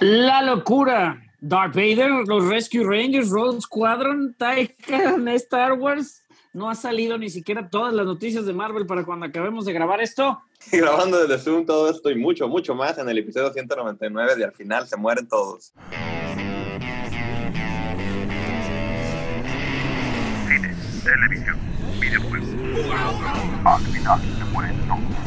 La locura. Darth Vader, los Rescue Rangers, Rogue Squadron, Taika, Star Wars. No ha salido ni siquiera todas las noticias de Marvel para cuando acabemos de grabar esto. grabando desde Zoom todo esto y mucho, mucho más en el episodio 199 de Al final se mueren todos. Cine, televisión, videojuegos. Al final se mueren todos.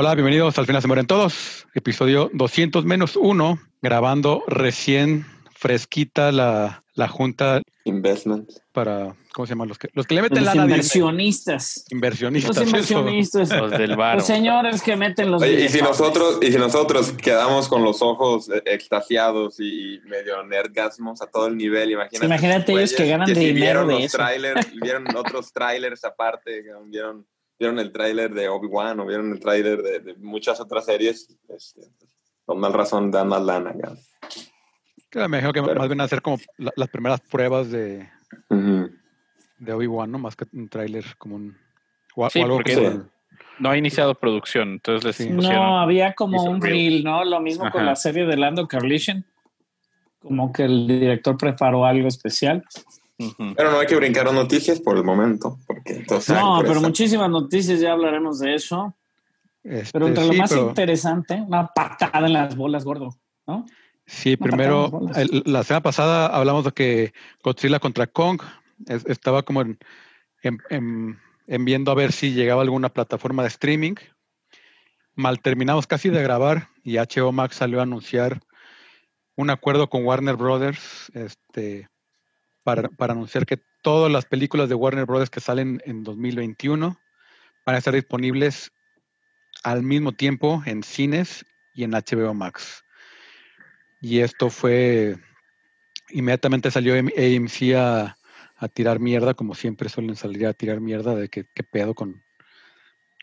Hola, bienvenidos al final se mueren todos. Episodio 200 menos uno, grabando recién fresquita la, la junta Investment. para, ¿cómo se llaman? Los que, los que le meten Los lana a Disney. inversionistas. Inversionistas. Los eso. inversionistas. Los del bar. Los señores que meten los Oye, y si nosotros, y si nosotros quedamos con los ojos eh, extasiados y, medio nerdgasmos a todo el nivel, imagínate. Imagínate ellos que ganan si dinero vieron de los eso. trailers, vieron otros trailers aparte, vieron, vieron el trailer de Obi-Wan o vieron el trailer de, de muchas otras series, este, con más razón dan más lana. Que me imagino que Pero- más bien hacer como la- las primeras pruebas de, Ujú. de Obi-Wan, ¿no? Más que un tráiler como un... O, o Sí, algo porque como sí. No ha iniciado producción, entonces les Sí. pusieron. No, había como un reel. reel, ¿no? Lo mismo con Ajá. la serie de Lando Carlishan. Como que el director preparó algo especial. Pero no hay que brincar noticias por el momento, porque entonces... No, por pero muchísimas noticias, ya hablaremos de eso. este, Pero entre lo sí, más pero- interesante, una patada en las bolas, gordo, ¿no? Sí, primero, el- la semana pasada hablamos de que Godzilla contra Kong es- estaba como en, en- en- en viendo a ver si llegaba a alguna plataforma de streaming. Mal terminamos casi de grabar y HBO Max salió a anunciar un acuerdo con Warner Brothers este, para, para anunciar que todas las películas de Warner Brothers que salen en 2021 van a estar disponibles al mismo tiempo en cines y en HBO Max. Y esto fue, inmediatamente salió M- AMC a, a tirar mierda, como siempre suelen salir a tirar mierda de que qué pedo con,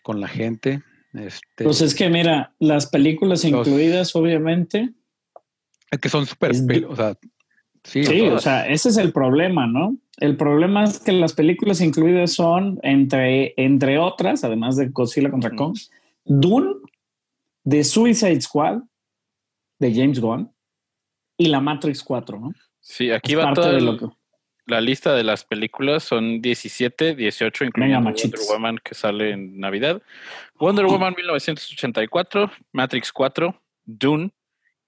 con la gente. Este, Pues es que mira, las películas Los- incluidas, obviamente. es que son súper, o sea, sí, Sí, o sea, ese es el problema, ¿no? El problema es que las películas incluidas son, entre, entre otras, además de Godzilla contra. Kong, Dune, The Suicide Squad, de James Gunn, y la Matrix 4, ¿no? Sí, aquí Es va parte toda de el- lo que... la lista de las películas. Son 17, 18, incluyendo Wonder. Woman que sale en Navidad. Wonder Woman 1984, Matrix 4, Dune,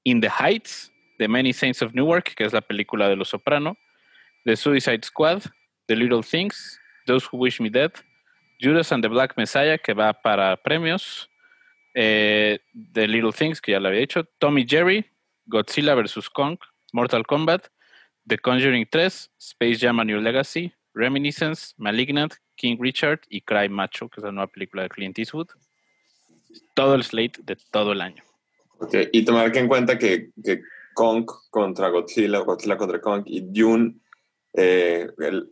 In the Heights, The Many Saints of Newark, que es la película de Los Soprano, The Suicide Squad, The Little Things, Those Who Wish Me Dead, Judas and the Black Messiah, que va para premios, eh, The Little Things, que ya lo había dicho, Tommy Jerry, Godzilla vs. Kong, Mortal Kombat, The Conjuring 3, Space Jam A New Legacy, Reminiscence, Malignant, King Richard y Cry Macho, que es la nueva película de Clint Eastwood. Todo el slate de todo el año. Ok, Y tomar en cuenta que Kong contra Godzilla, Godzilla contra Kong y Dune, eh, el,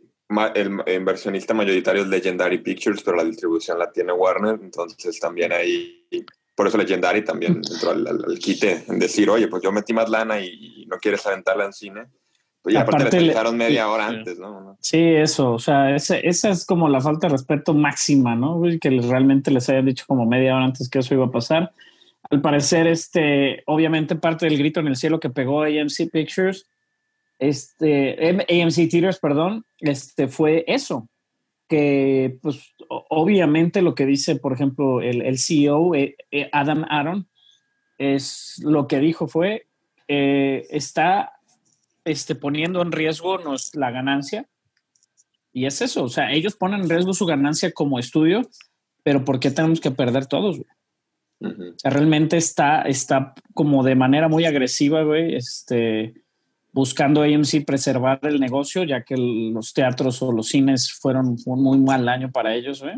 inversionista mayoritario es Legendary Pictures, pero la distribución la tiene Warner, entonces también ahí, por eso Legendary también entró al, al- al quite en decir, oye, pues yo metí más lana y, y no quieres aventarla en cine. Ya aparte, Aparte le le- avisaron media hora sí. antes, ¿no? Sí, eso, o sea, esa es como la falta de respeto máxima, ¿no? Que les- realmente les hayan dicho como media hora antes que eso iba a pasar. Al parecer, este, obviamente parte del grito en el cielo que pegó AMC Pictures, este, M- AMC Theaters, perdón, este, fue eso, que pues obviamente lo que dice, por ejemplo, el, CEO, eh, eh, Adam Aaron, es lo que dijo fue, eh, está este, poniendo en riesgo nos, la ganancia. Y es eso, o sea, ellos ponen en riesgo su ganancia como estudio, pero ¿por qué tenemos que perder todos? Ujú. O sea, realmente está, está como de manera muy agresiva, güey, este, buscando AMC preservar el negocio, ya que el- los teatros o los cines fueron un muy mal año para ellos, güey.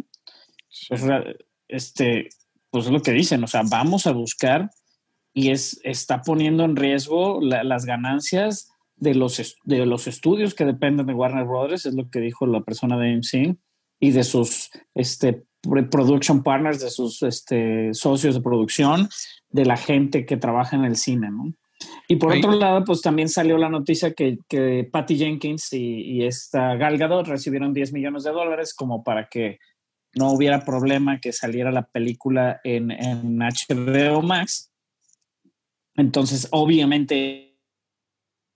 Pues, este, pues es lo que dicen, o sea, vamos a buscar y es, está poniendo en riesgo la- las ganancias de los, de los estudios que dependen de Warner Brothers, es lo que dijo la persona de AMC, y de sus este, production partners, de sus este, socios de producción, de la gente que trabaja en el cine, ¿no? Y por Ahí- otro lado, pues también salió la noticia que, que Patty Jenkins y, y esta Gal Gadot recibieron 10 millones de dólares como para que no hubiera problema que saliera la película en, en HBO Max. Entonces, obviamente,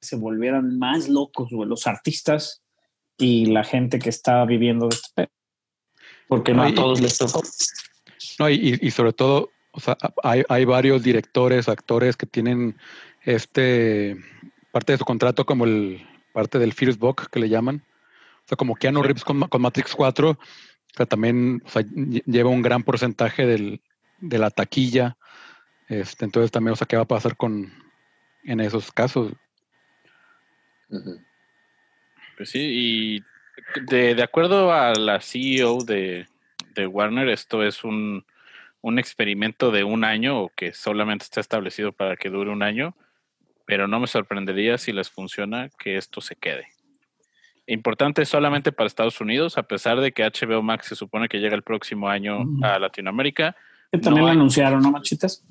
se volvieron más locos güey, los artistas y la gente que estaba viviendo de este. Porque no a todos les tocó. No, y, y- sobre todo, o sea, hay, hay varios directores, actores que tienen este parte de su contrato como el parte del First Book que le llaman. O sea, como Keanu Reeves con, Ma- con Matrix 4, o sea, también o sea, lle- lleva un gran porcentaje del, de la taquilla. Este, entonces también, o sea, ¿qué va a pasar con en esos casos? Pues sí, y de, de acuerdo a la CEO de, de Warner, esto es un, un experimento de un año o que solamente está establecido para que dure un año, pero no me sorprendería si les funciona que esto se quede. Importante solamente para Estados Unidos, a pesar de que HBO Max se supone que llega el próximo año a Latinoamérica. Que también No lo hay- anunciaron, ¿no, machitas?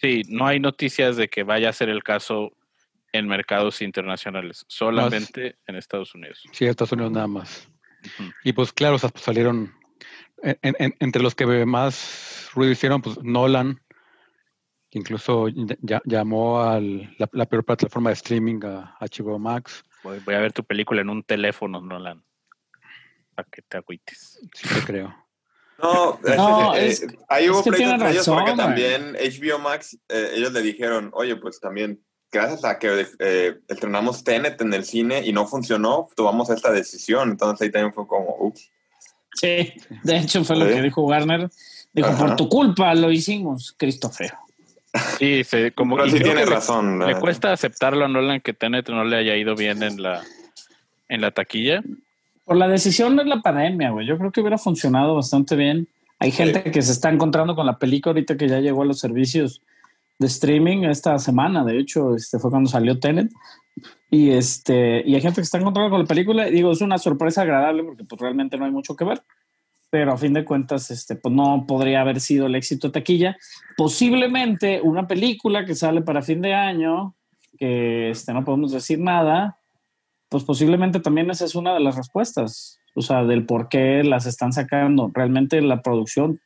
Sí, no hay noticias de que vaya a ser el caso en mercados internacionales, solamente en Estados Unidos. Sí, Estados Unidos nada más. Y pues claro, o sea, pues, salieron en- en- entre los que más ruido hicieron, pues Nolan, que incluso ya- llamó a la, la peor plataforma de streaming a HBO Max. Voy, voy a ver tu película en un teléfono, Nolan. Para que te agüites. Sí, te creo. No, No, eh, es- ahí hubo es que ellos porque también HBO Max, eh, ellos le dijeron, oye, pues también, gracias a que eh, estrenamos Tenet en el cine y no funcionó, tomamos esta decisión. Entonces ahí también fue como, ups. Sí, de hecho fue lo Sí. que dijo Warner. Dijo, Ajá. por tu culpa lo hicimos, Christopher. Sí, se, como Pero sí le- razón. Le, eh. cuesta aceptarlo a Nolan que Tenet no le haya ido bien en la, en la taquilla. Por la decisión de la pandemia, güey. Yo creo que hubiera funcionado bastante bien. Hay gente que se está encontrando con la película ahorita que ya llegó a los servicios de streaming esta semana. De hecho, este fue cuando salió Tenet. Y este, y hay gente que está encontrando con la película. Y digo, es una sorpresa agradable porque pues realmente no hay mucho que ver. Pero a fin de cuentas, este, pues no podría haber sido el éxito de taquilla. Posiblemente una película que sale para fin de año, que este, no podemos decir nada, pues posiblemente también esa es una de las respuestas, o sea, del por qué las están sacando. Realmente la producción,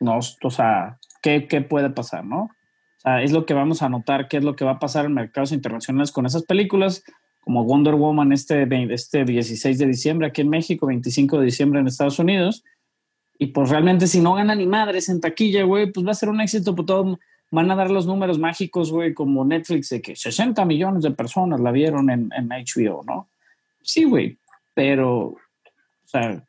no, o sea, ¿qué, qué puede pasar, no? O sea, es lo que vamos a notar, qué es lo que va a pasar en mercados internacionales con esas películas, como Wonder Woman este, este 16 de diciembre aquí en México, 25 de diciembre en Estados Unidos. Y pues realmente si no gana ni madres en taquilla, güey, pues va a ser un éxito, pues todo, van a dar los números mágicos, güey, como Netflix, de que 60 millones de personas la vieron en, en HBO, ¿no? Sí, güey, pero, o sea,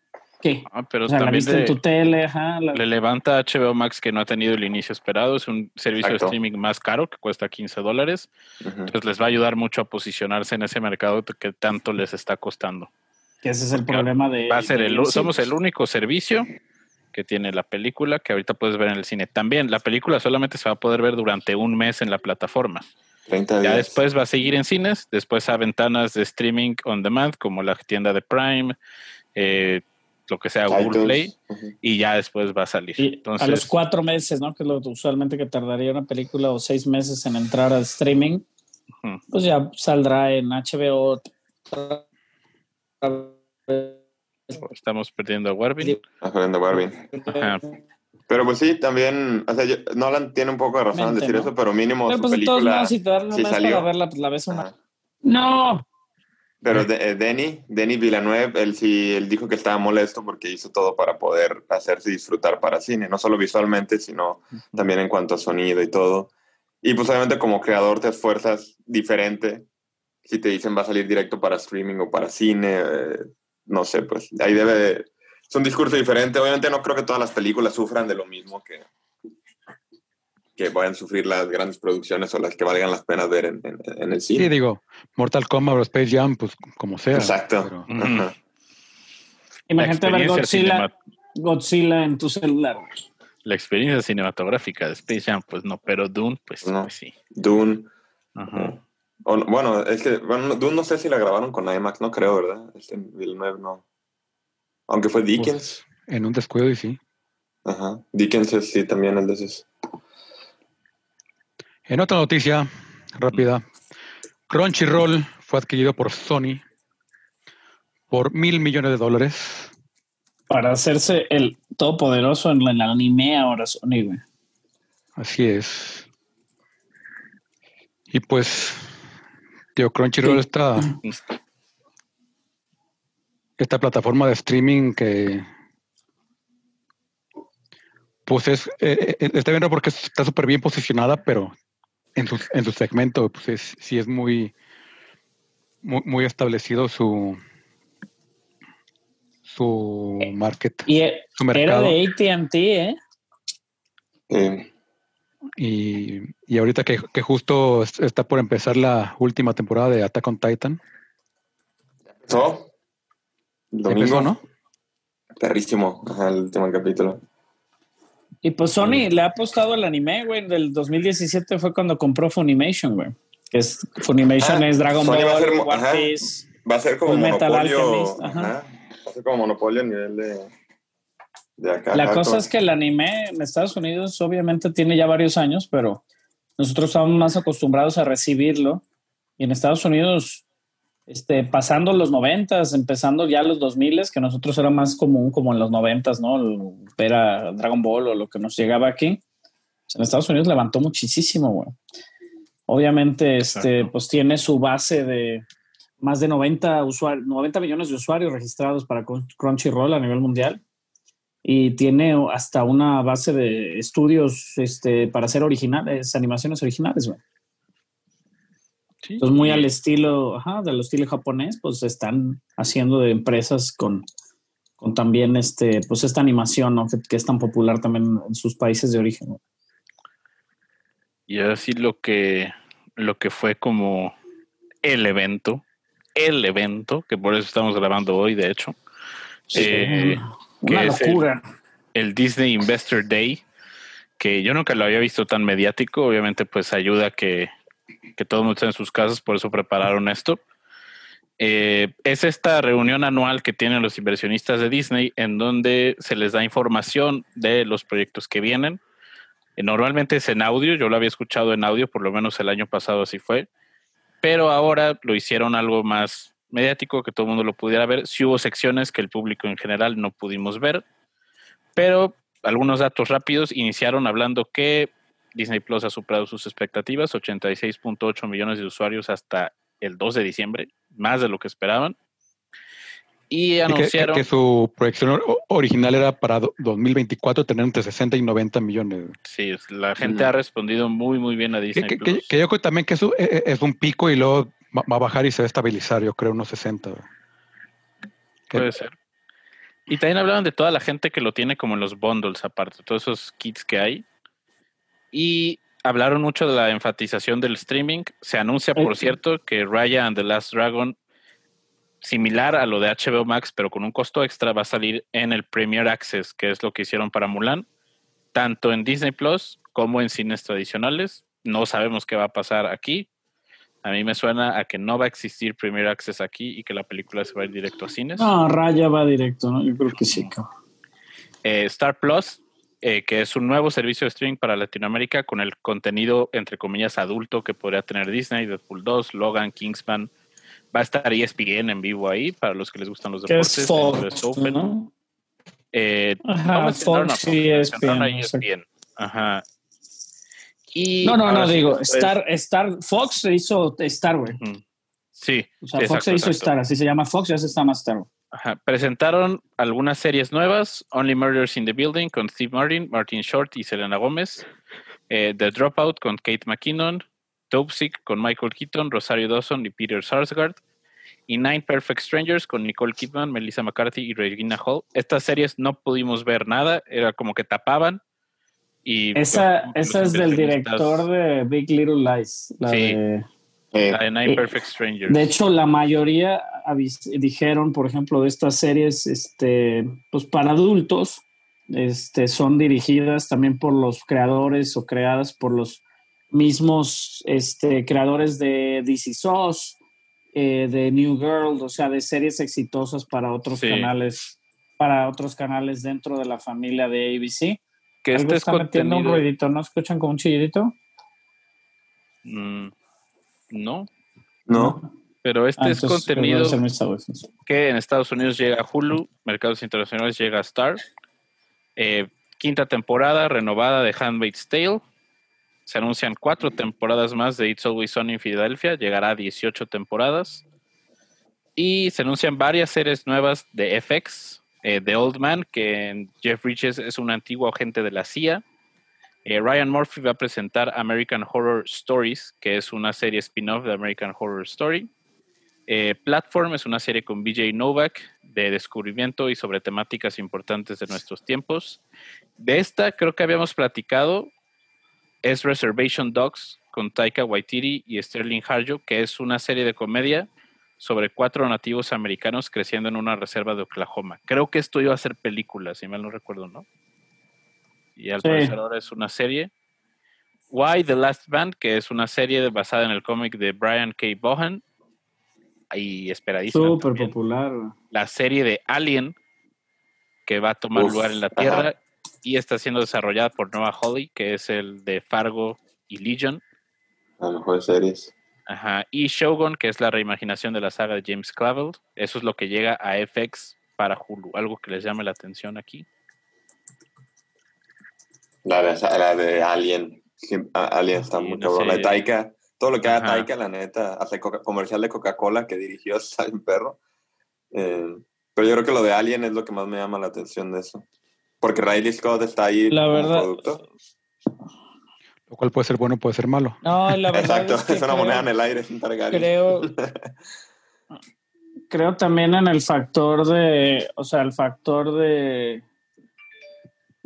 ¿qué? Ah, pero O sea, la también viste le, en tu tele, ajá. la- le levanta a HBO Max que no ha tenido el inicio esperado. Es un servicio Exacto. de streaming más caro que cuesta 15 dólares. Entonces les va a ayudar mucho a posicionarse en ese mercado que tanto les está costando. que ese es el porque problema de... Va a ser de- el, sí, somos el único servicio que tiene la película que ahorita puedes ver en el cine. También la película solamente se va a poder ver durante un mes en la plataforma. 30 Ya después va a seguir en cines, después a ventanas de streaming on demand como la tienda de Prime, eh, lo que sea Google iTunes. Play, y ya después va a salir. Entonces, a los cuatro meses, ¿no? Que es lo usualmente que tardaría una película o seis meses en entrar al streaming, pues ya saldrá en HBO. estamos perdiendo a Warvin. De Barbie. Ajá. Pero pues sí, también, o sea, yo- Nolan tiene un poco de razón en decir ¿no? eso, pero mínimo Pero su pues todos película modos, si te dan un sí mes salió. para verla, pues la ves una. Ajá. ¡No! Pero eh, Denny, Denny Villeneuve, él sí, él dijo que estaba molesto porque hizo todo para poder hacerse disfrutar para cine, no solo visualmente, sino también en cuanto a sonido y todo. Y pues obviamente como creador te esfuerzas diferente. Si te dicen va a salir directo para streaming o para cine, eh, no sé, pues ahí debe de... Es un discurso diferente. Obviamente no creo que todas las películas sufran de lo mismo que, que vayan a sufrir las grandes producciones o las que valgan las penas ver en, en- en el Sí, cine. digo, Mortal Kombat o Space Jam, pues como sea. Exacto. pero-. Ajá. Imagínate ver Godzilla, Godzilla en tu celular. La experiencia cinematográfica de Space Jam, pues no, pero Dune, pues, No. pues sí. Dune. Ajá. O no- bueno, es que bueno, Dune no sé si la grabaron con IMAX, no creo, ¿verdad? Este Villeneuve no. Aunque fue Dickens. En un descuido y sí. Ajá. Dickens es, sí también el de esos. En otra noticia rápida, Crunchyroll fue adquirido por Sony por mil millones de dólares. Para hacerse el todopoderoso en el anime ahora Sony, güey. Así es. Y pues, tío, Crunchyroll está esta plataforma de streaming que pues es eh, eh, está bien porque está súper bien posicionada, pero en su, en su segmento, pues es, sí es muy, muy, muy establecido su su market. Y e- su era mercado. de ATT, ¿eh? Eh, Y, y ahorita que, que justo es- está por empezar la última temporada de Attack on Titan. ¿No? Domingo, Empezó, ¿no? Perrísimo. Ajá, el último capítulo. Y pues Sony le ha apostado al anime, güey. Del 2017 fue cuando compró Funimation, güey. Que es Funimation Ah, es Dragon Sony va a Ball, ser mo- One ajá. Piece. Va a ser como monopolio. Ajá. Ajá. Va a ser como monopolio a nivel de, de acá. La cosa como- es que el anime en Estados Unidos obviamente tiene ya varios años, pero nosotros estamos más acostumbrados a recibirlo. Y en Estados Unidos, este, pasando los noventas, empezando ya los 2000 que nosotros era más común como en los noventas, ¿no? El- Ver a Dragon Ball o lo que nos llegaba aquí. En Estados Unidos levantó muchísimo, güey. Obviamente, este, Exacto. pues tiene su base de más de 90, usuarios, 90 millones de usuarios registrados para Crun- Crunchyroll a nivel mundial y tiene hasta una base de estudios este, para hacer originales, animaciones originales. güey. Sí. Entonces, muy al estilo, ajá, del estilo japonés, pues están haciendo de empresas con, con también este, pues esta animación, ¿no? Que, que es tan popular también en sus países de origen. güey. Y ahora sí lo que, lo que fue como el evento, el evento, que por eso estamos grabando hoy, de hecho, Eh, Una que es el- locura. el Disney Investor Day, que yo nunca lo había visto tan mediático, obviamente pues ayuda a que, que todo el mundo esté en sus casas, por eso prepararon esto. Eh, es esta reunión anual que tienen los inversionistas de Disney en donde se les da información de los proyectos que vienen. Eh, Normalmente es en audio, yo lo había escuchado en audio, por lo menos el año pasado así fue, pero ahora lo hicieron algo más mediático, que todo el mundo lo pudiera ver. Sí hubo secciones que el público en general no pudimos ver, pero algunos datos rápidos iniciaron hablando que Disney Plus ha superado sus expectativas, 86.8 millones de usuarios hasta el 2 de diciembre, más de lo que esperaban. Y Y que- que, anunciaron... que su proyección original era para do- 2024 tener entre 60 y 90 millones. Sí, la gente ha respondido muy, muy bien a Disney que- que- Plus. que yo creo también que eso eh, eh, es un pico y luego va, a bajar y se va a estabilizar, yo creo, unos 60. Que- Puede ser. Y también hablaban de toda la gente que lo tiene como en los bundles aparte, todos esos kits que hay. Y hablaron mucho de la enfatización del streaming. Se anuncia, por cierto, que Raya and the Last Dragon, similar a lo de HBO Max, pero con un costo extra, va a salir en el Premier Access, que es lo que hicieron para Mulan, tanto en Disney Plus como en cines tradicionales. No sabemos qué va a pasar aquí. A mí me suena a que no va a existir Premier Access aquí y que la película se va a ir directo a cines. No, Raya va directo, ¿no? Yo creo que sí, cabrón. Eh, Star Plus, eh, que es un nuevo servicio de streaming para Latinoamérica con el contenido, entre comillas, adulto que podría tener Disney, Deadpool 2, Logan, Kingsman. Va a estar E ESPN en vivo ahí para los que les gustan los deportes. es Fox, Open. ¿no? Eh, Ajá, no Fox y E ESPN, ESPN. Ajá. Y No, no, ahora no, sí, digo, después- Star, Star, Fox se hizo Star, güey. Ujú. Sí, O sea, Fox se hizo exacto. Star, así se llama Fox, ya se está más Star. Ajá. Presentaron algunas series nuevas: Only Murders in the Building con Steve Martin, Martin Short y Selena Gómez. eh, The Dropout con Kate McKinnon. Dopesick con Michael Keaton, Rosario Dawson y Peter Sarsgaard. Y Nine Perfect Strangers con Nicole Kidman, Melissa McCarthy y Regina Hall. Estas series no pudimos ver nada, era como que tapaban. Y Esa, pues, esa es del director de Big Little Lies. la Sí. de- Eh, Nine Eh, Perfect Strangers. de hecho, la mayoría dijeron, por ejemplo, de estas series, este, pues para adultos, este, son dirigidas también por los creadores o creadas por los mismos este, creadores de DC SOS, eh, de New Girl, o sea, de series exitosas para otros Sí. canales, para otros canales dentro de la familia de ABC. que este es está metiendo un ruidito, ¿no escuchan como un chillidito? Mm, no, ¿No? pero este Ah, es entonces, contenido que en Estados Unidos llega a Hulu, mercados internacionales llega a Star. Eh, quinta temporada renovada de Handmaid's Tale. Se anuncian cuatro temporadas más de It's Always Sunny en Filadelfia, llegará a 18 temporadas. Y se anuncian varias series nuevas de FX. eh, The Old Man, que Jeff Bridges es un antiguo agente de la CIA. Eh, Ryan Murphy va a presentar American Horror Stories, que es una serie spin-off de American Horror Story. Eh, Platform es una serie con BJ Novak de descubrimiento y sobre temáticas importantes de nuestros tiempos. De esta creo que habíamos platicado, es Reservation Dogs con Taika Waititi y Sterling Harjo, que es una serie de comedia sobre cuatro nativos americanos creciendo en una reserva de Oklahoma. Creo que esto iba a ser película, si mal no recuerdo, ¿no? Y al Sí. parecer ahora es una serie. Why the Last Band, que es una serie basada en el cómic de Brian K. Bohan y esperadísima. Súper también. popular. La serie de Alien, que va a tomar Uf, lugar en la ajá. Tierra y está siendo desarrollada por Noah Hawley, que es el de Fargo y Legion. A lo mejor series. Ajá. Y Shogun, que es la reimaginación de la saga de James Clavel. Eso es lo que llega a FX para Hulu. Algo que les llame la atención aquí. La de, la de Alien. Alien está Sí, muy no cabrón. La sé. de Taika. Todo lo que haga. Taika, la neta, hace comercial de Coca-Cola que dirigió en perro. Eh, pero yo creo que lo de Alien es lo que más me llama la atención de eso. Porque Riley Scott está ahí La como verdad- productor. Lo cual puede ser bueno, puede ser malo. No, la verdad Exacto, es, que es una creo- moneda en el aire, es un Targaryen. creo, creo también en el factor de, o sea, el factor de,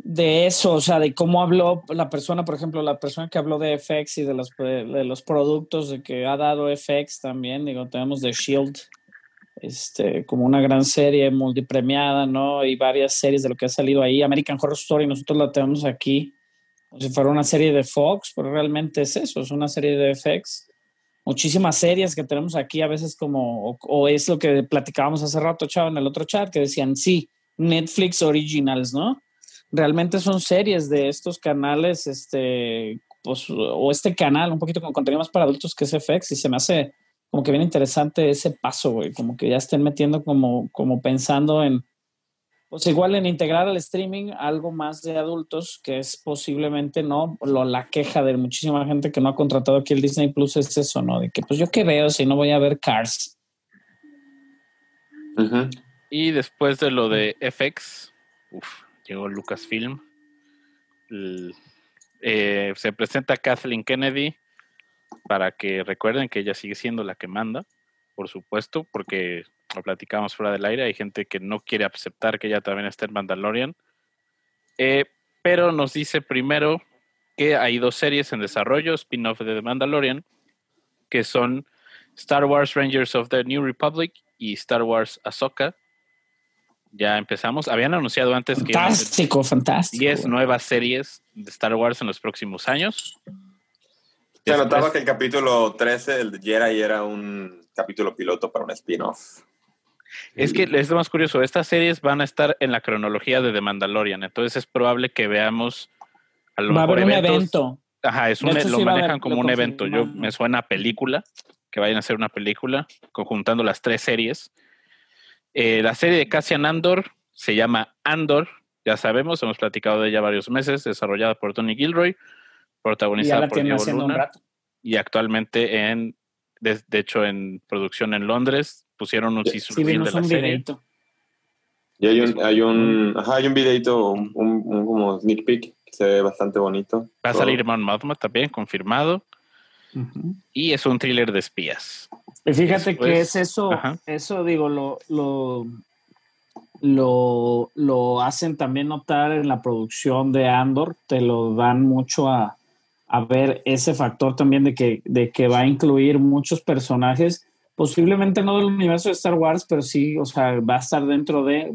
de eso, o sea, de cómo habló la persona, por ejemplo, la persona que habló de FX y de los, de los productos de que ha dado FX también, digo, tenemos The Shield, este, como una gran serie multipremiada, ¿no? Y varias series de lo que ha salido ahí. American Horror Story, nosotros la tenemos aquí como si fuera una serie de Fox, pero realmente es eso, es una serie de FX. Muchísimas series que tenemos aquí, a veces como, o, o es lo que platicábamos hace rato, chavo, en el otro chat, que decían, sí, Netflix Originals, ¿no? Realmente son series de estos canales, este, pues, o este canal, un poquito con contenido más para adultos que es FX, y se me hace como que bien interesante ese paso, güey, como que ya estén metiendo como, como pensando en, pues igual en integrar al streaming algo más de adultos, que es posiblemente, ¿no? Lo, la queja de muchísima gente que no ha contratado aquí el Disney Plus es eso, ¿no? De que pues yo qué veo si no voy a ver Cars. Y después de lo de FX, uf, llegó Lucasfilm. Eh, se presenta Kathleen Kennedy para que recuerden que ella sigue siendo la que manda, por supuesto, porque lo platicamos fuera del aire. Hay gente que no quiere aceptar que ella también está en Mandalorian. Eh, pero nos dice primero que hay dos series en desarrollo, spin-off de The Mandalorian, que son Star Wars Rangers of the New Republic y Star Wars Ahsoka. Ya empezamos. Habían anunciado antes que Fantástico, fantástico. 10 güey. nuevas series de Star Wars en los próximos años. Se Después- notaba que el capítulo 13, el de Jedi, era un capítulo piloto para un spin-off. Es que es lo más curioso, estas series van a estar en la cronología de The Mandalorian, entonces es probable que veamos a lo Va a mejor haber un evento. Ajá, es un, hecho, lo sí manejan haber- como lo un evento. Yo me suena a película, que vayan a hacer una película conjuntando las tres series. Eh, la serie de Cassian Andor se llama Andor, ya sabemos, hemos platicado de ella varios meses, desarrollada por Tony Gilroy, protagonizada por Diego Luna rato. y actualmente en, de, de hecho, en producción en Londres pusieron un Sí, season Sí, de la un serie. videito. Y hay un, hay un, ajá, hay un videito, un, un- un como sneak peek que se ve bastante bonito. Va a salir Mon Mothma también, confirmado. Y es un thriller de espías. Y fíjate Después- que es eso, ajá. eso digo, lo, lo, lo, lo hacen también notar en la producción de Andor, te lo dan mucho a, a ver ese factor también de que, de que va a incluir muchos personajes, posiblemente no del universo de Star Wars, pero sí, o sea, va a estar dentro de...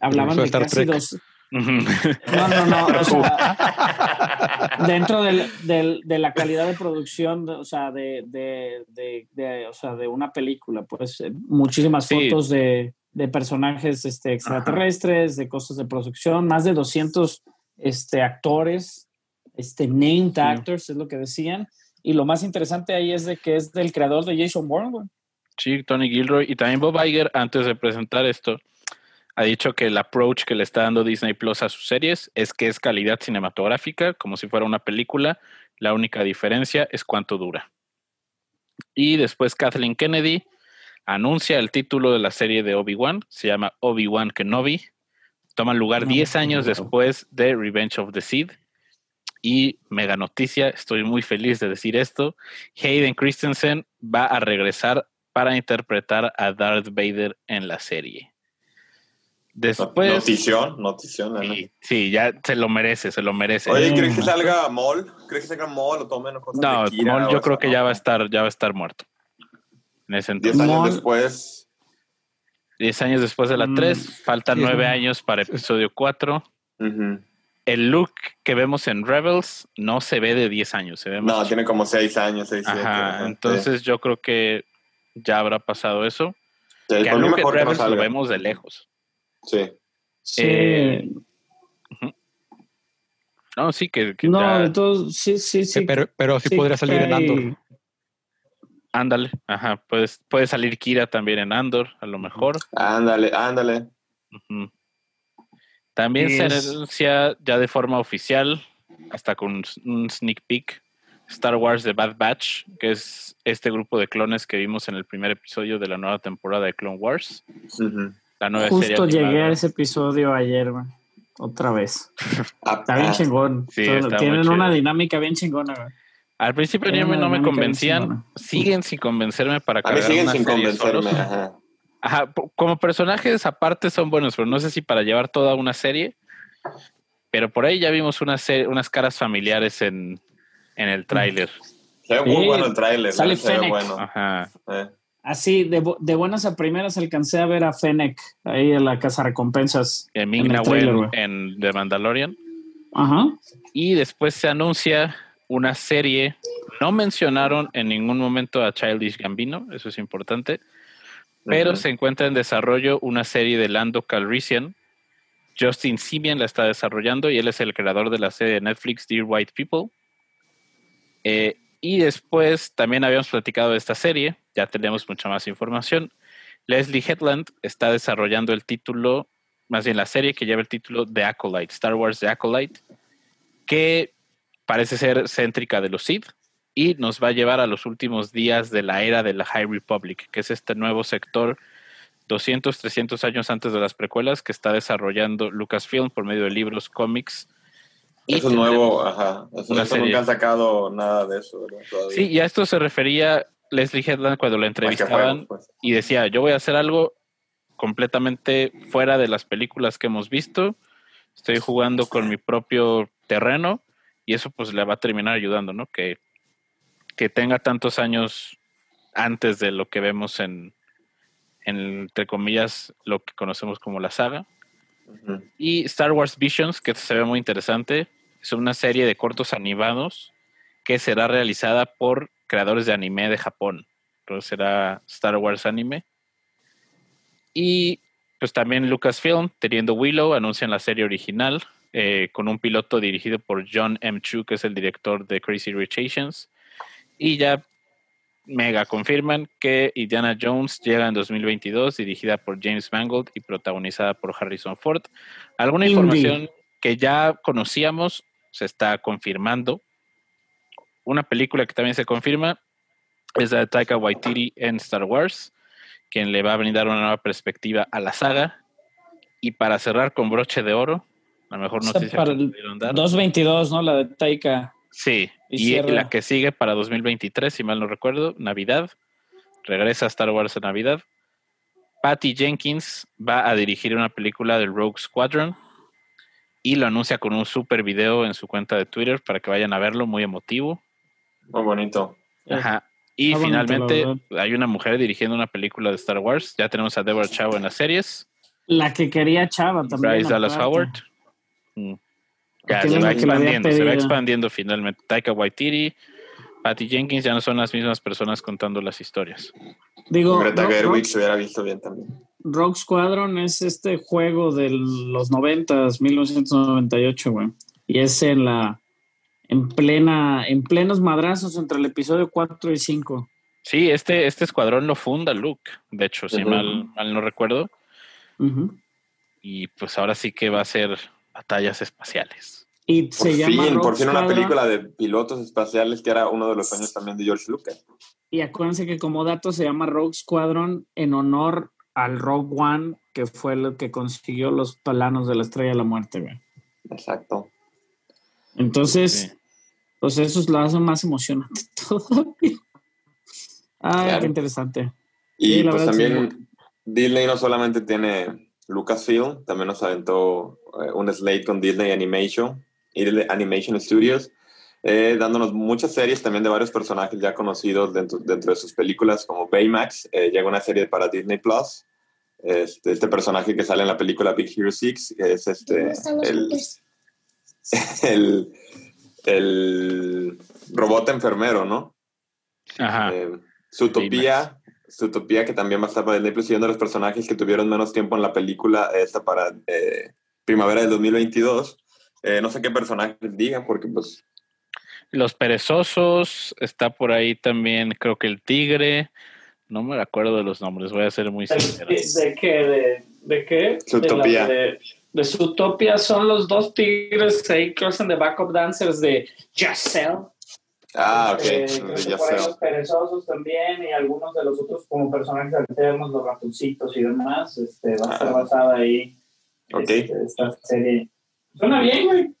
Hablaban de casi Trek. dos, no, no, no. O sea, dentro del, del- de la calidad de producción, o sea, de, de, de- de- o sea, de una película, pues eh, muchísimas Sí. fotos de, de personajes este, extraterrestres, de cosas de producción, más de 200 este, actores, este, named actors, es lo que decían. Y lo más interesante ahí es de que es del creador de Jason Bourne. Sí, Tony Gilroy y también Bob Iger, antes de presentar esto, ha dicho que el approach que le está dando Disney Plus a sus series es que es calidad cinematográfica, como si fuera una película. La única diferencia es cuánto dura. Y después Kathleen Kennedy anuncia el título de la serie de Obi-Wan, se llama Obi-Wan Kenobi. Toma lugar 10 años después de Revenge of the Sith. Y mega noticia, estoy muy feliz de decir esto. Hayden Christensen va a regresar para interpretar a Darth Vader en la serie. Después. Notición, notición. ¿no? Sí, sí, ya se lo merece, se lo merece. Oye, ¿crees que salga Mol? ¿Crees que salga Mol o tomen cosas no, de o yo eso? creo que ya va a estar, ya va a estar muerto. En ese Diez entonces. años Maul- después. 10 años después de la Mm, 3, faltan sí, 9 no. años para episodio 4. ujú. El look que vemos en Rebels no se ve de 10 años, se ve más No, chico. tiene como seis años, seis, siete, Ajá, ajá, entonces yo creo que ya habrá pasado eso. sí. Sí, Que a por mí Luke en que no Rebels lo vemos de lejos. Sí. Sí. Eh, No, sí, que, que no, ya- de todos, sí, sí, sí. Eh, pero, pero sí, podría salir en Andor. ándale, ajá, puedes, puede salir Kira también en Andor, a lo mejor. Ándale, ándale. También se anuncia ya de forma oficial, hasta con un sneak peek, Star Wars The Bad Batch, que es este grupo de clones que vimos en el primer episodio de la nueva temporada de Clone Wars. Ujú. La nueva Justo serie llegué animada. a ese episodio ayer, güey. Otra vez. Está bien ah, chingón. Sí, Todo- está muy Tienen una dinámica bien chingona, güey. Al principio Tiene no me, convencían, siguen sin convencerme para A mí siguen una sin serie convencerme. solos. Ajá. Como personajes aparte son buenos, pero no sé si para llevar toda una serie. Pero por ahí ya vimos una unas caras familiares en, en el tráiler. Se ve muy Sí, bueno el tráiler. sale ¿no? Se ve bueno. Ajá. Eh. Así, de, bu- de buenas a primeras alcancé a ver a Fennec ahí en la casa recompensas. En En Wen güey. en The Mandalorian. Ajá. Y después se anuncia una serie. No mencionaron en ningún momento a Childish Gambino, eso es importante. Pero se encuentra en desarrollo una serie de Lando Calrissian. Justin Simeon la está desarrollando y él es el creador de la serie de Netflix Dear White People. Eh, y después también habíamos platicado de esta serie, ya tenemos mucha más información. Leslie Headland está desarrollando el título, más bien la serie que lleva el título The Acolyte, Star Wars The Acolyte, que parece ser céntrica de los Sith y nos va a llevar a los últimos días de la era de la High Republic, que es este nuevo sector 200, 300 años antes de las precuelas que está desarrollando Lucasfilm por medio de libros, cómics. y Eso es nuevo, ajá. Eso, eso nunca han sacado nada de eso, ¿verdad? Sí, y a esto se refería Leslie Headland cuando la entrevistaban pues. y decía, yo voy a hacer algo completamente fuera de las películas que hemos visto, estoy jugando con mi propio terreno y eso pues le va a terminar ayudando, ¿no? Que, que tenga tantos años antes de lo que vemos en, en, entre comillas, lo que conocemos como la saga. Y Star Wars Visions, que se ve muy interesante, es una serie de cortos animados que será realizada por creadores de anime de Japón. Entonces será Star Wars Anime. Y pues también Lucasfilm, teniendo Willow, anuncian la serie original eh, con un piloto dirigido por John M. Chu, que es el director de Crazy Rich Asians. Y ya mega confirman que Indiana Jones llega en 2022, dirigida por James Mangold y protagonizada por Harrison Ford. Alguna Indy. información que ya conocíamos se está confirmando. Una película que también se confirma es la de Taika Waititi en Star Wars, quien le va a brindar una nueva perspectiva a la saga. Y para cerrar con broche de oro, a lo mejor O no sea, sé si para aquí el pudieron dar. 222, ¿no? La de Taika. Sí, Y la que sigue para 2023, si mal no recuerdo, Navidad. Regresa a Star Wars en Navidad. Patty Jenkins va a dirigir una película del Rogue Squadron y lo anuncia con un super video en su cuenta de Twitter para que vayan a verlo, muy emotivo. Muy bonito. Ajá. Y Está finalmente hay una mujer dirigiendo una película de Star Wars. Ya tenemos a Deborah Chow en las series. La que quería Chava también. Bryce Dallas. Howard. Mm. Ya, ¿Quién se va expandiendo, se va expandiendo finalmente. Taika Waititi, Patty Jenkins ya no son las mismas personas contando las historias. Digo, Greta Gerwig se hubiera visto bien también. Rogue Squadron es este juego de los 90, 1998, güey. Y es en la en plena, en plenos madrazos entre el episodio 4 y 5. Sí, este, este escuadrón lo funda Luke, de hecho, si mal, mal no recuerdo. Y pues ahora sí que va a ser batallas espaciales. Y Por se llama fin, Rogue por fin una película de pilotos espaciales que era uno de los sueños también de George Lucas. Y acuérdense que como dato se llama Rogue Squadron en honor al Rogue One, que fue el que consiguió los palanos de la Estrella de la Muerte, güey. Exacto. Entonces, Sí. Pues eso lo hace más emocionante todavía. Ay, Claro. qué interesante. Y Sí, pues sí. también Disney no solamente tiene Lucasfilm, también nos aventó eh, un slate con Disney Animation y Disney Animation Studios, eh, dándonos muchas series también de varios personajes ya conocidos dentro, dentro de sus películas, como Baymax, eh, llega una serie para Disney Plus. Este, este personaje que sale en la película Big Hero 6 es este, el, el, el robot enfermero, ¿no? Ajá. Eh, Zootopia, Zootopia, que también va a estar para Disney Plus, siendo los personajes que tuvieron menos tiempo en la película, esta para eh, primavera del 2022. Eh, no sé qué personajes digan, porque pues Los perezosos, está por ahí también, creo que el tigre. No me acuerdo de los nombres, voy a ser muy sincero. ¿De qué? ¿De, de qué? Zootopia. De, de, Zootopia son los dos tigres ahí que hacen de backup dancers de Giselle. Ah, ok. Eh, de por ahí los perezosos también y algunos de los otros como personajes alternos, los ratoncitos y demás. Este, va a estar Ah. basada ahí Ok. este, esta serie. Suena bien, güey.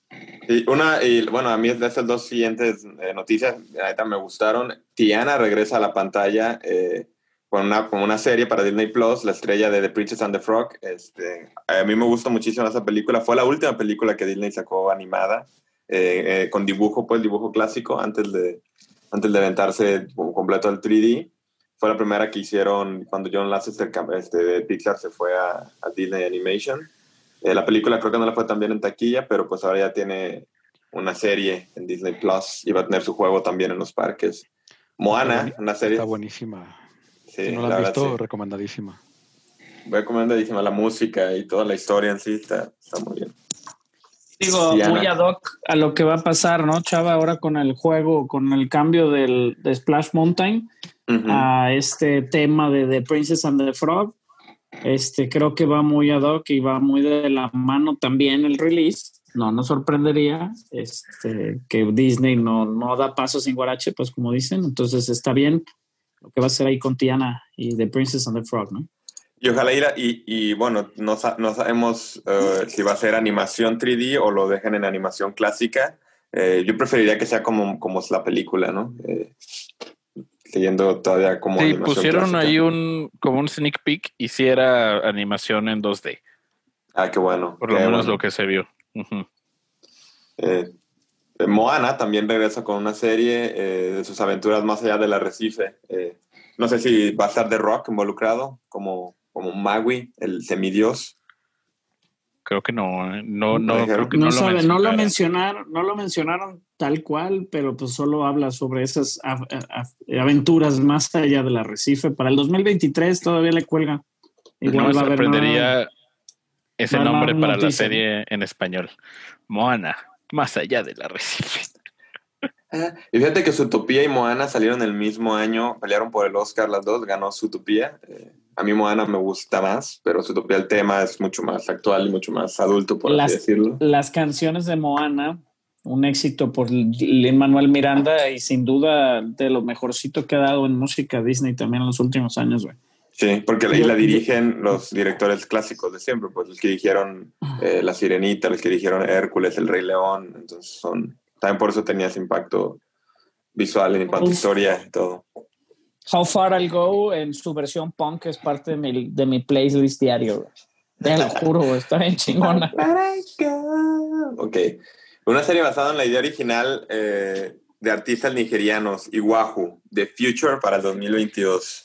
Y una, y bueno, a mí de estas dos siguientes eh, noticias, neta me gustaron. Tiana regresa a la pantalla eh, con, una, con una serie para Disney Plus, la estrella de The Princess and the Frog. Este, a mí me gustó muchísimo esa película. Fue la última película que Disney sacó animada, eh, eh, con dibujo, pues dibujo clásico, antes de, antes de aventarse completo al 3D. Fue la primera que hicieron cuando John Lasseter este, de Pixar se fue a, a Disney Animation. Eh, la película creo que no le fue tan bien en taquilla, pero pues ahora ya tiene una serie en Disney Plus y va a tener su juego también en los parques. Moana, una serie. Está buenísima. Sí, si no la la han verdad, visto, sí. recomendadísima. Voy recomendadísima la música y toda la historia en sí está, está muy bien. Digo, Diana. muy ad hoc a lo que va a pasar, ¿no, Chava? Ahora con el juego, con el cambio del, de Splash Mountain a este tema de The Princess and the Frog. Este, creo que va muy ad hoc y va muy de la mano también el release. No nos sorprendería este, que Disney no, no da paso sin guarache, pues como dicen. Entonces está bien lo que va a hacer ahí con Tiana y The Princess and the Frog, ¿no? Y ojalá ir a- y, y bueno, no, no sabemos eh, si va a ser animación 3D o lo dejen en animación clásica. Eh, yo preferiría que sea como, como es la película, ¿no? Eh, siguiendo todavía como Sí, animación pusieron clásica. ahí un como un sneak peek y si era animación en 2D, Ah, qué bueno. por lo menos bueno. lo que se vio. Eh, Moana también regresa con una serie eh, de sus aventuras más allá del arrecife. Eh, no sé si va a estar The Rock involucrado como, como Maui, el semidios. Creo que no, eh, no, no, Dijeron. creo que No, no, sabe, lo no lo mencionaron. no lo mencionaron tal cual, pero pues solo habla sobre esas av- av- aventuras más allá del arrecife. Para el 2023 todavía le cuelga. No me va a haber sorprendería ese nombre para la serie en español. Moana, más allá del arrecife. Ah, Y fíjate que Zootopia y Moana salieron el mismo año, pelearon por el Oscar las dos, ganó Zootopia. Eh, a mí Moana me gusta más, pero Zootopia el tema es mucho más actual y mucho más adulto, por Las- así decirlo. Las canciones de Moana, un éxito por Lin Manuel Miranda y sin duda de lo mejorcito que ha dado en música Disney también en los últimos años, güey. Sí, porque la, y la dirigen los directores clásicos de siempre, pues los que dirigieron eh, La Sirenita, los que dirigieron Hércules, El Rey León, entonces son, también por eso tenía ese impacto visual en cuanto a historia y todo. How Far I'll Go en su versión punk es parte de mi, de mi playlist diario. Te lo juro, está bien chingona. Ok, una serie basada en la idea original eh, de artistas nigerianos, Iwahu, The Future para el 2022.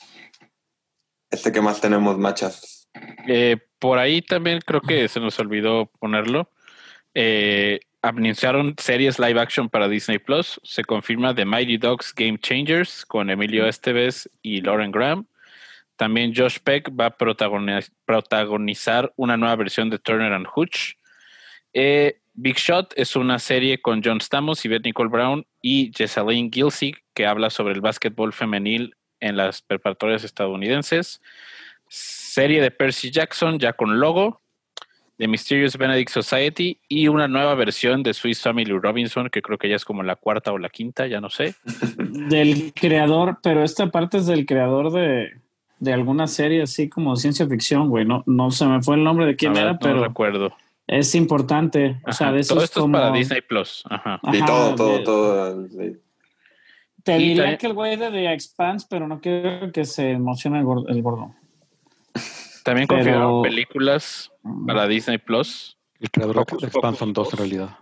Este que más tenemos, machas. Eh, por ahí también creo que se nos olvidó ponerlo. Eh, anunciaron series live action para Disney Plus. Se confirma The Mighty Dogs Game Changers con Emilio Esteves y Lauren Graham. También Josh Peck va a protagoni- protagonizar una nueva versión de Turner and Hooch. Eh, Big Shot es una serie con John Stamos y Beth Nicole Brown y Jessalyn Gilsey que habla sobre el básquetbol femenil en las preparatorias estadounidenses. Serie de Percy Jackson ya con logo. The Mysterious Benedict Society y una nueva versión de Swiss Family Robinson, que creo que ya es como la cuarta o la quinta, ya no sé. Del creador, pero esta parte es del creador de, de alguna serie así como ciencia ficción, güey. No, no se me fue el nombre de quién ver, era, no pero recuerdo. es importante. O sea, de eso Todo es esto como- es para Disney Plus. Ajá. Y todo, todo, de- todo. sí. Te Y diría también- que el güey de The Expanse, pero no quiero que se emocione el gordo. El gordo. También Pero- confirmaron películas para Disney Plus. El creador de- de Expanse son dos en realidad.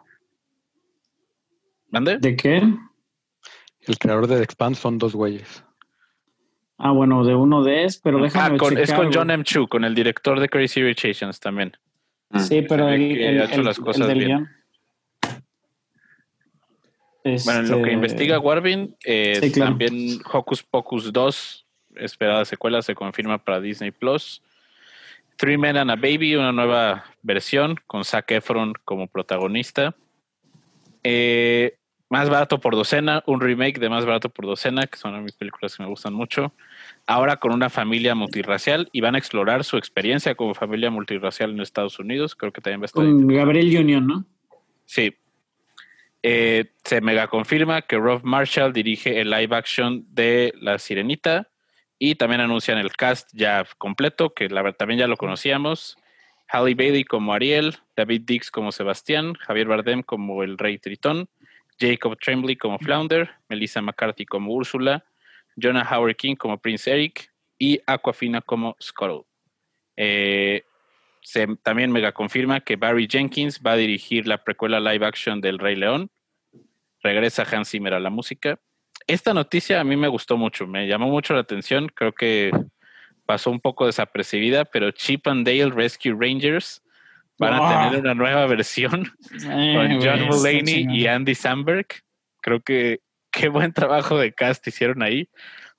¿Mande? ¿De qué? El creador de The Expanse son dos güeyes. Ah, bueno, de uno de es, pero déjame Ah, con- es con güey. John M. Chu, con el director de Crazy Rich Asians también. Mm. Sí, pero el, que el- ha hecho el- las el cosas del bien. guion. Bueno, en lo que Este, investiga Warvin, eh, Sí, claro. también Hocus Pocus 2, esperada secuela, se confirma para Disney Plus. Three Men and a Baby, una nueva versión con Zac Efron como protagonista. Eh, más barato por docena, un remake de Más barato por docena, que son mis películas que me gustan mucho. Ahora con una familia multirracial y van a explorar su experiencia como familia multirracial en Estados Unidos. Creo que también va a estar Con Gabriel Union, ¿no? Sí. Eh, se mega confirma que Rob Marshall dirige el live action de La Sirenita y también anuncian el cast ya completo, que también ya lo conocíamos. Halle Bailey como Ariel, David Dix como Sebastián, Javier Bardem como el Rey Tritón, Jacob Tremblay como Flounder, Melissa McCarthy como Úrsula, Jonah Howard King como Prince Eric y Aquafina como Scuttle. Eh, se también mega confirma que Barry Jenkins va a dirigir la precuela live action del Rey León. Regresa Hans Zimmer a la música. Esta noticia a mí me gustó mucho, me llamó mucho la atención. Creo que pasó un poco desapercibida, pero Chip and Dale Rescue Rangers van a Ah. tener una nueva versión Eh, con güey, John Mulaney y Andy Samberg. Creo que qué buen trabajo de cast hicieron ahí,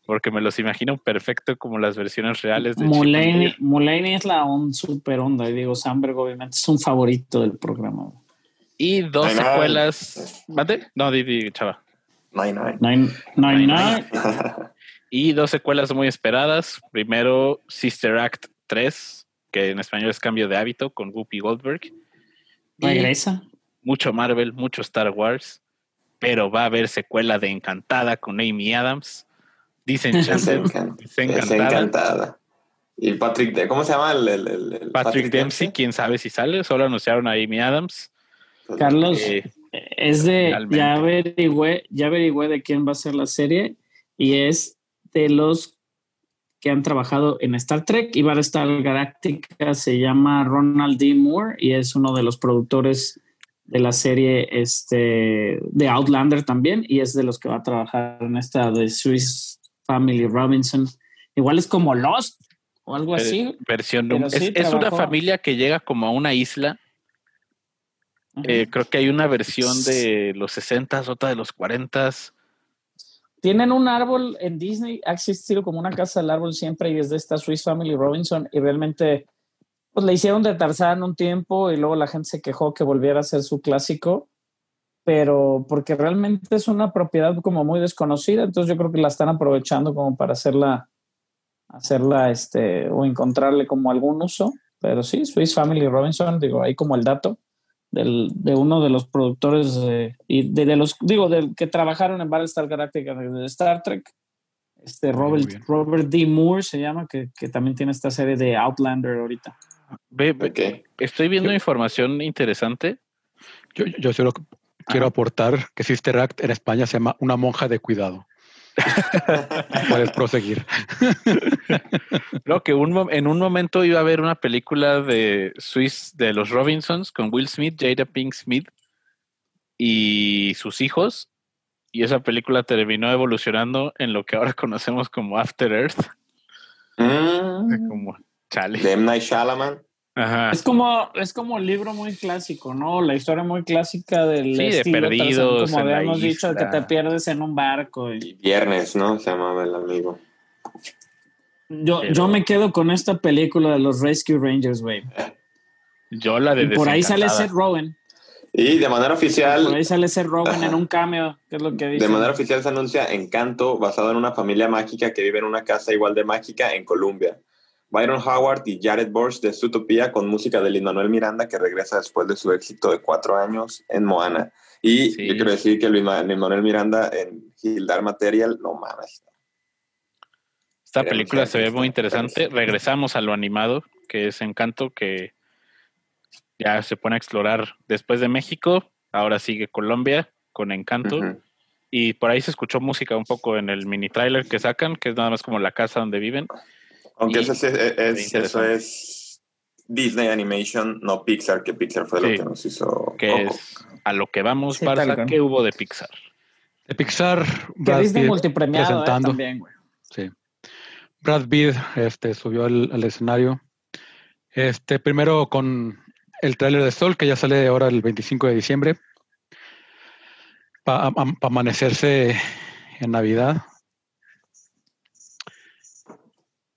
porque me los imagino perfecto como las versiones reales de Chip and Mulaney, Dale. Mulaney es la un super onda y digo, Samberg obviamente es un favorito del programa. Y dos Nine Nine. secuelas. ¿Mande? No, di, di, chava. Nine, nine. Nine, nine, Nine, nine. Y dos secuelas muy esperadas. Primero, Sister Act 3, que en español es Cambio de Hábito, con Whoopi Goldberg. Regresa. mucho Marvel, mucho Star Wars. Pero va a haber secuela de Encantada con Amy Adams. Dicen Es, Enchanted, encan- es es Encantada. encantada. Y Patrick, De- ¿cómo se llama el, el- el- el Patrick Dempsey, quién sabe si sale. Solo anunciaron a Amy Adams. Carlos, Eh, es de, ya averigüé, ya averigüé de quién va a ser la serie y es de los que han trabajado en Star Trek y Battlestar Galactica se llama Ronald D. Moore y es uno de los productores de la serie este, de Outlander también y es de los que va a trabajar en esta de Swiss Family Robinson. Igual es como Lost o algo así. versión es, sí es una familia que llega como a una isla Eh, creo que hay una versión de los 60, otra de los 40. Tienen un árbol en Disney, ha existido como una casa del árbol siempre y es de esta Swiss Family Robinson y realmente pues le hicieron de Tarzán un tiempo y luego la gente se quejó que volviera a ser su clásico, pero porque realmente es una propiedad como muy desconocida, entonces yo creo que la están aprovechando como para hacerla, hacerla este, o encontrarle como algún uso, pero sí, Swiss Family Robinson, digo, ahí como el dato del, de uno de los productores de, y de, de los, digo, del que trabajaron en Battlestar Galactica de, Star Trek, este Robert. Robert D. Moore se llama, que, que también tiene esta serie de Outlander ahorita. Ok. Estoy viendo Yo- información interesante. Yo, yo solo quiero aportar que Sister Act en España se llama Una monja de cuidado. Puedes proseguir. Creo que un en un momento iba a haber una película de Swiss de los Robinsons con Will Smith, Jada Pink Smith y sus hijos. Y esa película terminó evolucionando en lo que ahora conocemos como After Earth. Mm, Como chale. de M. Night Shyamalan. Ajá. Es como, es como el libro muy clásico, ¿no? La historia muy clásica del Sí, de estilo perdidos como habíamos dicho, que te pierdes en un barco. y- Viernes, ¿no? Se llamaba el amigo. yo, Pero- yo me quedo con esta película de los Rescue Rangers, güey. Yo la de Y por ahí sale. Seth Rogen. Y de manera Por oficial, ahí sale ese Rowan en un cameo, que es lo que dice. de manera oficial se anuncia Encanto, basado en una familia mágica que vive en una casa igual de mágica en Colombia. Byron Howard y Jared Borch de Zootopia con música de Lin Manuel Miranda que regresa después de su éxito de cuatro años en Moana. Y Sí. yo quiero decir que Lin Manuel Miranda en Gildar Material, no mames. Esta Queremos película se ve muy interesante. Regresamos a lo animado, que es Encanto, que ya se pone a explorar después de México. Ahora sigue Colombia con Encanto. Y por ahí se escuchó música un poco en el mini trailer que sacan, que es nada más como la casa donde viven. Aunque Y- eso, es, es- es- eso es Disney Animation, no Pixar, que Pixar fue lo que nos hizo. que Coco. es a lo que vamos, Sí, cual. ¿qué hubo de Pixar? De Pixar, Que Brad Disney multipremiado eh, también, güey. Sí. Brad Pitt este, subió al, al escenario. Este, primero con el tráiler de Sol, que ya sale ahora el 25 de diciembre. Para amanecerse en Navidad.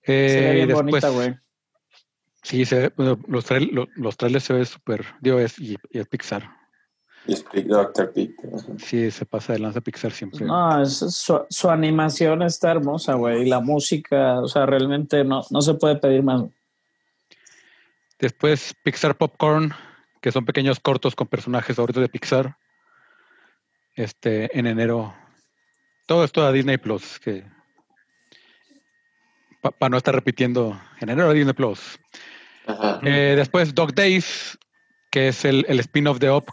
Se ve Eh, bien después- bonita, güey. Sí, se bueno, los, trail- lo- los trailers se ve súper. Digo, es, y, y es Pixar. Y Speak Doctor Pete. Sí, se pasa de lanza Pixar siempre. No, es- su, su animación está hermosa, güey. Y la música, o sea, realmente no, no se puede pedir más. Después Pixar Popcorn, que son pequeños cortos con personajes favoritos de Pixar. Este, en enero. Todo esto a Disney Plus, que para no estar repitiendo, en enero Disney Plus. Eh, después Dog Days, que es el, el spin-off de Up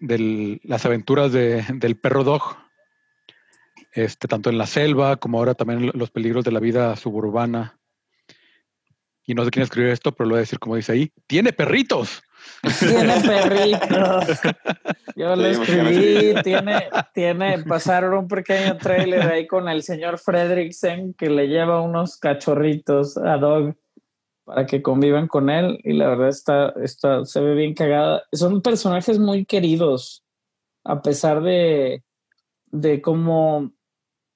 de las aventuras de- del perro Dog. Este, tanto en la selva como ahora también los peligros de la vida suburbana. Y no sé quién escribió esto, pero lo voy a decir como dice ahí. ¡Tiene perritos! Tiene perritos. Yo lo Sí, imagínate. escribí, tiene, tiene, pasaron un pequeño trailer ahí con el señor Fredricksen que le lleva unos cachorritos a Dog para que convivan con él y la verdad está, está, se ve bien cagada. Son personajes muy queridos, a pesar de, de cómo,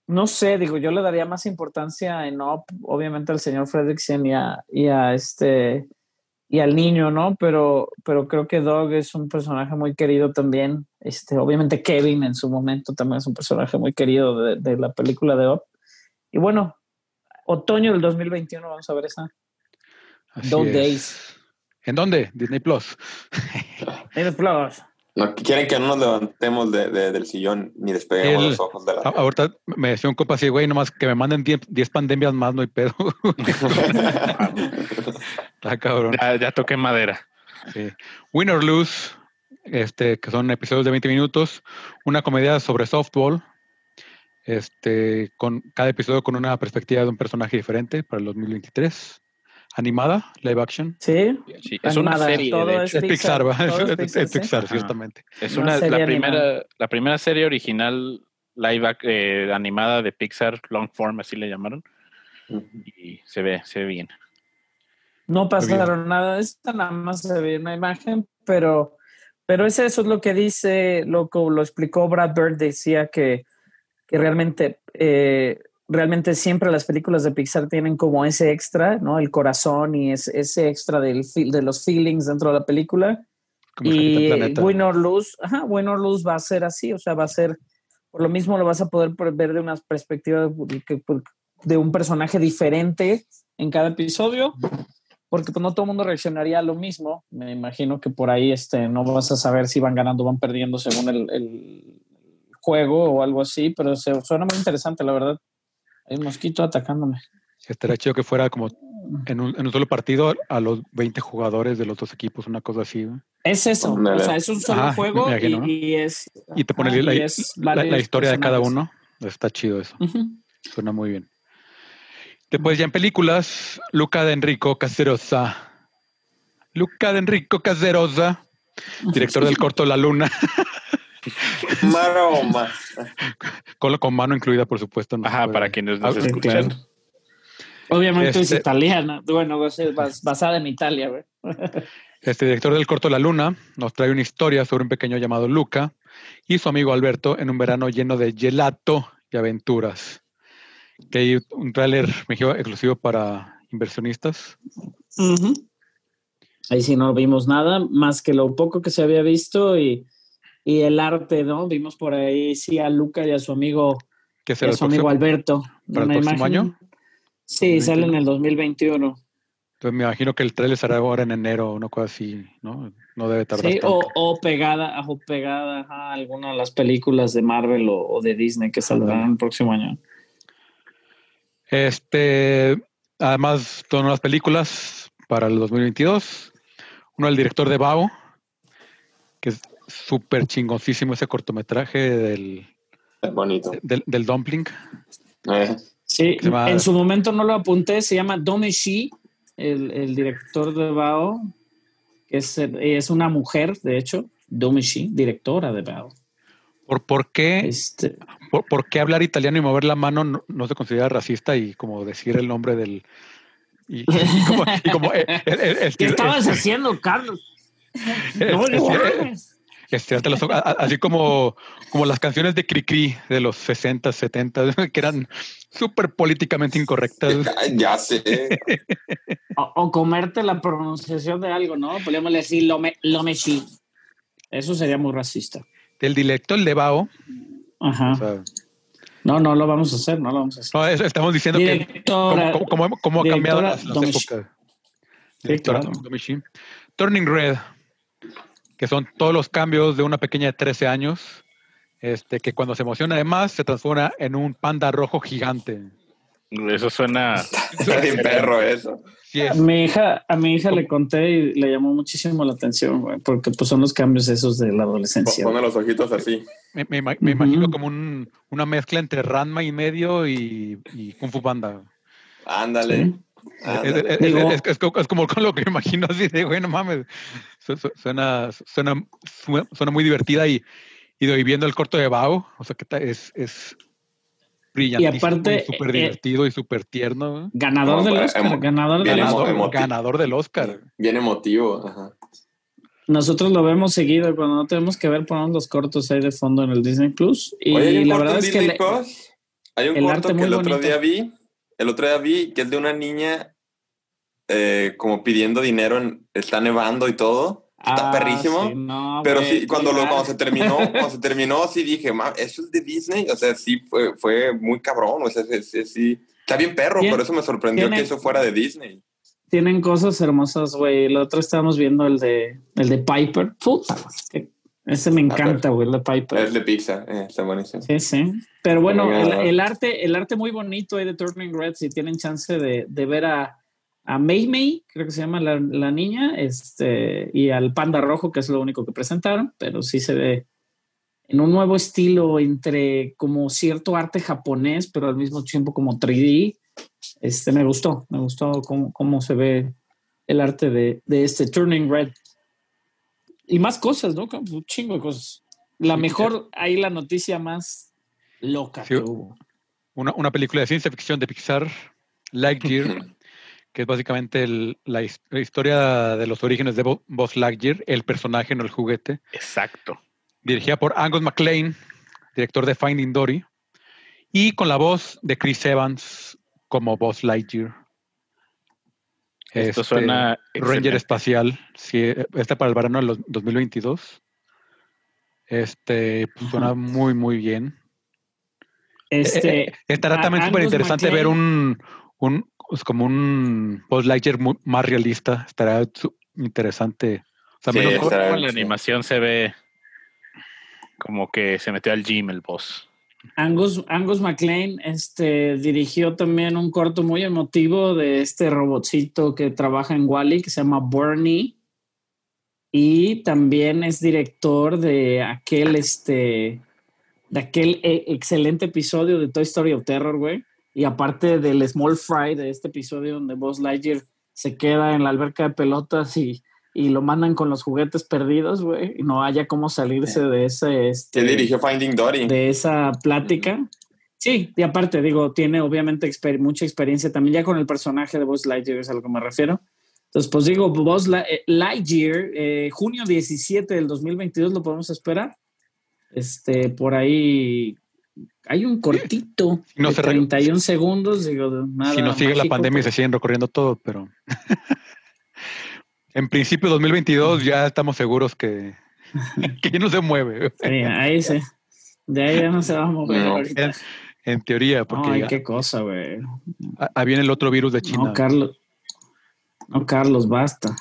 no sé, digo, yo le daría más importancia en Up, obviamente al señor Fredricksen y a, y a este y al niño, ¿no? Pero, pero creo que Dog es un personaje muy querido también. Este, obviamente Kevin en su momento también es un personaje muy querido de, de la película de Up. Y bueno, otoño del 2021 vamos a ver esa. Así Dog es. Days. ¿En dónde? Disney Plus. Disney Plus. No quieren que no nos levantemos de- de- del sillón ni despeguemos El- los ojos de la. A- ahorita me decía un copa así, güey, nomás que me manden 10 10 pandemias más, no hay pedo. Está cabrón. Ya, ya toqué madera. Sí. Win or Lose, este, que son episodios de 20 minutos, una comedia sobre softball, este, con cada episodio con una perspectiva de un personaje diferente para el 2023. Animada, live action. Sí. Sí, es una Animada, serie, todo de hecho. Es Pixar, ¿va? todo Es, Pixar, es sí. Pixar, Ajá. ciertamente. Es Una una, serie la, primera, animada. la primera serie original live eh, animada de Pixar, long form, así le llamaron. Y se ve, se ve bien. No pasaron nada, esta nada más se ve una imagen, pero, pero es eso es lo que dice, lo, que lo explicó Brad Bird, decía que, que realmente, eh, realmente siempre las películas de Pixar tienen como ese extra, ¿no? El corazón y ese, ese extra del, feel- de los feelings dentro de la película. Como Y. Win or Lose, ajá, Win or Lose va a ser así, o sea, va a ser, por lo mismo lo vas a poder ver de una perspectiva de, por- de un personaje diferente en cada episodio, porque pues no todo el mundo reaccionaría a lo mismo. Me imagino que por ahí este, no vas a saber si van ganando o van perdiendo según el, el juego o algo así, pero se, suena muy interesante, la verdad. Hay un mosquito atacándome. Estaría chido que fuera como en un, en un solo partido a los 20 jugadores de los dos equipos, una cosa así. ¿no? Es eso, o sea, es un solo Ajá, juego y, y es... Y te pone ajá, la, y es la- la varios historia de cada uno. Está chido eso. Suena muy bien. Después ya en películas, Luca de Enrico Caserosa. Luca de Enrico Caserosa, director del corto La Luna, Maroma. con, con mano incluida, por supuesto. no Ajá, puede- para quienes nos Ah, escuchan. claro. Obviamente es Este- italiana. Bueno, es bas- basada en Italia, güey. Este director del corto La Luna nos trae una historia sobre un pequeño llamado Luca y su amigo Alberto en un verano lleno de gelato y aventuras. Que hay un tráiler exclusivo para inversionistas. Ahí sí no vimos nada, más que lo poco que se había visto y, y el arte, ¿no? Vimos por ahí, sí, a Luca y a su amigo, ¿Qué y será a el su amigo? Alberto. ¿Para el próximo año? Sí, sale en el 2021. Entonces me imagino que el trailer será ahora en enero o una cosa así, ¿no? No debe tardar Sí, tanto. o, o pegada, o pegada a alguna de las películas de Marvel o, o de Disney que saldrán el próximo año. Este, además, todas las películas para el 2022. Uno del director de Bao, que súper chingoncísimo ese cortometraje del, Es bonito. del, del Dumpling. Eh, Sí, llama- en su momento no lo apunté, se llama Domeshi, el, el director de Bao, es, es una mujer, de hecho, Domeshi, directora de Bao. ¿Por, por, qué, Este, por, por qué hablar italiano y mover la mano no, no se considera racista y como decir el nombre del... Y, y como, y como, eh, ¿Qué estabas haciendo, Carlos? No. Estirarte los ojos, así como, como las canciones de Cricri de los 60, 70, que eran súper políticamente incorrectas. ya sé. O, o comerte la pronunciación de algo, ¿no? Podríamos decir Lome, Lomeshi. Eso sería muy racista. Del director de Bao, Ajá. o sea, No, no lo vamos a hacer, no lo vamos a hacer. no, eso estamos diciendo que Directora. cómo, cómo- cómo ha cambiado las, las épocas. Sí, claro. Turning Red, que son todos los cambios de una pequeña de 13 años, este, que cuando se emociona además se transforma en un panda rojo gigante. Eso suena. Está bien perro eso. Sí, A mi hija, a mi hija le conté y le llamó muchísimo la atención, güey, porque pues son los cambios esos de la adolescencia. Pone los ojitos así. me, me ima- me imagino como un- una mezcla entre Ranma y medio y, y Kung Fu Panda. Ándale. Sí. Es, ándale. es- Digo- es- es co- es como con lo que imagino así de, güey, no mames. Su- su- Suena, suena, su- suena muy divertida y, y viendo el corto de Bao, o sea que es, es brillantísimo, aparte, súper eh, divertido y súper tierno. ¿eh? Ganador No, del Oscar, emo- ganador del bien emo- Oscar. Ganador, ganador del Oscar. Bien emotivo. Ajá. Nosotros lo vemos seguido cuando no tenemos que ver, ponemos los cortos ahí de fondo en el Disney Plus. Y Oye, hay un la corto verdad es que le-. Hay un el corto arte que muy el otro bonito. día vi. El otro día vi que es de una niña eh, como pidiendo dinero. En, está nevando y todo. Está Ah, perrísimo. sí, no, Pero sí, cuando, lo, cuando se terminó, cuando se terminó, sí dije, "Ma, eso es de Disney. O sea, sí fue, fue muy cabrón. O sea, sí, sí. Está bien perro, por eso me sorprendió que eso fuera de Disney. Tienen cosas hermosas, güey. El otro estábamos viendo el de el de Piper. Puta, que- ese me encanta, güey, de Piper. Es de Pixar, eh, está buenísimo. Sí, sí. Pero bueno, el, el arte, el arte muy bonito ahí de Turning Red, si tienen chance de, de ver a, a Mei Mei, creo que se llama la, la niña, este, y al panda rojo, que es lo único que presentaron, pero sí se ve en un nuevo estilo entre como cierto arte japonés, pero al mismo tiempo como 3D. Este me gustó, me gustó cómo, cómo se ve el arte de, de este Turning Red. Y más cosas, ¿no? Un chingo de cosas. La Sí, mejor, ahí la noticia más loca Sí. que hubo. Una, una película de ciencia ficción de Pixar, Lightyear, que es básicamente el- la, his- la historia de los orígenes de Bo- Buzz Lightyear, el personaje, no el juguete. Exacto. dirigida por Angus MacLean, director de Finding Dory, y con la voz de Chris Evans como Buzz Lightyear. Esto Este, suena. Ranger excelente. espacial, sí, este para el verano del los- 2022. Este pues, suena muy, muy bien. Este, Eh, eh, estará a- también súper interesante ver un, un pues, como un Buzz Lightyear más realista. Estará interesante. O sea, Sí, menos- estará- Como la sí. animación se ve como que se metió al gym el boss. Angus, Angus MacLean este, dirigió también un corto muy emotivo de este robotcito que trabaja en Wally, que se llama Bernie. Y también es director de aquel, este, de aquel eh, excelente episodio de Toy Story of Terror, güey. Y aparte del Small Fry de este episodio donde Buzz Lightyear se queda en la alberca de pelotas y, y lo mandan con los juguetes perdidos, güey. Y no haya cómo salirse de ese... Este, dirigió Finding Dory. de esa plática. Sí, y aparte, digo, tiene obviamente exper- mucha experiencia también ya con el personaje de Buzz Lightyear, es a lo que me refiero. Entonces, pues digo, Buzz La- eh, Lightyear, eh, junio 17 del 2022 lo podemos esperar. Este, por ahí hay un cortito no de se re- 31 segundos, digo, nada si no sigue la mágico, pandemia y pero- se siguen recorriendo todo, pero en principio 2022 ya estamos seguros que, que no se mueve. Sí, ahí sí. De ahí ya no se va a mover No. ahorita. En, en teoría, porque Ay, ya- qué cosa, güey. ah, ah, viene el otro virus de China. No, Carlos. No, Carlos, basta.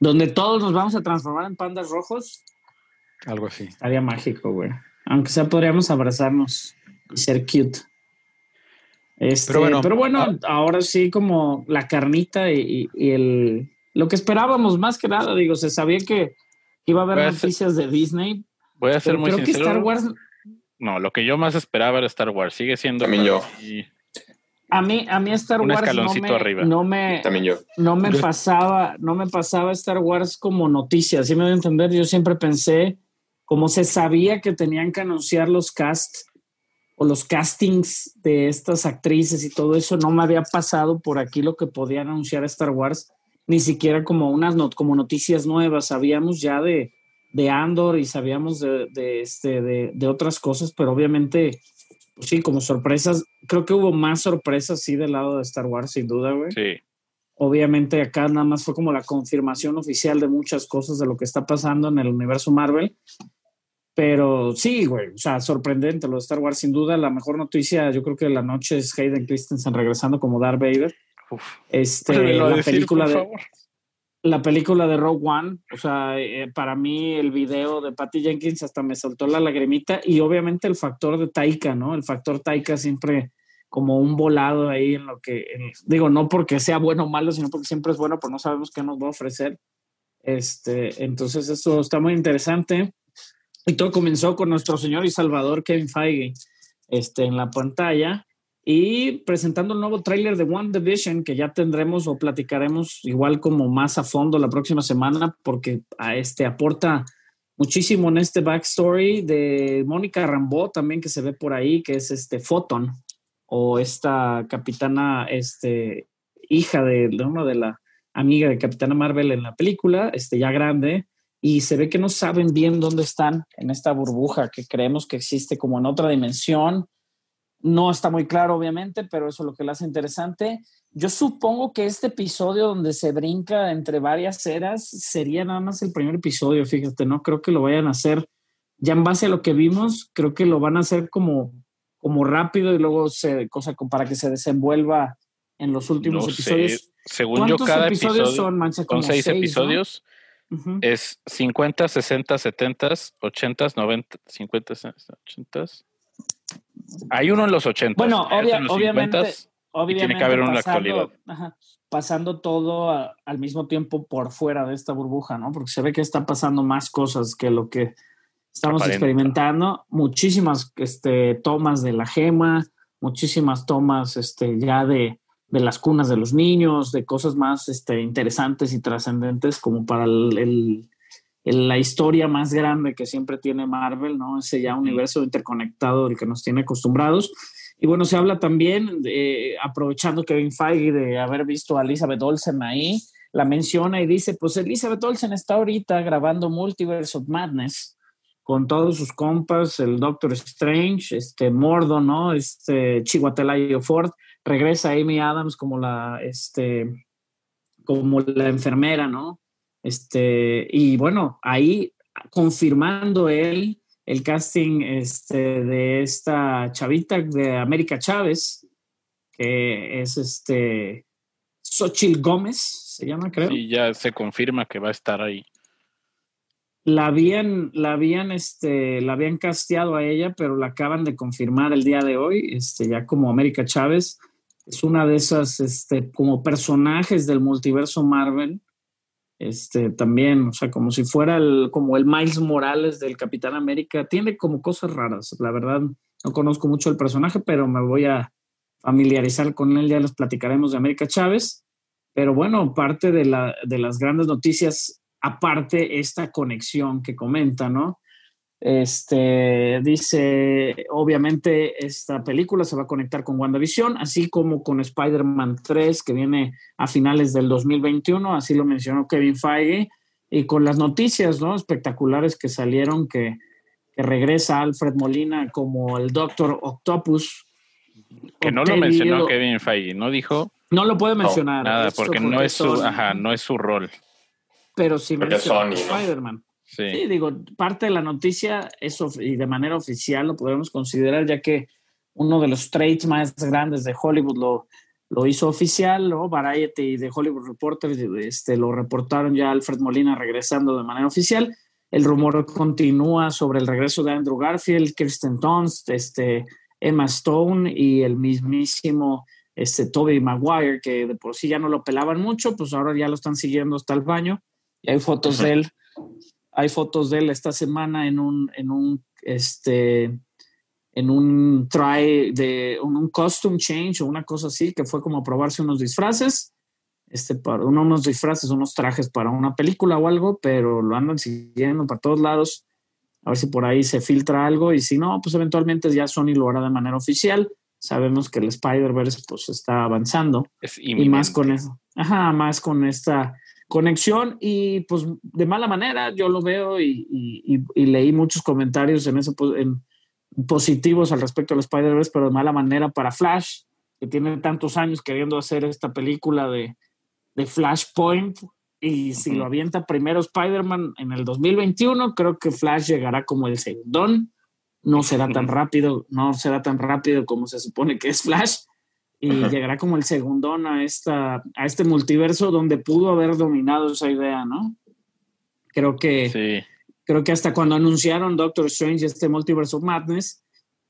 Donde todos nos vamos a transformar en pandas rojos, Algo así. estaría mágico, güey. Aunque sea, podríamos abrazarnos y ser cute. Este, Pero pero bueno, bueno, ahora sí como la carnita y, y- y el lo que esperábamos más que nada, digo, se sabía que iba a haber Voy a hacer- noticias de Disney, Voy a ser muy creo sincero. que Star Wars No, lo que yo más esperaba era Star Wars. Sigue siendo. También yo. Y- a mí a mí Star Un Wars no escaloncito me, arriba. no me También yo. no me pasaba, no me pasaba Star Wars como noticia, ¿sí me voy a entender? Yo siempre pensé, como se sabía que tenían que anunciar los casts o los castings de estas actrices y todo eso, no me había pasado por aquí lo que podían anunciar Star Wars, ni siquiera como unas not como noticias nuevas, sabíamos ya de, de Andor y sabíamos de, de, este, de, de otras cosas, pero obviamente, pues sí, como sorpresas, creo que hubo más sorpresas, sí, del lado de Star Wars, sin duda, güey Sí. obviamente acá nada más fue como la confirmación oficial de muchas cosas de lo que está pasando en el universo Marvel. Pero sí, güey, o sea, sorprendente lo de Star Wars, sin duda. La mejor noticia, yo creo que de la noche es Hayden Christensen regresando como Darth Vader. Uf. Este, la, decir, película de, la película de Rogue One, o sea, eh, para mí el video de Patty Jenkins hasta me soltó la lagrimita y obviamente el factor de Taika, ¿no? El factor Taika siempre como un volado ahí en lo que, en- digo, no porque sea bueno o malo, sino porque siempre es bueno, pero no sabemos qué nos va a ofrecer. Este, entonces esto está muy interesante. Y todo comenzó con nuestro señor y salvador Kevin Feige este, en la pantalla y presentando el nuevo tráiler de One Division que ya tendremos o platicaremos igual como más a fondo la próxima semana porque a este aporta muchísimo en este backstory de Mónica Rambeau también que se ve por ahí que es este Photon o esta capitana este hija de, de una de la amiga de Capitana Marvel en la película este ya grande y se ve que no saben bien dónde están en esta burbuja que creemos que existe como en otra dimensión no está muy claro, obviamente, pero eso es lo que lo hace interesante. Yo supongo que este episodio donde se brinca entre varias eras sería nada más el primer episodio, fíjate, no creo que lo vayan a hacer ya en base a lo que vimos, creo que lo van a hacer como, como rápido y luego se, cosa para que se desenvuelva en los últimos No sé. episodios. Según yo, ¿Cuántos cada episodios episodio son, Mancha? Como seis, ¿no? episodios. Es 50, 60, 70, 80, 90, 50, 60, 80. Hay uno en los 80. Bueno, obvia- los obviamente, 50s. obviamente que haber uno en la pasando- actualidad. ajá, pasando todo a- al mismo tiempo por fuera de esta burbuja, ¿no? Porque se ve que está pasando más cosas que lo que estamos Aparenta. experimentando. Muchísimas este, tomas de la gema, muchísimas tomas este, ya de, de las cunas de los niños, de cosas más este, interesantes y trascendentes como para el- la historia más grande que siempre tiene Marvel, ¿no? Ese ya universo interconectado del que nos tiene acostumbrados. Y bueno, se habla también, de, aprovechando Kevin Feige de haber visto a Elizabeth Olsen ahí, la menciona y dice, pues Elizabeth Olsen está ahorita grabando Multiverse of Madness con todos sus compas, el Doctor Strange, este Mordo, ¿no? Este Chihuahua Ford, regresa Amy Adams como la, este, como la enfermera, ¿no? Este, y bueno, ahí confirmando él el casting este, de esta chavita de América Chávez, que es este Xochil Gómez, se llama, creo. Sí, ya se confirma que va a estar ahí. La habían, la habían, este, la habían casteado a ella, pero la acaban de confirmar el día de hoy, este, ya como América Chávez. Es una de esas, este, como personajes del multiverso Marvel. Este, también, o sea, como si fuera el, como el Miles Morales del Capitán América. Tiene como cosas raras. La verdad, no conozco mucho el personaje, pero me voy a familiarizar con él. Ya les platicaremos de América Chávez. Pero bueno, parte de, la, de las grandes noticias aparte esta conexión que comenta, ¿no? Este dice, obviamente esta película se va a conectar con WandaVision, así como con Spider-Man 3 que viene a finales del 2021, así lo mencionó Kevin Feige, y con las noticias, ¿no? Espectaculares que salieron que, que regresa Alfred Molina como el Doctor Octopus. Que no lo mencionó Kevin Feige, no dijo No lo puede mencionar. nada, porque no es su, ajá, no es su rol. Pero sí ¿no? Spider-Man. Sí. Sí, digo, parte de la noticia es y de manera oficial lo podemos considerar, ya que uno de los trades más grandes de Hollywood lo, lo hizo oficial, ¿no? Variety y de Hollywood Reporter este, lo reportaron ya Alfred Molina regresando de manera oficial. El rumor continúa sobre el regreso de Andrew Garfield, Kirsten Dunst, este, Emma Stone y el mismísimo este, Toby Maguire, que de por sí ya no lo pelaban mucho, pues ahora ya lo están siguiendo hasta el baño. Y hay fotos de él hay fotos de él esta semana en un, en un, este, en un try de un, un costume change o una cosa así, que fue como probarse unos disfraces, este, para, uno- unos disfraces, unos trajes para una película o algo, pero lo andan siguiendo para todos lados. A ver si por ahí se filtra algo y si no, pues eventualmente ya Sony lo hará de manera oficial. Sabemos que el Spider-Verse pues está avanzando Es y más con eso. Ajá, más con esta conexión y pues de mala manera yo lo veo y, y- y- y leí muchos comentarios en eso po- en positivos al respecto del Spider-Verse, pero de mala manera para Flash, que tiene tantos años queriendo hacer esta película de, de Flashpoint y si lo avienta primero Spider-Man en el 2021, creo que Flash llegará como el segundón, no será tan rápido, no será tan rápido como se supone que es Flash y Ajá. llegará como el segundón a, esta, a este multiverso donde pudo haber dominado esa idea, ¿no? Creo que, Sí. creo que hasta cuando anunciaron Doctor Strange, este Multiverse of Madness,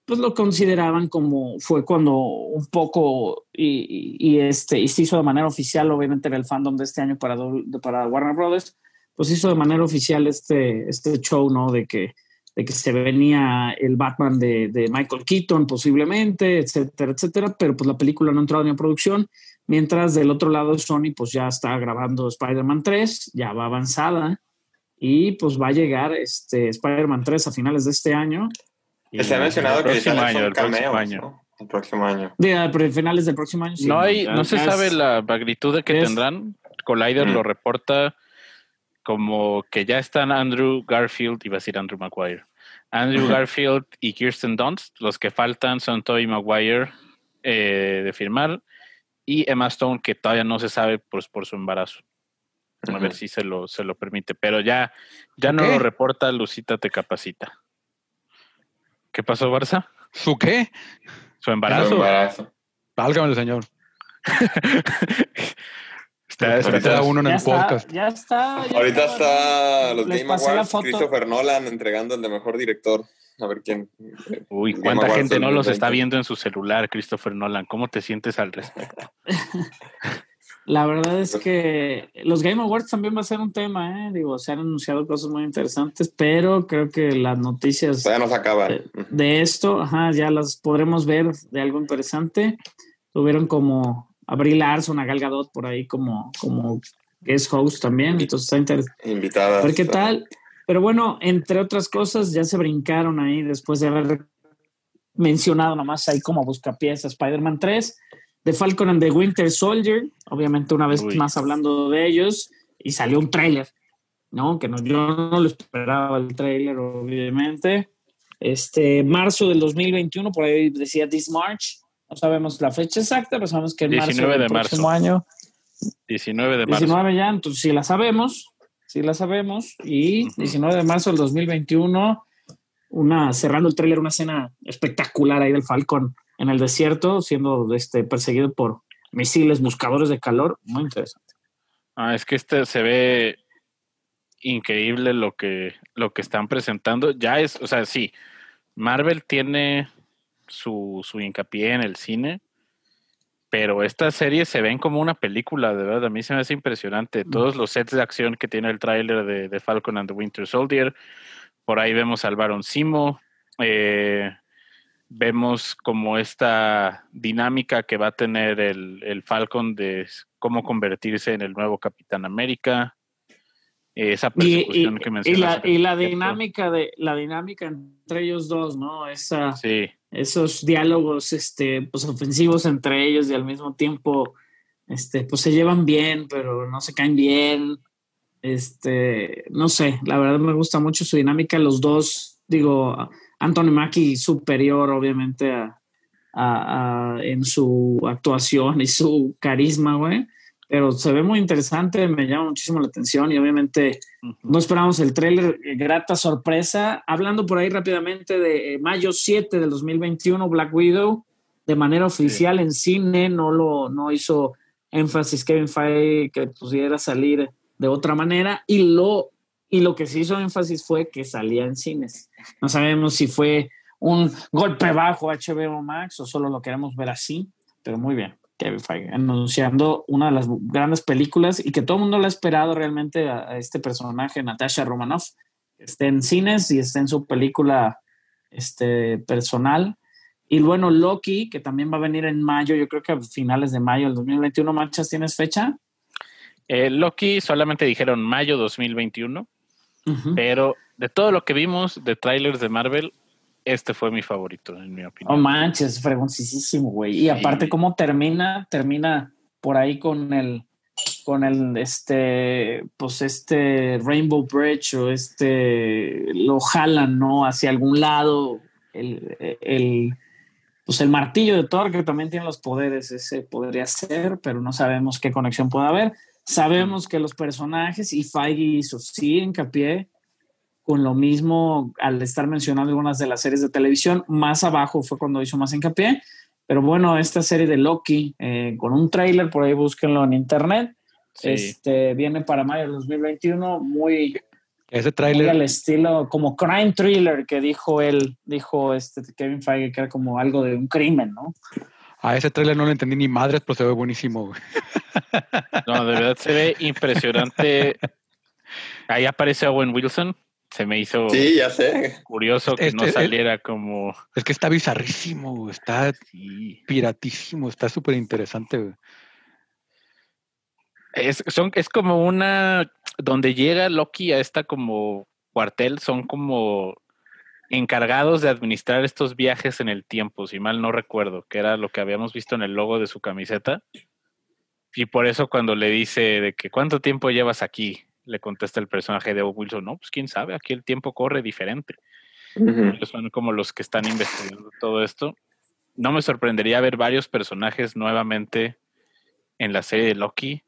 pues lo consideraban como fue cuando un poco y, y- y este y se hizo de manera oficial, obviamente en el fandom de este año para, para Warner Brothers, pues hizo de manera oficial este, este show, ¿no? De que, de que se venía el Batman de, de Michael Keaton posiblemente, etcétera, etcétera, pero pues la película no ha entrado ni en producción, mientras del otro lado Sony pues ya está grabando Spider-Man 3, ya va avanzada y pues va a llegar este Spider-Man 3 a finales de este año. Y- Se ha mencionado el que próximo año, son el próximo cameos, año. ¿no? El próximo año. de, pero finales del próximo año. sí, no hay, no se sabe la magnitud de que es- tendrán. Collider Mm. lo reporta como que ya están Andrew Garfield, iba a decir Andrew Maguire. Andrew. Garfield y Kirsten Dunst, los que faltan son Tobey Maguire eh, de firmar y Emma Stone, que todavía no se sabe pues, por su embarazo. A ver si se lo, se lo permite. Pero ya, ya no lo reporta, Lucita te capacita. ¿Qué pasó, Barça? ¿Su qué? Su Su embarazo. embarazo. Válgame el señor. Está- está- Ahorita uno en el está, podcast. ya está. ya Ahorita está. está los Game Awards. Christopher Nolan entregando el de mejor director. A ver quién. Uy, Game cuánta Awards gente no los 2020. está viendo en su celular, Christopher Nolan. ¿Cómo te sientes al respecto? La verdad es que los Game Awards también va a ser un tema, ¿eh? Digo, se han anunciado cosas muy interesantes, pero creo que las noticias Todavía no se acaban. de, de esto, ajá, ya las podremos ver de algo interesante. Tuvieron como Abril Larson, a Gal Gadot por ahí como, como guest host también, entonces está interesante. Invitadas. A ver qué tal. Pero bueno, entre otras cosas, ya se brincaron ahí después de haber mencionado nomás ahí como buscapiés a Spider-Man 3, The Falcon and the Winter Soldier, obviamente una vez Uy. más hablando de ellos, y salió un tráiler, ¿no? Que no, yo no lo esperaba el tráiler, obviamente. Este, marzo del 2021, por ahí decía This March, no sabemos la fecha exacta, pero sabemos que en marzo 19 del de marzo. próximo año 19 de marzo. 19 ya, entonces sí la sabemos, sí la sabemos. Y Ujú. 19 de marzo del 2021, una, cerrando el tráiler, una escena espectacular ahí del Falcon en el desierto, siendo este, perseguido por misiles buscadores de calor. Muy interesante. Ah, es que este se ve increíble lo que, lo que están presentando. Ya es, o sea, sí, Marvel tiene su, su hincapié en el cine, pero estas series se ven como una película, de verdad. A mí se me hace impresionante. Todos los sets de acción que tiene el tráiler de, de Falcon and the Winter Soldier. Por ahí vemos al Baron Simo. eh, vemos como esta dinámica que va a tener el, el Falcon de cómo convertirse en el nuevo Capitán América. Eh, esa Y, y- persecución que y mencionas. la, y la dinámica de la dinámica entre ellos dos, ¿no? Esa, Sí, esos diálogos este, pues, ofensivos entre ellos y al mismo tiempo este, pues se llevan bien, pero no se caen bien. Este, no sé, la verdad me gusta mucho su dinámica. Los dos, digo, Anthony Mackie superior, obviamente, a, a- a- en su actuación y su carisma, güey. Pero se ve muy interesante, me llama muchísimo la atención y obviamente no esperamos el tráiler, eh, grata sorpresa. Hablando por ahí rápidamente de eh, mayo 7 del 2021, Black Widow, de manera oficial en cine, no lo no hizo énfasis Kevin Feige que pudiera salir de otra manera y lo y lo que se hizo énfasis fue que salía en cines. No sabemos si fue un golpe bajo HBO Max o solo lo queremos ver así, pero muy bien. Kevin Feige anunciando una de las grandes películas y que todo el mundo lo ha esperado realmente a, este personaje, Natasha Romanoff, que esté en cines y esté en su película este, personal. Y bueno, Loki, que también va a venir en mayo, yo creo que a finales de mayo del 2021. Manchas, ¿tienes fecha? Eh, Loki solamente dijeron mayo 2021, pero de todo lo que vimos de trailers de Marvel, este fue mi favorito, en mi opinión. No manches, fregoncísimo, güey. Y aparte, cómo termina, termina por ahí con el, con el, este, pues este Rainbow Bridge o este, lo jalan, ¿no? Hacia algún lado, el, el, pues el martillo de Thor, que también tiene los poderes, ese podría ser, pero no sabemos qué conexión puede haber. Sabemos que los personajes, y Feige hizo sí hincapié con lo mismo al estar mencionando algunas de las series de televisión. Más abajo fue cuando hizo más hincapié. Pero bueno, esta serie de Loki, eh, con un trailer, por ahí búsquenlo en internet. Este viene para mayo del 2021, muy, ese trailer al estilo como crime thriller que dijo él, dijo este Kevin Feige que era como algo de un crimen, ¿no? A ese trailer no lo entendí ni madres, pero se ve buenísimo. No, de verdad se ve impresionante. Ahí aparece Owen Wilson, se me hizo sí, ya sé. curioso que no saliera como. Es que está bizarrísimo, está piratísimo, está súper interesante. Es, son, es como una. Donde llega Loki a esta como cuartel, son como encargados de administrar estos viajes en el tiempo, si mal no recuerdo, que era lo que habíamos visto en el logo de su camiseta. Y por eso cuando le dice de que cuánto tiempo llevas aquí, le contesta el personaje de Wilson, no, pues quién sabe, aquí el tiempo corre diferente. son como los que están investigando todo esto. No me sorprendería ver varios personajes nuevamente en la serie de Loki.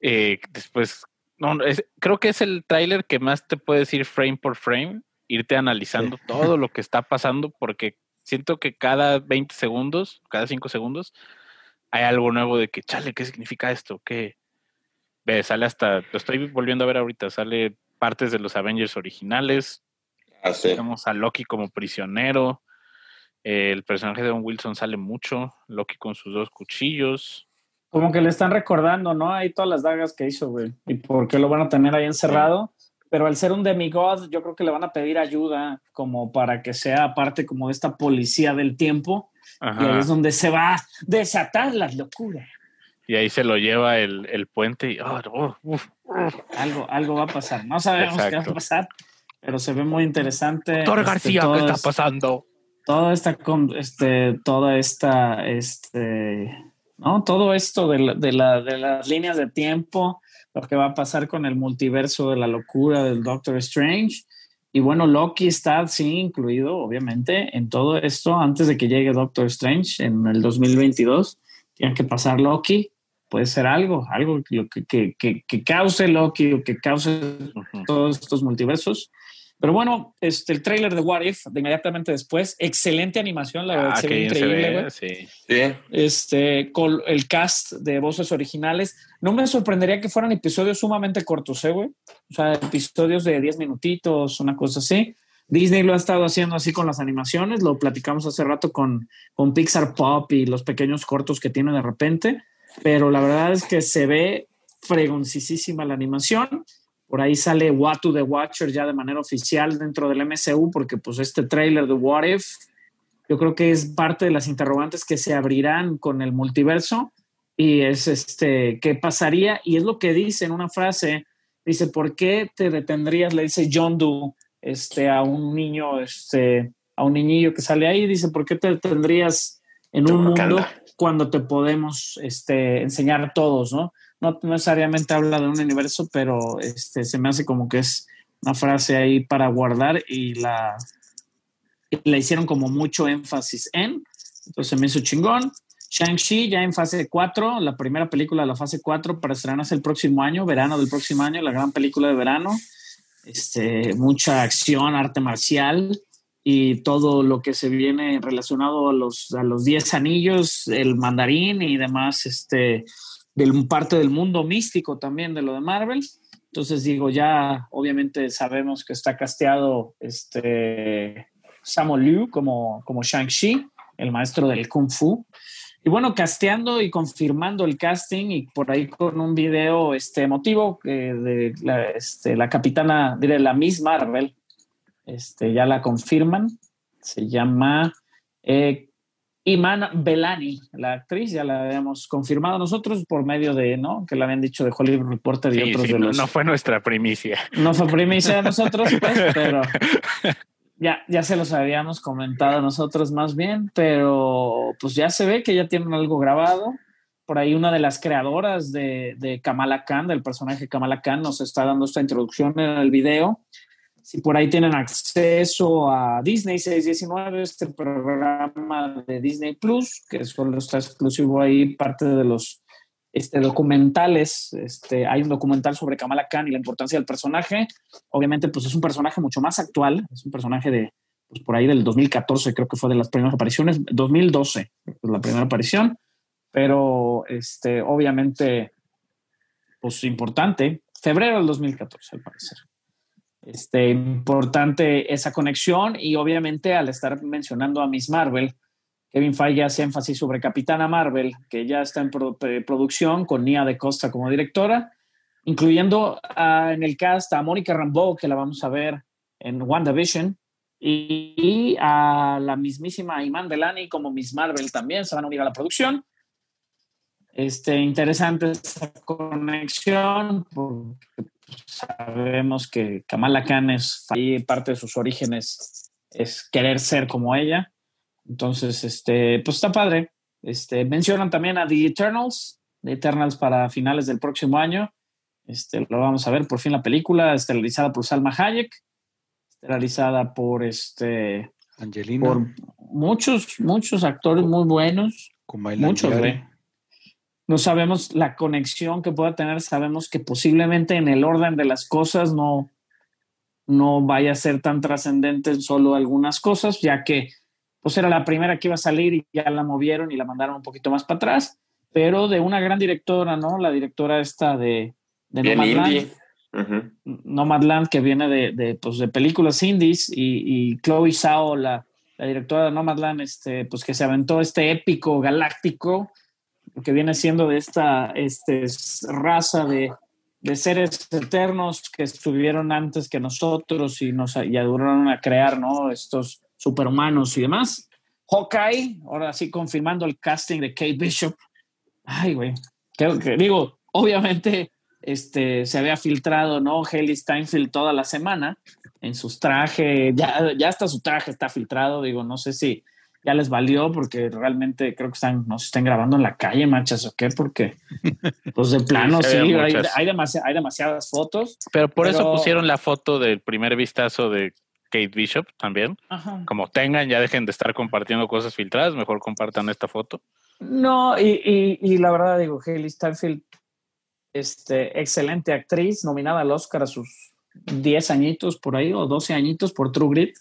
Eh, después, no, creo que es el tráiler que más te puede decir frame por frame, irte analizando todo lo que está pasando, porque siento que cada 20 segundos, cada 5 segundos, hay algo nuevo de que, chale, ¿qué significa esto? ¿Qué, sale hasta, lo estoy volviendo a ver ahorita, sale partes de los Avengers originales. Ah, Tenemos a Loki como prisionero. el personaje de Don Wilson sale mucho. Loki con sus dos cuchillos. Como que le están recordando, ¿no? Hay todas las dagas que hizo, güey. Y por qué lo van a tener ahí encerrado. Pero al ser un demigod, yo creo que le van a pedir ayuda como para que sea parte como de esta policía del tiempo. Y ahí es donde se va a desatar las locuras y ahí se lo lleva el, puente y ah, oh, algo, algo va a pasar. No sabemos qué va a pasar, pero se ve muy interesante. Doctor este, García, ¿qué está pasando? Toda esta, este, toda esta, este, ¿no? Todo esto de, de, la, de las líneas de tiempo, lo que va a pasar con el multiverso de la locura del Doctor Strange. Y bueno, Loki está, sí, incluido, obviamente, en todo esto antes de que llegue Doctor Strange en el 2022. Tiene que pasar Loki puede ser algo, algo que, que, que, que cause Loki o que cause todos estos multiversos. Pero bueno, este, el trailer de What If, de inmediatamente después, excelente animación, la verdad, ah, se ve increíble, sí. Este, con el cast de voces originales. No me sorprendería que fueran episodios sumamente cortos, ¿eh, güey? O sea, episodios de 10 minutitos, una cosa así. Disney lo ha estado haciendo así con las animaciones, lo platicamos hace rato con, con Pixar Pop y los pequeños cortos que tiene de repente pero la verdad es que se ve fregoncísima la animación. Por ahí sale Watu the Watcher ya de manera oficial dentro del MCU, porque pues este trailer de What If, yo creo que es parte de las interrogantes que se abrirán con el multiverso y es este, ¿qué pasaría? Y es lo que dice en una frase, dice, ¿por qué te detendrías? Le dice John Doe este, a un niño, este, a un niñillo que sale ahí, dice, ¿por qué te detendrías en un mundo cuando te podemos este, enseñar todos, ¿no? No necesariamente habla de un universo, pero este, se me hace como que es una frase ahí para guardar y la, la hicieron como mucho énfasis en. Entonces me hizo chingón. Shang-Chi ya en fase 4, la primera película de la fase 4 para estrenarse el próximo año, verano del próximo año, la gran película de verano. Este, mucha acción, arte marcial y todo lo que se viene relacionado a los, a los 10 anillos, el mandarín y demás, este, del, parte del mundo místico también de lo de Marvel. Entonces digo, ya obviamente sabemos que está casteado este Samuel Liu como, como Shang-Chi, el maestro del Kung Fu. Y bueno, casteando y confirmando el casting y por ahí con un video este, emotivo eh, de la, este, la capitana, diré, la Miss Marvel, este, ya la confirman. Se llama eh, Iman Belani, la actriz, ya la habíamos confirmado nosotros por medio de, ¿no? Que la habían dicho de Hollywood Reporter y Sí, otros sí, de no, los... no fue nuestra primicia. No fue primicia de nosotros, pues, pero ya, ya se los habíamos comentado nosotros más bien, pero pues ya se ve que ya tienen algo grabado. Por ahí una de las creadoras de, de Kamala Khan, del personaje Kamala Khan, nos está dando esta introducción en el video. Si por ahí tienen acceso a Disney 619, este programa de Disney Plus, que solo está exclusivo ahí, parte de los este, documentales. Este, hay un documental sobre Kamala Khan y la importancia del personaje. Obviamente, pues es un personaje mucho más actual, es un personaje de, pues por ahí del 2014, creo que fue de las primeras apariciones, 2012, pues, la primera aparición, pero este, obviamente, pues importante, febrero del 2014, al parecer. Este, importante esa conexión y obviamente al estar mencionando a Miss Marvel, Kevin Feige hace énfasis sobre Capitana Marvel, que ya está en pre- producción con Nia de Costa como directora, incluyendo ah, en el cast a Mónica Rambeau, que la vamos a ver en WandaVision, y, y a la mismísima Iman Delani como Miss Marvel también se van a unir a la producción. Este, interesante esa conexión, porque pues, sabemos que Kamala Khan es ahí parte de sus orígenes es querer ser como ella. Entonces, este, pues está padre. Este, mencionan también a The Eternals, The Eternals para finales del próximo año. Este, lo vamos a ver por fin la película, estelarizada por Salma Hayek, estelarizada por este, Angelina, por muchos, muchos actores muy buenos. Kumail Muchos, güey. No sabemos la conexión que pueda tener, sabemos que posiblemente en el orden de las cosas no, no vaya a ser tan trascendente en solo algunas cosas, ya que pues era la primera que iba a salir y ya la movieron y la mandaron un poquito más para atrás, pero de una gran directora, ¿no? La directora esta de, Nomadland. Nomadland, que viene de, de, pues, de películas indies, y, y Chloe Zhao, la, la directora de Nomadland, este, pues que se aventó este épico galáctico, que viene siendo de esta este, raza de, de seres eternos que estuvieron antes que nosotros y nos ayudaron a crear ¿no? estos superhumanos y demás. Hawkeye, ahora sí confirmando el casting de Kate Bishop. Ay, güey. Creo que, digo, obviamente este, se había filtrado, ¿no? Haley Steinfeld toda la semana en sus trajes, ya, ya hasta su traje está filtrado, digo, no sé si ya les valió porque realmente creo que están, nos están grabando en la calle, machas, o qué, porque pues de plano se sí, hay, hay, demasi- hay demasiadas fotos. Pero por eso pusieron la foto del primer vistazo de Kate Bishop también. Ajá. Como tengan, ya dejen de estar compartiendo cosas filtradas, mejor compartan esta foto. No, y, y, y la verdad digo, Haley Steinfeld, este, excelente actriz, nominada al Oscar a sus 10 añitos por ahí, o 12 añitos por True Grit.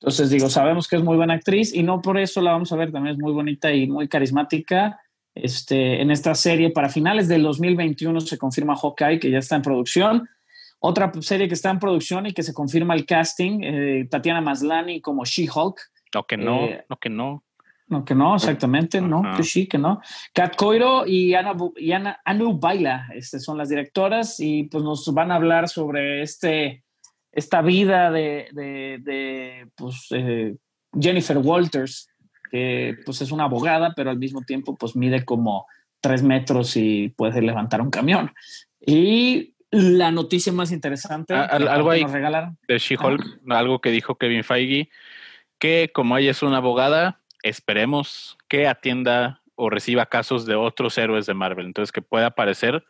Entonces digo, sabemos que es muy buena actriz y no por eso la vamos a ver, también es muy bonita y muy carismática. Este, en esta serie para finales del 2021 se confirma Hawkeye, que ya está en producción. Otra serie que está en producción y que se confirma el casting, eh, Tatiana Maslany como She-Hulk. No que no, Eh, no que no. No, que no, exactamente, no, que sí, que no. Kat Coiro y Ana, y Ana- Anu Baila este, son las directoras y pues nos van a hablar sobre este, esta vida de, de, de, pues, eh, Jennifer Walters, que pues es una abogada, pero al mismo tiempo pues mide como tres metros y puede levantar un camión. Y la noticia más interesante Ah, al- que algo ahí. nos regalaron. De She-Hulk, algo que dijo Kevin Feige, que como ella es una abogada, esperemos que atienda o reciba casos de otros héroes de Marvel. Entonces que pueda aparecer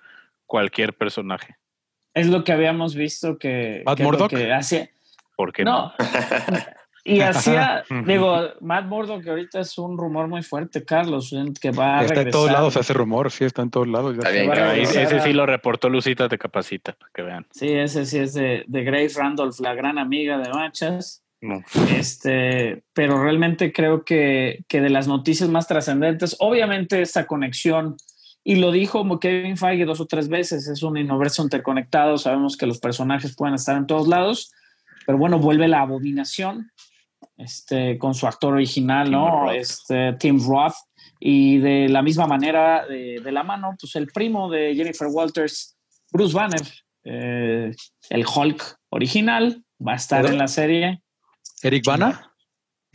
cualquier personaje. Es lo que habíamos visto que, Matt que Murdock. hace, ¿Por qué no. no? Y hacía, digo, Matt Murdock, que ahorita es un rumor muy fuerte, Carlos, que va a Está en todos lados ese rumor, sí, está en todos lados. ya Está bien, ese sí lo reportó Lucita de Capacita, para que vean. Sí, ese sí es de, de Grace Randolph, la gran amiga de Machas. No. Este, pero realmente creo que, que de las noticias más trascendentes, obviamente esta conexión, y lo dijo Kevin Feige dos o tres veces, es un universo interconectado, sabemos que los personajes pueden estar en todos lados, pero bueno, vuelve la abominación, este, con su actor original, Tim ¿no? Roth. Este, Tim Roth, y de la misma manera, de, de la mano, pues el primo de Jennifer Walters, Bruce Banner, eh, el Hulk original, va a estar ¿Verdad? en la serie. Eric Bana.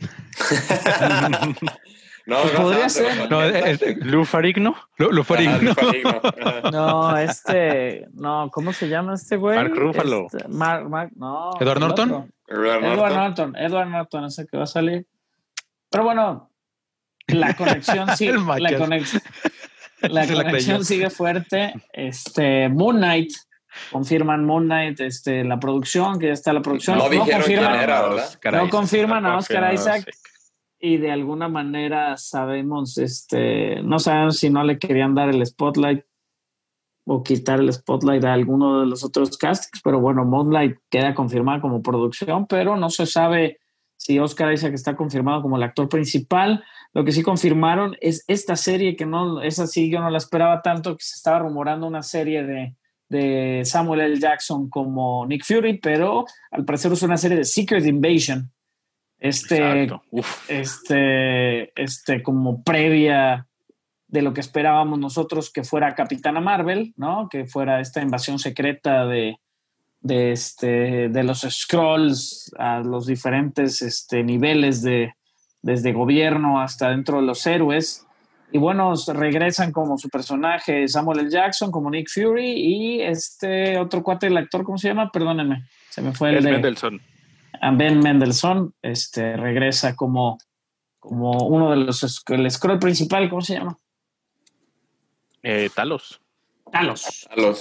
No, Pues no, podría no, ser. no, No, no, es, es- Lou Ferrigno, lo, lo fue Ajá, digno. el Farigno. Ajá. No, este, no, ¿cómo se llama este güey? Mark Ruffalo. Este, Mark, Mark, no. ¿Edward Norton? Edward Edward Norton. Edward Norton, ese que va a salir. Pero bueno, la conexión sí, la, conex- la conexión sigue fuerte. Este, Moon Knight, confirman Moon Knight, este, la producción, que ya está la producción. No dijeron quién confirman, era, ¿verdad? Oscar No confirman a No Oscar. Isaac. Y de alguna manera sabemos, este, no sabemos si no le querían dar el spotlight o quitar el spotlight a alguno de los otros castings, pero bueno, Moonlight queda confirmada como producción, pero no se sabe si Oscar Isaac está confirmado como el actor principal. Lo que sí confirmaron es esta serie que no, esa sí yo no la esperaba tanto, que se estaba rumorando una serie de, de Samuel L. Jackson como Nick Fury, pero al parecer es una serie de Secret Invasion. Este, este, este, como previa de lo que esperábamos nosotros que fuera Capitana Marvel, ¿no? Que fuera esta invasión secreta de, de, este, de los scrolls a los diferentes este, niveles de, desde gobierno hasta dentro de los héroes. Y bueno, regresan como su personaje Samuel L. Jackson, como Nick Fury y este otro cuate, el actor, ¿cómo se llama? Perdónenme, se me fue el de... Mendelssohn. Ben Mendelssohn, este, regresa como, como uno de los, el scroll principal, ¿cómo se llama? Eh, Talos. Talos. A los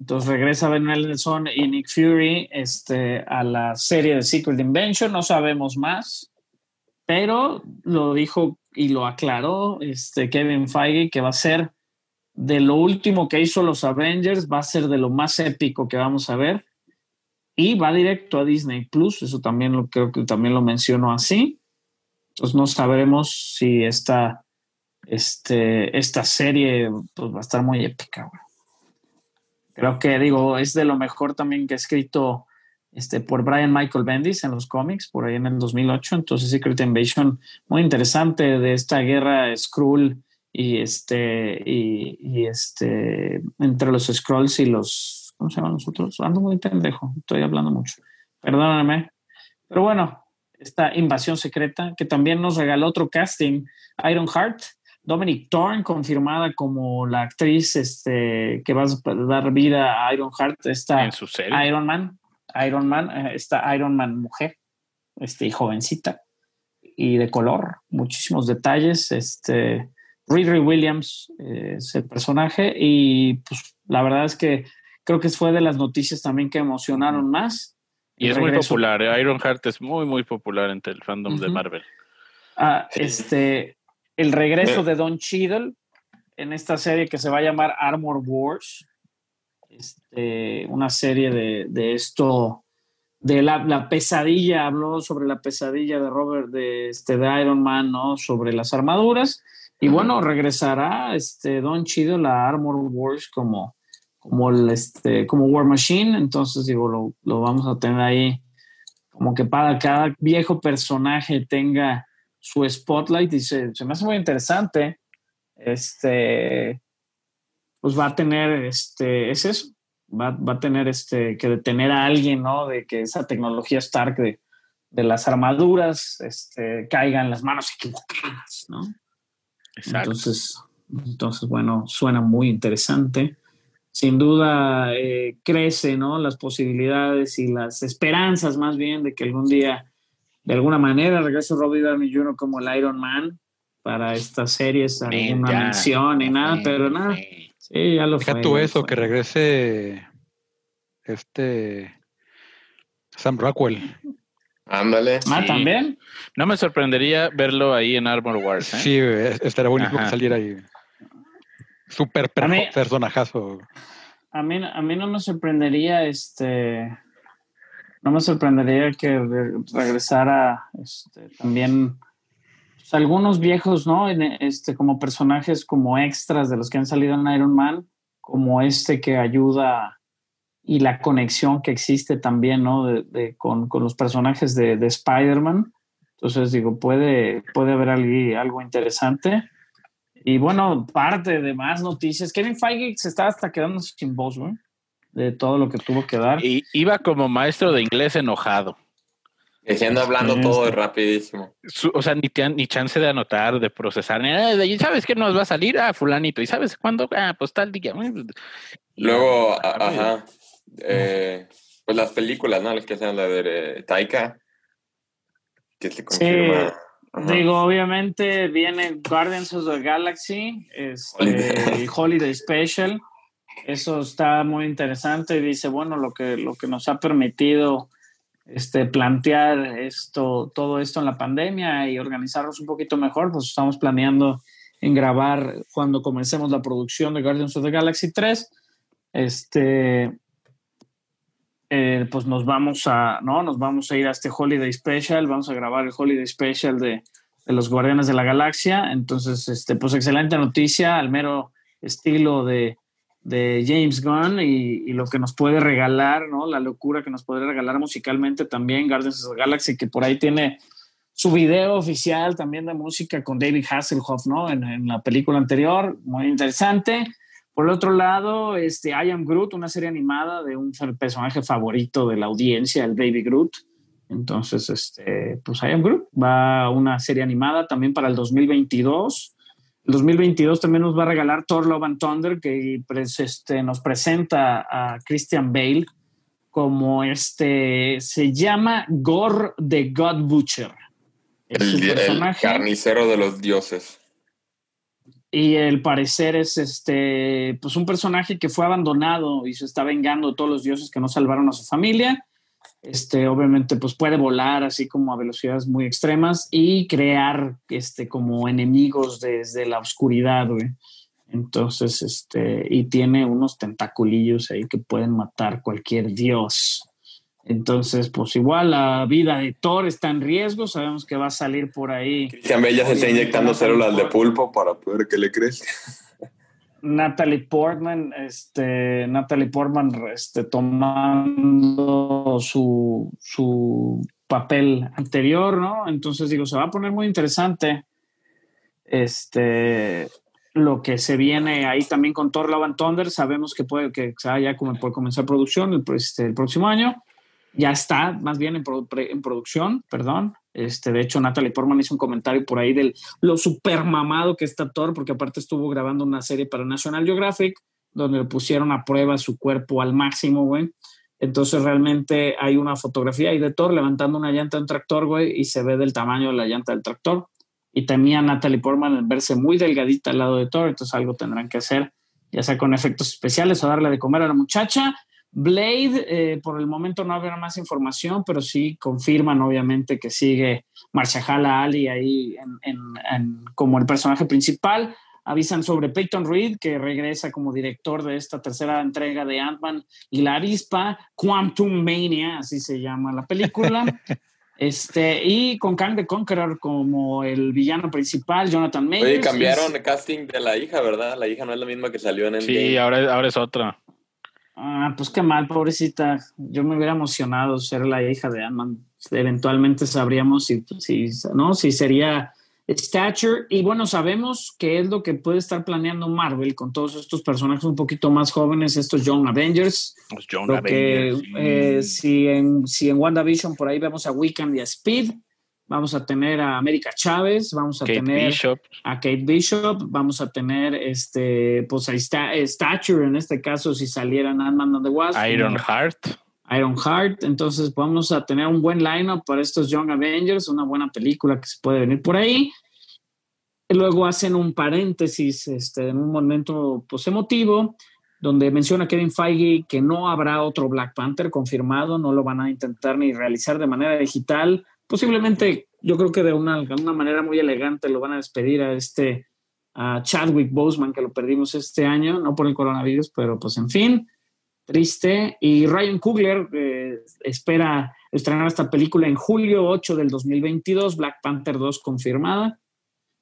Entonces regresa Ben Mendelssohn y Nick Fury este, a la serie de Secret Invention, no sabemos más, pero lo dijo y lo aclaró este, Kevin Feige que va a ser de lo último que hizo los Avengers, va a ser de lo más épico que vamos a ver y va directo a Disney Plus, eso también lo creo que también lo mencionó así. Entonces no sabremos si esta, este, esta serie pues, va a estar muy épica. Creo que digo, es de lo mejor también que ha escrito este, por Brian Michael Bendis en los cómics, por ahí en el 2008. Entonces Secret Invasion, muy interesante de esta guerra Skrull y este, y, este, entre los Skrulls y los, ¿cómo se llaman nosotros? Ando muy pendejo, estoy hablando mucho. Perdóname. Pero bueno, esta invasión secreta que también nos regaló otro casting, Iron Heart, Dominic Thorne confirmada como la actriz este, que va a dar vida a Iron Heart, esta En su serie. Iron Man, Iron Man, eh, esta Iron Man mujer, este, y jovencita y de color, muchísimos detalles, este, Riri Williams eh, es el personaje y pues la verdad es que creo que fue de las noticias también que emocionaron más. Y El es muy popular. eh, Ironheart es muy, muy popular entre el fandom de. Marvel. Ah, Sí. este, el regreso Eh. de Don Cheadle en esta serie que se va a llamar Armor Wars. Este, una serie de, de esto, de la, la pesadilla, habló sobre la pesadilla de Robert, de, este, de Iron Man, ¿no? Sobre las armaduras. Y bueno, regresará este, Don Cheadle a Armor Wars como, como, el, este, como War Machine. Entonces, digo, lo, lo vamos a tener ahí como que para cada viejo personaje tenga su spotlight y se, se me hace muy interesante. Este, pues va a tener, este, es eso, va, va a tener este, que detener a alguien, ¿no? De que esa tecnología Stark de, de las armaduras este, caiga en las manos equivocadas, ¿no? Exacto. Entonces, entonces, bueno, suena muy interesante. Sin duda eh, crece, ¿no? Las posibilidades y las esperanzas más bien de que algún día, de alguna manera, regrese Robbie Downey Jr. como el Iron Man para estas series, alguna Ya. mención y nada, pero nada. Sí. Sí, ya lo Deja fue, tú eso, fue. que regrese este Sam Rockwell. Ándale. Ah, Sí. también. No me sorprendería verlo ahí en Armor Wars. ¿eh? Sí, estaría bonito Ajá. que saliera ahí. Súper personajazo. A mí, a mí no me sorprendería este. No me sorprendería que re- regresara este, también pues, algunos viejos, ¿no? En, Este, como personajes como extras de los que han salido en Iron Man, como este que ayuda y la conexión que existe también, ¿no? De, de- con, con los personajes de, de Spider-Man. Entonces, digo, puede, puede haber algo, algo interesante. Y bueno, parte de más noticias. Kevin Feige se está hasta quedando sin voz, güey, de todo lo que tuvo que dar. Y iba como maestro de inglés enojado. Diciendo hablando Sí, todo sí. rapidísimo. Su- o sea, ni, te- ni chance de anotar, de procesar. ni nada de- ¿Y sabes qué nos va a salir? Ah, fulanito. ¿Y sabes cuándo? Ah, pues tal día. Luego, Ah, a- ajá. eh, pues las películas, ¿no? Las que hacen la de eh, Taika. Que se confirma. Ajá. Digo, obviamente viene Guardians of the Galaxy, este, Holiday. el Holiday Special. Eso está muy interesante. Dice, bueno, lo que, lo que nos ha permitido este, plantear esto, todo esto en la pandemia y organizarnos un poquito mejor, pues estamos planeando en grabar cuando comencemos la producción de Guardians of the Galaxy 3. Este, eh, pues nos vamos a, ¿no? Nos vamos a ir a este Holiday Special, vamos a grabar el Holiday Special de, de los Guardianes de la Galaxia. Entonces, este, pues excelente noticia, al mero estilo de, de James Gunn y, lo que nos puede regalar, ¿no? La locura que nos puede regalar musicalmente también Guardians of the Galaxy, que por ahí tiene su video oficial también de música con David Hasselhoff, ¿no? En la película anterior, muy interesante. Por el otro lado, este, I Am Groot, una serie animada de un personaje favorito de la audiencia, el Baby Groot. Entonces, este, pues I Am Groot va a una serie animada también para el 2022. El 2022 también nos va a regalar Thor Love and Thunder, que pues, este, nos presenta a Christian Bale como este, se llama Gore the God Butcher. Es El, el personaje. carnicero de los dioses. Y el parecer es este, pues un personaje que fue abandonado y se está vengando de todos los dioses que no salvaron a su familia. Este, obviamente, pues puede volar así como a velocidades muy extremas y crear este, como enemigos desde la oscuridad, güey. Entonces, este, y tiene unos tentaculillos ahí que pueden matar cualquier dios. Entonces, pues igual la vida de Thor está en riesgo. Sabemos que va a salir por ahí. Christian Bale ya se está inyectando células de pulpo para poder que le crezca. Natalie Portman, este, Natalie Portman, este, tomando su, su papel anterior, ¿no? Entonces digo, se va a poner muy interesante. Este, lo que se viene ahí también con Thor Love and Thunder, sabemos que puede que ya como puede comenzar producción el, este, el próximo año. Ya está, más bien en, producción, perdón. Este, de hecho, Natalie Portman hizo un comentario por ahí del lo super mamado que está Thor, porque aparte estuvo grabando una serie para National Geographic, donde le pusieron a prueba su cuerpo al máximo, güey. Entonces realmente hay una fotografía ahí de Thor levantando una llanta de un tractor, güey, y se ve del tamaño de la llanta del tractor. Y temía Natalie Portman en verse muy delgadita al lado de Thor, entonces algo tendrán que hacer, ya sea con efectos especiales o darle de comer a la muchacha. Blade, eh, por el momento no habrá más información, pero sí confirman obviamente que sigue Marshala Ali ahí en- en- en- como el personaje principal. Avisan sobre Peyton Reed, que regresa como director de esta tercera entrega de Ant-Man y la avispa, Quantum Mania, así se llama la película. este, y con Kang the Conqueror como el villano principal, Jonathan Majors. Oye, cambiaron el casting de la hija, ¿verdad? La hija no es la misma que salió en Endgame. Sí, ahora, ahora es otra. Ah, pues qué mal, pobrecita. Yo me hubiera emocionado ser la hija de Ant-Man. Eventualmente sabríamos si, si, ¿no? si sería Stature. Y bueno, sabemos que es lo que puede estar planeando Marvel con todos estos personajes un poquito más jóvenes, estos Young Avengers. Los Young que, Avengers, sí. eh, si, en, si en WandaVision por ahí vemos a Wiccan y a Speed, vamos a tener a América Chávez, vamos a Kate tener Bishop. a Kate Bishop, vamos a tener este, pues ahí está eh, Stature en este caso si salieran Ant-Man and the Wasp, Iron Heart. Iron Heart, entonces vamos a tener un buen lineup para estos Young Avengers, una buena película que se puede venir por ahí. Y luego hacen un paréntesis este, en un momento pues emotivo donde menciona Kevin Feige que no habrá otro Black Panther confirmado, no lo van a intentar ni realizar de manera digital. Posiblemente, yo creo que de una, una manera muy elegante lo van a despedir a este a Chadwick Boseman, que lo perdimos este año, no por el coronavirus, pero pues en fin, triste. Y Ryan Coogler eh, espera estrenar esta película en julio 8 del 2022, Black Panther 2 confirmada.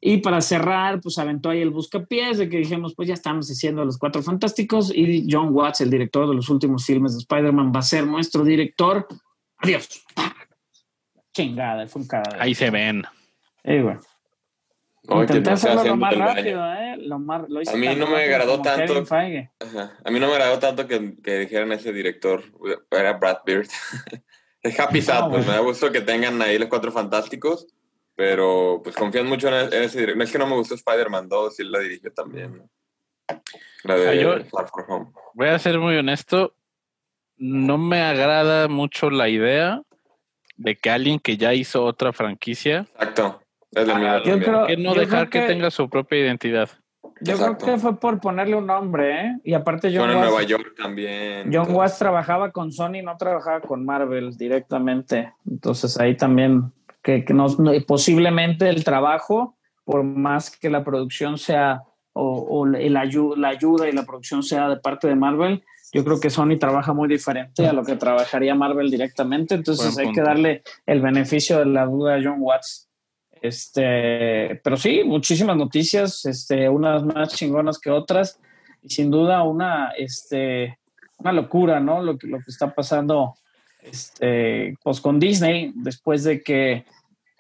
Y para cerrar, pues aventó ahí el buscapiés de que dijimos, pues ya estamos diciendo los cuatro fantásticos y John Watts, el director de los últimos filmes de Spider-Man, va a ser nuestro director. Adiós. Chingada, fue un cara. Ahí se ven. Eh, Intenté no sea hacerlo lo más el rápido, ¿eh? Lo más, lo hice A mí no me agradó tanto. Ajá. A mí no me agradó tanto que, que dijeran ese director, era Brad Beard. es Happy Sad, No, pues güey. me da gusto que tengan ahí los cuatro fantásticos, pero pues confían mucho en, en ese director. No es que no me gustó Spider-Man 2, y él la dirigió también. ¿no? La de Ah, yo- Far From Home. Voy a ser muy honesto. No me agrada mucho la idea de que alguien que ya hizo otra franquicia, Exacto. Es la Ah, mía yo creo- que no yo dejar creo que, que- tenga su propia identidad. Yo Exacto. creo que fue por ponerle un nombre, ¿eh? Y aparte John Bueno, en Watts, Nueva York también. John todo. Watts trabajaba con Sony, no trabajaba con Marvel directamente. Entonces ahí también, que, que no- posiblemente el trabajo, por más que la producción sea, o, o el ayu- la ayuda y la producción sea de parte de Marvel, yo creo que Sony trabaja muy diferente a lo que trabajaría Marvel directamente. Entonces hay que darle el beneficio de la duda a John Watts. Este, pero sí, muchísimas noticias, este, unas más chingonas que otras, y sin duda una, este, una locura, ¿no? Lo que, lo que está pasando este, pues con Disney, después de que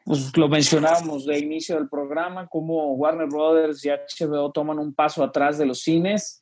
pues, lo mencionábamos de inicio del programa, como Warner Brothers y HBO toman un paso atrás de los cines.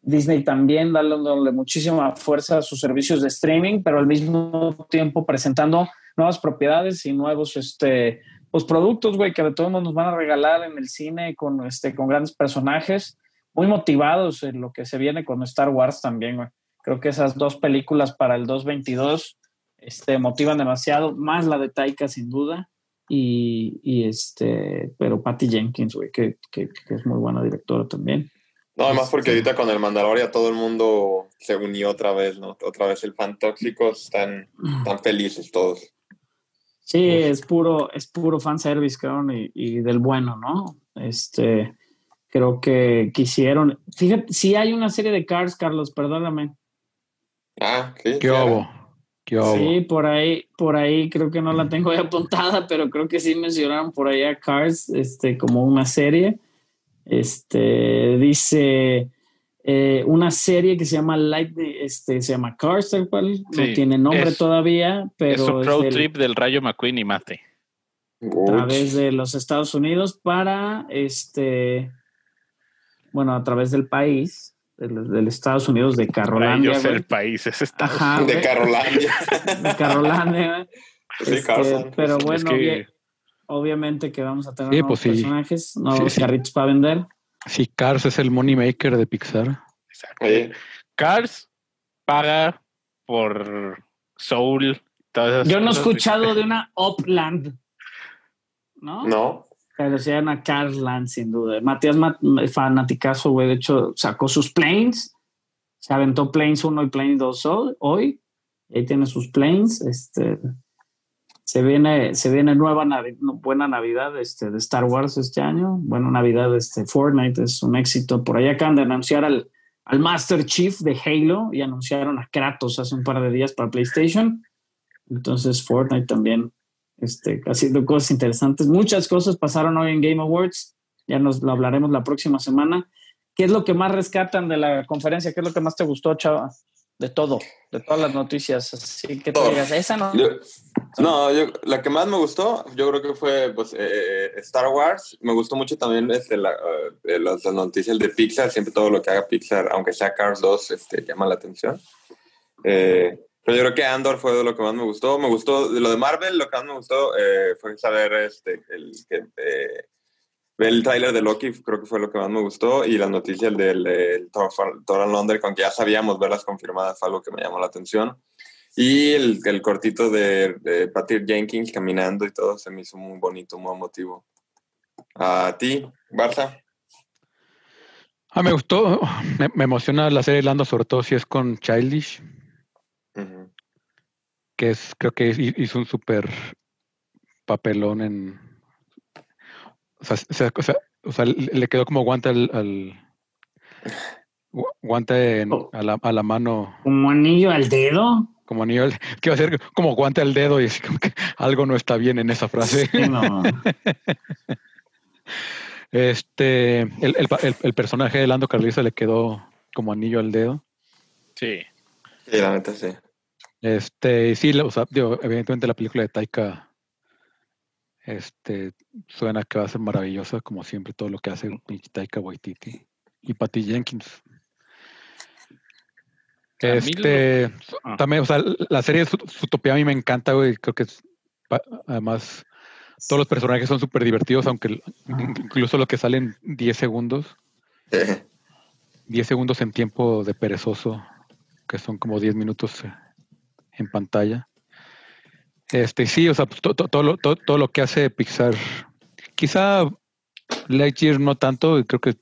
Disney también dándole muchísima fuerza a sus servicios de streaming, pero al mismo tiempo presentando nuevas propiedades y nuevos este, pues, productos, güey, que de todos nos van a regalar en el cine con, este, con grandes personajes, muy motivados en lo que se viene con Star Wars también, güey. Creo que esas dos películas para el 222 este, motivan demasiado, más la de Taika sin duda, y, y este, pero Patty Jenkins, güey, que, que, que es muy buena directora también. No, además porque ahorita con el Mandalorian todo el mundo se unió otra vez, ¿no? Otra vez el fan tóxico, están, están felices todos. Sí, es puro, es puro fanservice, cabrón, y, y del bueno, ¿no? Este, creo que quisieron. Fíjate, sí hay una serie de Cars, Carlos, perdóname. Ah, sí. ¿Qué sí, hubo? ¿Qué hubo? Sí, por ahí, por ahí creo que no la tengo ya apuntada, pero creo que sí mencionaron por ahí a Cars, este, como una serie. Este, dice eh, una serie que se llama Lightning, este, se llama Cars, tal cual, no tiene nombre es- todavía, pero es un es road del- trip del Rayo McQueen y Mate. A través de los Estados Unidos para este, bueno, a través del país, del, del Estados Unidos de ellos güey. el país es Estados Ajá, de Carolandia. de Carrolandia. güey. sí, Este, Carson. pero Es bueno, que- bien, obviamente que vamos a tener Sí, nuevos pues sí. personajes, nuevos sí. carritos para vender. Si Cars es el money maker de Pixar. Exacto. Oye, Cars paga por Soul. Todas esas Yo no he escuchado de una Upland, ¿no? no. Pero sí una Carsland, sin duda. Matías, Mat- fanaticazo, güey, de hecho sacó sus planes, se aventó Planes 1 y Planes 2 hoy, hoy. Ahí tiene sus planes. Este, se viene, se viene nueva Navi- buena Navidad este, de Star Wars este año. Buena Navidad, este Fortnite es un éxito. Por ahí acaban de anunciar al, al Master Chief de Halo y anunciaron a Kratos hace un par de días para PlayStation. Entonces Fortnite también este, haciendo cosas interesantes. Muchas cosas pasaron hoy en Game Awards. Ya nos lo hablaremos la próxima semana. ¿Qué es lo que más rescatan de la conferencia? ¿Qué es lo que más te gustó, Chava? De todo, de todas las noticias. Así que te Todo. digas, esa no. Yo- no, yo, la que más me gustó, yo creo que fue pues, eh, Star Wars. Me gustó mucho también este, la, eh, las, las noticias de Pixar. Siempre todo lo que haga Pixar, aunque sea Cars 2, este, llama la atención. Eh, pero yo creo que Andor fue de lo que más me gustó. Me gustó de lo de Marvel, lo que más me gustó eh, fue saber este, el, que, eh, el tráiler de Loki, creo que fue lo que más me gustó. Y las noticias del del Thor, and Thunder, aunque ya sabíamos verlas confirmadas, fue algo que me llamó la atención. Y el, el cortito de, de Patty Jenkins caminando y todo se me hizo muy bonito, muy emotivo. A ti, Barça. Ah, me gustó, me, me emociona la serie Lando, sobre todo si es con Childish, que es, creo que hi- hizo un súper papelón en. O sea, o sea, o sea, o sea, le le quedó como guante al. al- gu- guante en- Oh. a, la, a la mano, Como anillo al dedo. como anillo, al- que va a ser como guante al dedo y así como que algo no está bien en esa frase. Sí, no. Este, el, el, el- el personaje de Lando Carlisa le quedó como anillo al dedo. Sí. Sí, la neta sí. Este, y sí, o sea, digo, evidentemente la película de Taika este, suena que va a ser maravillosa, como siempre, todo lo que hace Taika Waititi y Patty Jenkins. Lo- Este, Ah. también, o sea, la serie de Zootopia a mí me encanta, güey, creo que es, además, todos los personajes son súper divertidos, aunque incluso lo que salen 10 segundos, Sí. 10 segundos en tiempo de perezoso, que son como 10 minutos eh, en pantalla. Este, sí, o sea, pues, to- to- todo, lo, to- todo lo que hace Pixar, quizá Lightyear no tanto, y creo que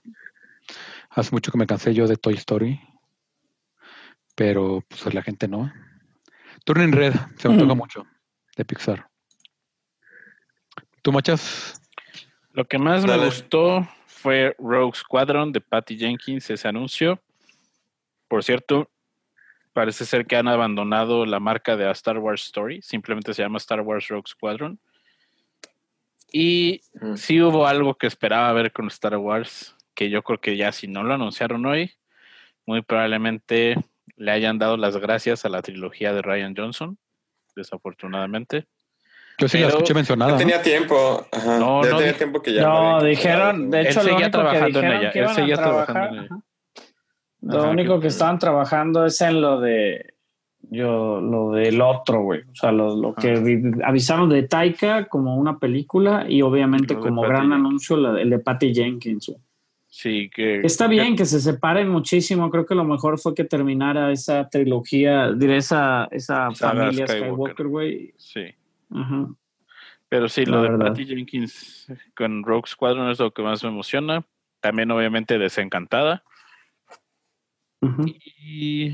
hace mucho que me cansé yo de Toy Story, pero pues la gente no. Turning Red, se me toca Mm. mucho de Pixar. ¿Tú machas? Lo que más Dale. me gustó fue Rogue Squadron de Patty Jenkins, ese anuncio. Por cierto, parece ser que han abandonado la marca de A Star Wars Story, simplemente se llama Star Wars Rogue Squadron. Y Ujú. sí hubo algo que esperaba ver con Star Wars, que yo creo que ya si no lo anunciaron hoy, muy probablemente le hayan dado las gracias a la trilogía de Ryan Johnson, desafortunadamente. Yo sí la Pero- escuché mencionada. ¿no? tenía tiempo. Ajá. No, ya no tenía tiempo que ya. No, dijeron, de Él hecho, lo seguía trabajando en ella, él seguía trabajando en ella. Lo Ajá, único que- que estaban trabajando es en lo de yo lo del otro, güey. O sea, lo, lo que avisaron de Taika como una película y obviamente Lo como gran anuncio la- el de Patty Jenkins. Sí, que Está bien que se separen muchísimo. Creo que lo mejor fue que terminara esa trilogía, diré esa, esa familia Skywalker. Güey. Sí. Ajá. Pero sí, La lo de verdad. Patty Jenkins con Rogue Squadron es lo que más me emociona. También, obviamente, desencantada. Y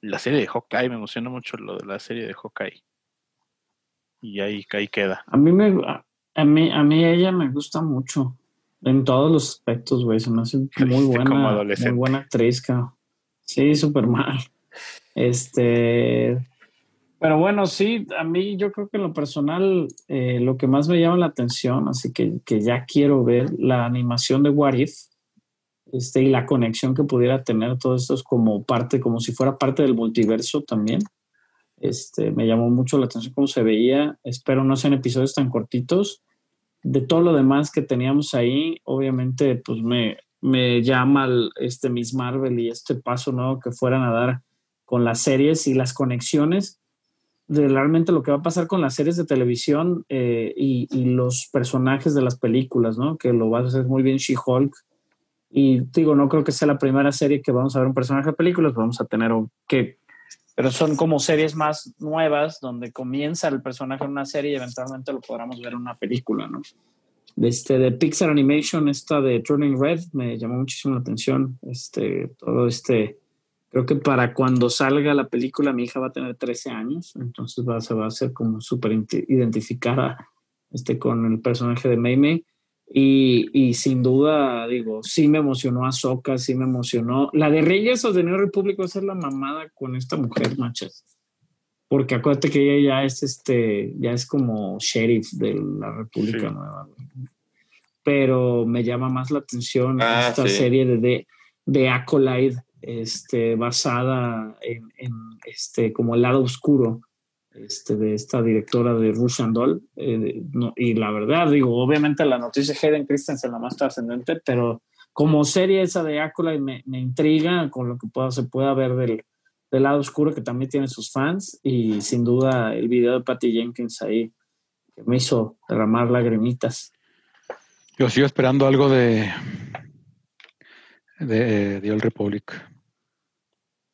la serie de Hawkeye, me emociona mucho lo de la serie de Hawkeye. Y ahí, ahí queda. A mí me a, mí a mí ella me gusta mucho en todos los aspectos, güey. Se me hace muy como buena, adolescente. muy buena actriz, cabrón. Sí, súper mal. Este, pero bueno, sí, a mí yo creo que en lo personal eh, lo que más me llama la atención, así que, que ya quiero ver la animación de What If, este, y la conexión que pudiera tener todo esto es como parte, como si fuera parte del multiverso también. Este, me llamó mucho la atención cómo se veía. Espero no sean episodios tan cortitos. De todo lo demás que teníamos ahí, obviamente, pues me, me llama el- este Miss Marvel y este paso nuevo que fueran a dar con las series y las conexiones de realmente lo que va a pasar con las series de televisión eh, y, y los personajes de las películas, ¿no? Que lo va a hacer muy bien She-Hulk. Y digo, no creo que sea la primera serie que vamos a ver un personaje de películas, vamos a tener o- que pero son como series más nuevas donde comienza el personaje en una serie y eventualmente lo podremos ver en una película, ¿no? Este, de Pixar Animation, esta de Turning Red, me llamó muchísimo la atención. Este, todo este, creo que para cuando salga la película, mi hija va a tener 13 años, entonces va, se va a hacer como súper identi- identificada este, con el personaje de Mei Mei. Y, y sin duda, digo, sí me emocionó Ahsoka, sí me emocionó. La de Reyes New Republic va a ser la mamada con esta mujer, machas. Porque acuérdate que ella ya es este, ya es como sheriff de la República Sí. Nueva. Pero me llama más la atención Ah, esta sí. serie de, de, de Acolyte, este, basada en, en, este, como el lado oscuro este, de esta directora de Rush and Doll. eh, y la verdad, digo, obviamente la noticia de Hayden Christensen la más trascendente, pero como serie esa de Acolyte me, me intriga con lo que pueda, se pueda ver del, del lado oscuro que también tiene sus fans y sin duda el video de Patty Jenkins ahí que me hizo derramar lagrimitas. Yo sigo esperando algo de de, de Old Republic.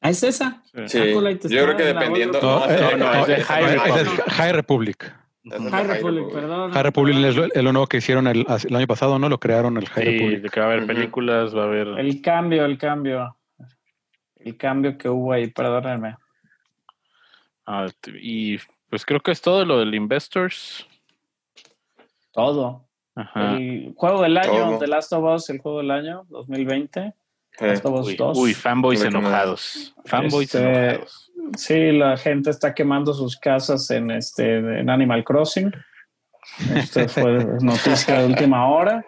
¿Ah, es esa? Sí. Acolyte yo creo que dependiendo. No, No, es no, High Republic. High Republic. Perdón. High Republic es lo, es lo nuevo que hicieron el, el año pasado, ¿no? Lo crearon el High Sí, Republic. que va a haber películas, va a haber. El cambio, el cambio. El cambio que hubo ahí, perdónenme. Ah, y pues creo que es todo lo del Investors. Todo. Ajá. El juego del año, Todo. The Last of Us, el juego del año 2020. Last of Us Uy, 2. uy, fanboys enojados. Fanboys Este, enojados. Sí, la gente está quemando sus casas en este en Animal Crossing. Esto fue noticia de última hora.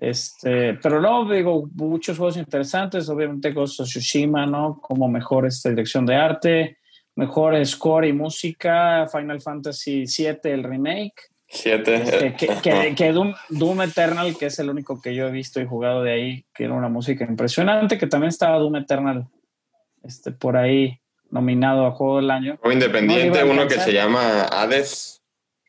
Este, pero no, digo, muchos juegos interesantes, obviamente Ghost of Tsushima, ¿no? Como mejor esta dirección de arte, mejor score y música, Final Fantasy VII, el remake. Siete. Este, que, que- que Doom, Doom Eternal, que es el único que yo he visto y jugado de ahí, que era una música impresionante, que también estaba Doom Eternal este, por ahí nominado a Juego del Año. Juego independiente, No uno que se llama Hades.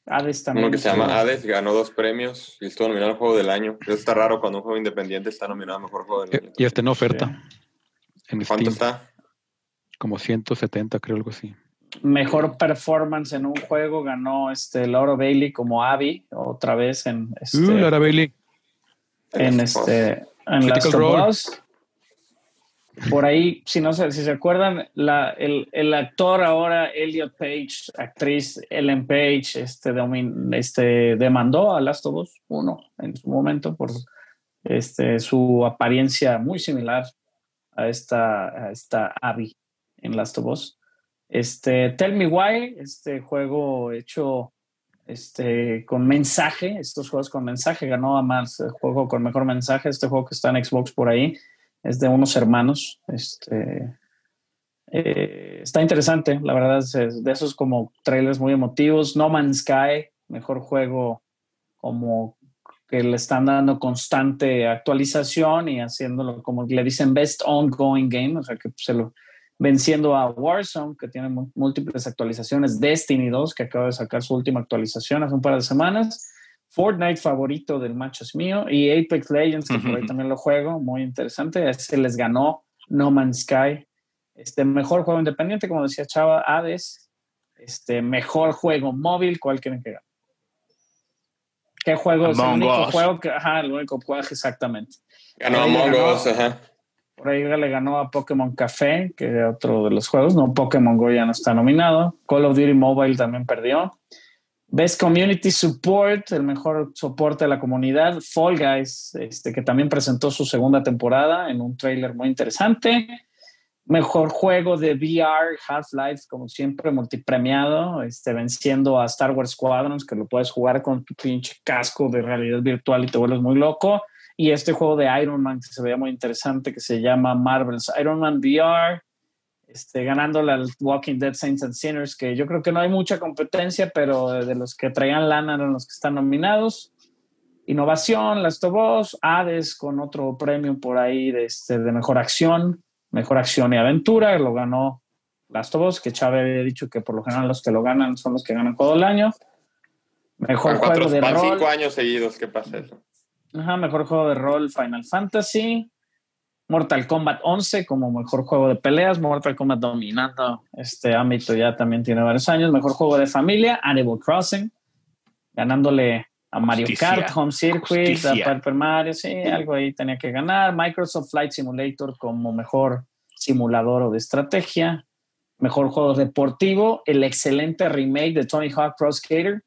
Hades también. Uno que se llama Hades, ganó dos premios y estuvo nominado al Juego del Año. Eso está raro cuando un juego independiente está nominado a Mejor Juego del Año. Y está en oferta. En ¿Cuánto Steam. está? Como 170, creo, algo así. Mejor performance en un juego ganó este Laura Bailey como Abby, otra vez en este, Uh, Lara Bailey. en Last of Us. este en Critical Last of Role. Us. Por ahí, si no sé, si se acuerdan, la, el, el actor ahora, Elliot Page, actriz Ellen Page, este, domin- este, demandó a Last of Us 1 en su momento por este, su apariencia muy similar a esta, a esta Abby en Last of Us. Este, Tell Me Why, este juego hecho este, con mensaje, estos juegos con mensaje, ganó a más el juego con mejor mensaje, este juego que está en Xbox por ahí, es de unos hermanos, este, eh, está interesante, la verdad, es, es de esos como trailers muy emotivos, No Man's Sky, mejor juego como que le están dando constante actualización y haciéndolo como le dicen best ongoing game, o sea que se lo venciendo a Warzone, que tiene múltiples actualizaciones, Destiny 2, que acaba de sacar su última actualización hace un par de semanas, Fortnite favorito del macho es mío, y Apex Legends, que por ahí también lo juego, muy interesante, ese les ganó No Man's Sky, este mejor juego independiente, como decía Chava, Hades, este mejor juego móvil, ¿cuál quieren que gane? ¿Qué juego es el único Us. juego que, ajá, el único juego, exactamente. Ganó Among. Us, ajá. Por ahí le ganó a Pokémon Café, que era otro de los juegos. No, Pokémon Go ya no está nominado. Call of Duty Mobile también perdió. Best Community Support, el mejor soporte de la comunidad. Fall Guys, este, que también presentó su segunda temporada en un trailer muy interesante. Mejor juego de VR, Half-Life, como siempre, multipremiado, este, venciendo a Star Wars Squadrons, que lo puedes jugar con tu pinche casco de realidad virtual y te vuelves muy loco y este juego de Iron Man que se veía muy interesante que se llama Marvel's Iron Man VR, este, ganándole al Walking Dead Saints and Sinners, que yo creo que no hay mucha competencia, pero de los que traían lana eran los que están nominados. Innovación, Last of Us, Hades con otro premio por ahí de, este, de mejor acción, mejor acción y aventura, lo ganó Last of Us, que Chávez había dicho que por lo general los que lo ganan son los que ganan todo el año. Mejor Van, cuatro, juego de van rol. cinco años seguidos, ¿qué pasa eso? Ajá, mejor juego de rol Final Fantasy. Mortal Kombat 11 como mejor juego de peleas. Mortal Kombat dominando este ámbito ya también tiene varios años. Mejor juego de familia, Animal Crossing. Ganándole a Mario Justicia. Kart, Home Circuit, Justicia. a Paper Mario. Sí, algo ahí tenía que ganar. Microsoft Flight Simulator como mejor simulador o de estrategia. Mejor juego deportivo. El excelente remake de Tony Hawk Pro Skater.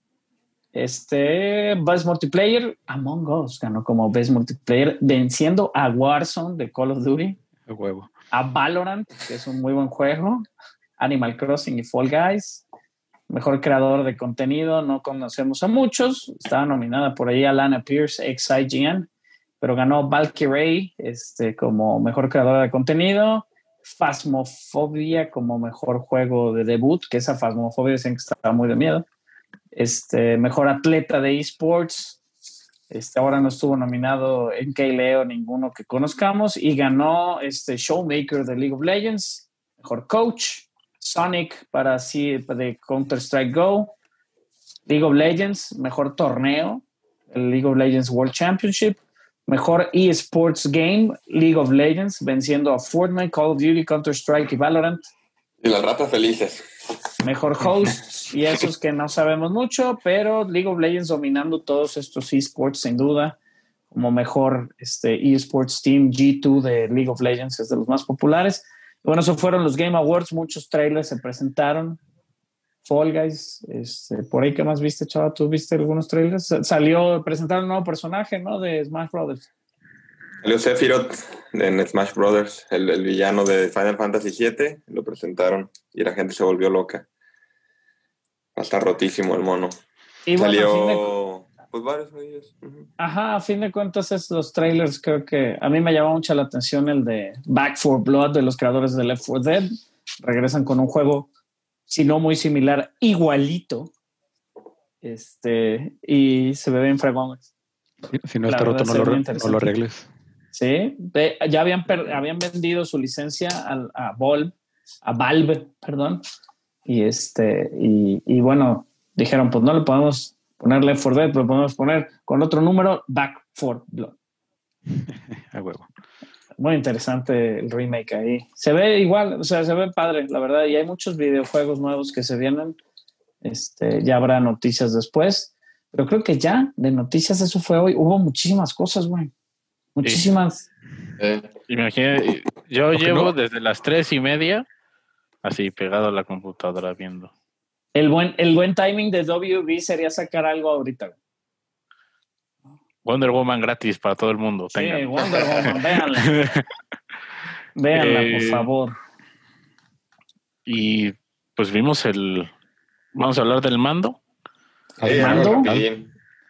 Este Best Multiplayer, Among Us ganó como Best Multiplayer, venciendo a Warzone de Call of Duty, A huevo. a Valorant, que es un muy buen juego, Animal Crossing y Fall Guys. Mejor creador de contenido, no conocemos a muchos. Estaba nominada por ahí Alana Pierce, ex IGN, pero ganó Valkyrie este, como mejor creadora de contenido. Phasmophobia como mejor juego de debut, que esa Phasmophobia dicen que estaba muy de miedo este, mejor atleta de esports. Este, ahora no estuvo nominado en Leo ninguno que conozcamos y ganó este Showmaker de League of Legends, mejor coach, Sonic para sí de Counter Strike Go, League of Legends, mejor torneo, el League of Legends World Championship, mejor esports game, League of Legends, venciendo a Fortnite, Call of Duty, Counter Strike y Valorant. Y las ratas felices. Mejor hosts y esos que no sabemos mucho, pero League of Legends dominando todos estos esports sin duda, como mejor este, esports team G2 de League of Legends es de los más populares. Bueno, eso fueron los Game Awards, muchos trailers se presentaron. Fall Guys, este, por ahí, ¿qué más viste, chava? ¿Tú viste algunos trailers? Sa- Salió, presentaron un nuevo personaje, ¿no? De Smash Brothers. Salió Sephiroth en Smash Brothers, el, el villano de Final Fantasy VII, lo presentaron y la gente se volvió loca. Está rotísimo el mono. Y bueno, a fin de- Salió, pues varios de ellos. Ajá, a fin de cuentas, es los trailers creo que a mí me llamó mucho la atención el de Back for Blood de los creadores de Left 4 Dead. Regresan con un juego, si no muy similar, igualito. Este, y se ve bien fregón. Si, si no La está roto, no lo, no lo arregles. Sí, de- ya habían, per- habían vendido su licencia a, Valve, a Valve, perdón. Y este, y, y bueno, dijeron, pues no le podemos poner Left 4 Dead, pero podemos poner con otro número Back for Blood. A huevo. Muy interesante el remake ahí. Se ve igual, o sea, se ve padre, la verdad. Y hay muchos videojuegos nuevos que se vienen. Este, ya habrá noticias después. Pero creo que ya de noticias eso fue hoy. Hubo muchísimas cosas, güey. Muchísimas. Eh, Imagínate, yo ¿Por qué llevo no? desde las tres y media así pegado a la computadora viendo. El buen, el buen timing de WB sería sacar algo ahorita. Wonder Woman gratis para todo el mundo. Sí, tengan. Wonder Woman, véanla. Véanla, por Eh, favor. y pues vimos el. Vamos a hablar del mando. sí, ¿Mando?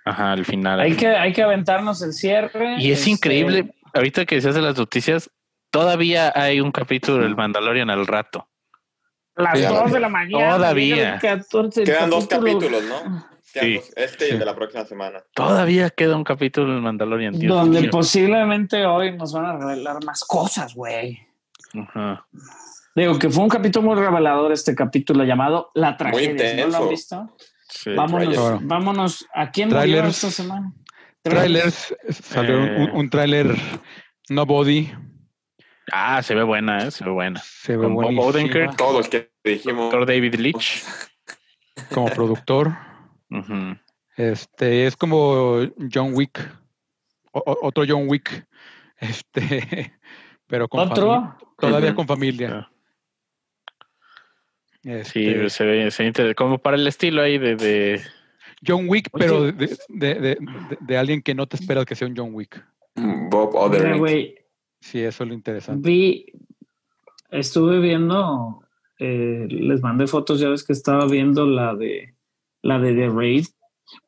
Ajá, al final. Hay que, hay que aventarnos el cierre. Y es Este, increíble, ahorita que decías de las noticias, todavía hay un capítulo del Mandalorian al rato. Las Sí, 2 de la mañana. Todavía. llega el 14, el Quedan dos capítulo- capítulos, ¿no? Sí. dos, este y Sí. el de la próxima semana. Todavía queda un capítulo del Mandalorian, Dios donde posiblemente hoy nos van a revelar más cosas, güey. Ajá. Digo que fue un capítulo muy revelador este capítulo llamado La Tragedia. ¿No lo han intenso. visto? Sí. vámonos, trailer. vámonos. ¿A quién murió Trailers. esta semana? Trailers, salió un, Eh. un tráiler Nobody, Ah, se ve buena, ¿eh? se ve buena. se ve Con Bob Odenkirk. Todos los que dijimos. Doctor David Leitch. como productor. Este es como John Wick, o- otro John Wick, este, pero con ¿Otro? todavía con familia. Sí, Este, se ve, se ve inter- como para el estilo ahí de, de- John Wick, Oye. pero de, de- de- de- de alguien que no te esperas que sea un John Wick. Bob Odenkirk. Sí, eso es lo interesante. vi, estuve viendo, eh, les mandé fotos, ya ves que estaba viendo la de la de The Raid.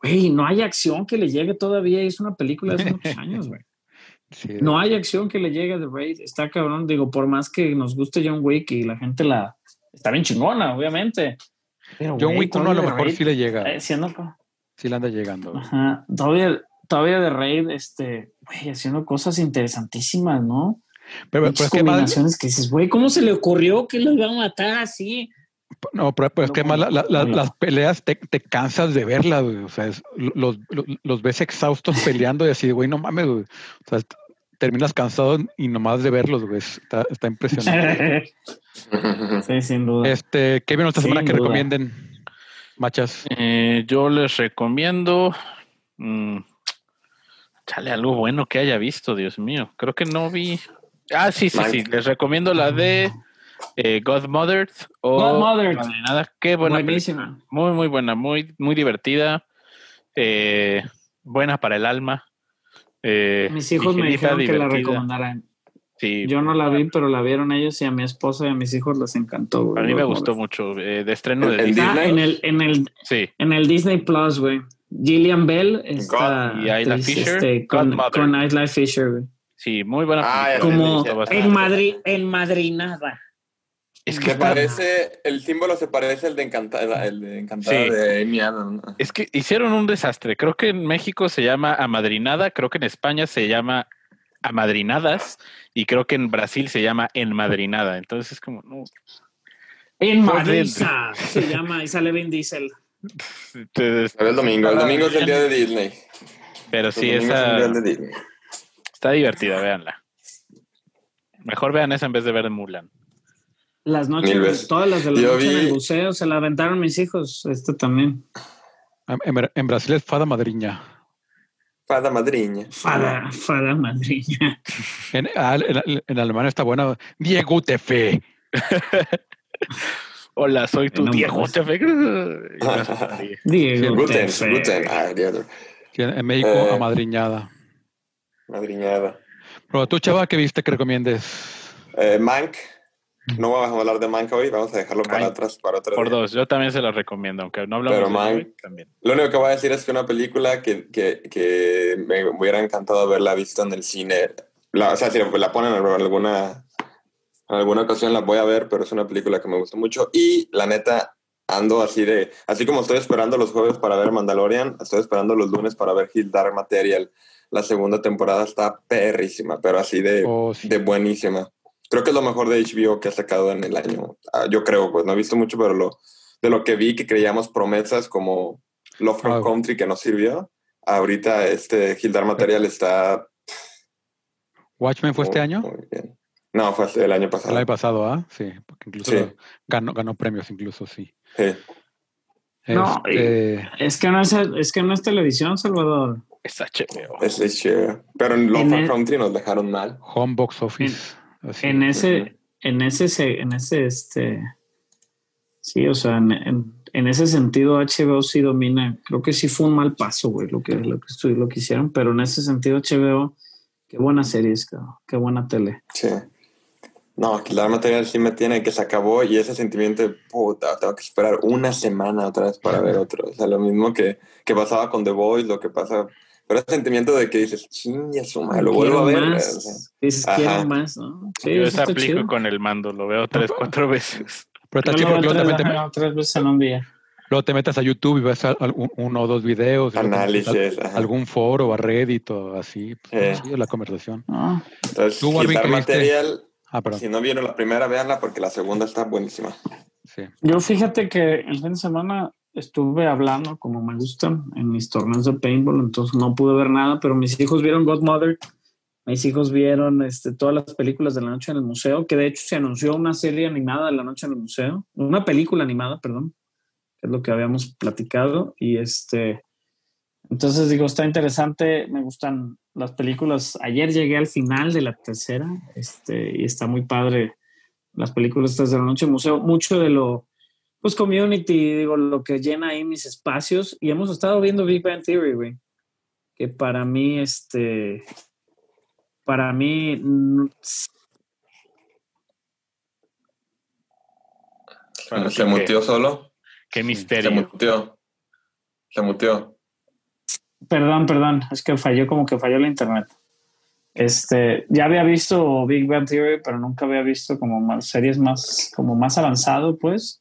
Güey, no hay acción que le llegue todavía, es una película de hace muchos años, güey. Sí, No hay acción que le llegue a The Raid, está cabrón, digo, por más que nos guste John Wick y la gente la está bien chingona, obviamente. Pero, John Wick uno a lo mejor Raid, sí le llega, eh, siendo sí le anda llegando. Ajá, todavía, todavía de Raid, este, güey, haciendo cosas interesantísimas, ¿no? Pero, es que más, que dices, güey, ¿cómo se le ocurrió que lo iba a matar así? no, pero, pero es que más la- la- las peleas te, te cansas de verlas, güey. O sea, es- los, los, los ves exhaustos peleando y así, güey, no mames, güey. O sea, terminas cansado y nomás de verlos, güey. Está, está impresionante. sí, sin duda. Este, ¿qué vieron esta Sin semana que recomienden, machas? Eh, yo les recomiendo. mm, chale, algo bueno que haya visto, Dios mío. Creo que no vi. Ah, sí, sí, sí. Les recomiendo la de eh, Godmothered o Godmothered. Nada. Qué buena. Buenísima. Muy, muy buena, muy, muy divertida. eh, buena para el alma. Eh, Mis hijos me dijeron que la recomendaran. Sí, Yo no la vi, pero la vieron ellos y a mi esposa y a mis hijos les encantó. güey. a mí me gustó mucho. eh, de estreno de ¿En Disney. Disney? en el, en el, Sí, en el Disney Plus, güey. Gillian Bell está God y Isla actriz, Fisher, este, con, con Isla Fisher, güey. sí, muy buena Ah, película. Como en Madrid, en Madrinada. Es que Se está- parece, el símbolo se parece al de Encantada, el de Encantada Sí. de Amy. Es que hicieron un desastre. Creo que en México se llama amadrinada, creo que en España se llama amadrinadas y creo que en Brasil se llama enmadrinada. Entonces es como, no, En Fue Madriza se llama y sale Vin Diesel. el domingo, el domingo es el día de Disney. pero sí, el domingo es esa el día de Disney. está divertida, véanla. Mejor vean esa en vez de ver Mulan. Las noches, todas las de la Yo noche en el buceo se la aventaron mis hijos. Este también. En, en Brasil es fada madriña. Fada madriña. Fada, fada madriña. En, en, en Alemania está buena. Diego Tefe. Hola, soy tu Diego. mames. te fe- Y una sonríe. Diego. Guten, Tefe. En México, Eh. amadriñada. Madriñada. Pero tú, chava, ¿qué viste que recomiendes? Eh, Mank. No vamos a hablar de Mank hoy, vamos a dejarlo para Ay, atrás, para otro Por día. dos, yo también se las recomiendo, aunque no hablamos Pero, de man, hoy, también. Lo único que voy a decir es que una película que, que, que me hubiera encantado haberla visto en el cine. La, o sea, si la ponen en alguna, en alguna ocasión la voy a ver, pero es una película que me gusta mucho. Y la neta, ando así de. Así como estoy esperando los jueves para ver Mandalorian, estoy esperando los lunes para ver Hill Dark Material. La segunda temporada está perrísima, pero así de, Oh, sí. de buenísima. Creo que es lo mejor de HBO que ha sacado en el año. Ah, yo creo, pues no he visto mucho, pero lo, de lo que vi que creíamos promesas como Lovecraft Ah. Country que no sirvió, ahorita este Gildar Material está... ¿Watchmen fue este año? muy bien. No, fue el año pasado. El año pasado, ¿ah? Sí, porque incluso Sí. ganó, ganó premios, incluso, sí. Sí. No, Este, Es que no es, es que no es televisión, Salvador. Es HBO. Es, es chévere. Pero en Lovecraft el- Country nos dejaron mal. Home Box Office. Así. En ese, en ese, se- en ese, este, sí, o sea, en, en- en ese sentido HBO sí domina. Creo que sí fue un mal paso, güey, lo que, lo que, lo que hicieron, pero en ese sentido HBO, qué buenas series, cabrón, qué buena tele. Sí. No, Gildar Material sí me tiene que se acabó y ese sentimiento de puta, tengo que esperar una semana otra vez para ver otro. O sea, lo mismo que, que pasaba con The Voice, lo que pasa. Pero ese sentimiento de que dices, chinga su madre, lo vuelvo a ver. Más, dices, quiero más, ¿no? Sí, yo eso aplico chido. con el mando, lo veo tres, cuatro veces. Pero está Yo chido lo porque veo luego tres, te, tres veces en un día. luego te metes a YouTube y ves algún- uno o dos videos. Análisis, a algún foro a Reddit o así. Pues, Eh. chido la conversación. ¿no? Entonces, Tú, Warwick, Gildar ¿qué viste? Material, Ah, si no vieron la primera, véanla porque la segunda está buenísima. Sí. Yo fíjate que el fin de semana estuve hablando como me gustan en mis torneos de paintball, entonces no pude ver nada, pero mis hijos vieron Godmother, mis hijos vieron este, todas las películas de la noche en el museo, que de hecho se anunció una serie animada de la noche en el museo, una película animada, perdón, que es lo que habíamos platicado, y este, entonces digo, está interesante, me gustan las películas, ayer llegué al final de la tercera, este, y está muy padre las películas de la noche en el museo, mucho de lo pues community, digo, lo que llena ahí mis espacios. Y hemos estado viendo Big Bang Theory, güey. Que para mí, este, para mí, mm, Bueno, se muteó solo. Qué Se misterio. muteó. Se muteó. perdón, perdón, es que falló como que falló el internet. Este, ya había visto Big Bang Theory, pero nunca había visto como más series más, como más avanzado, pues.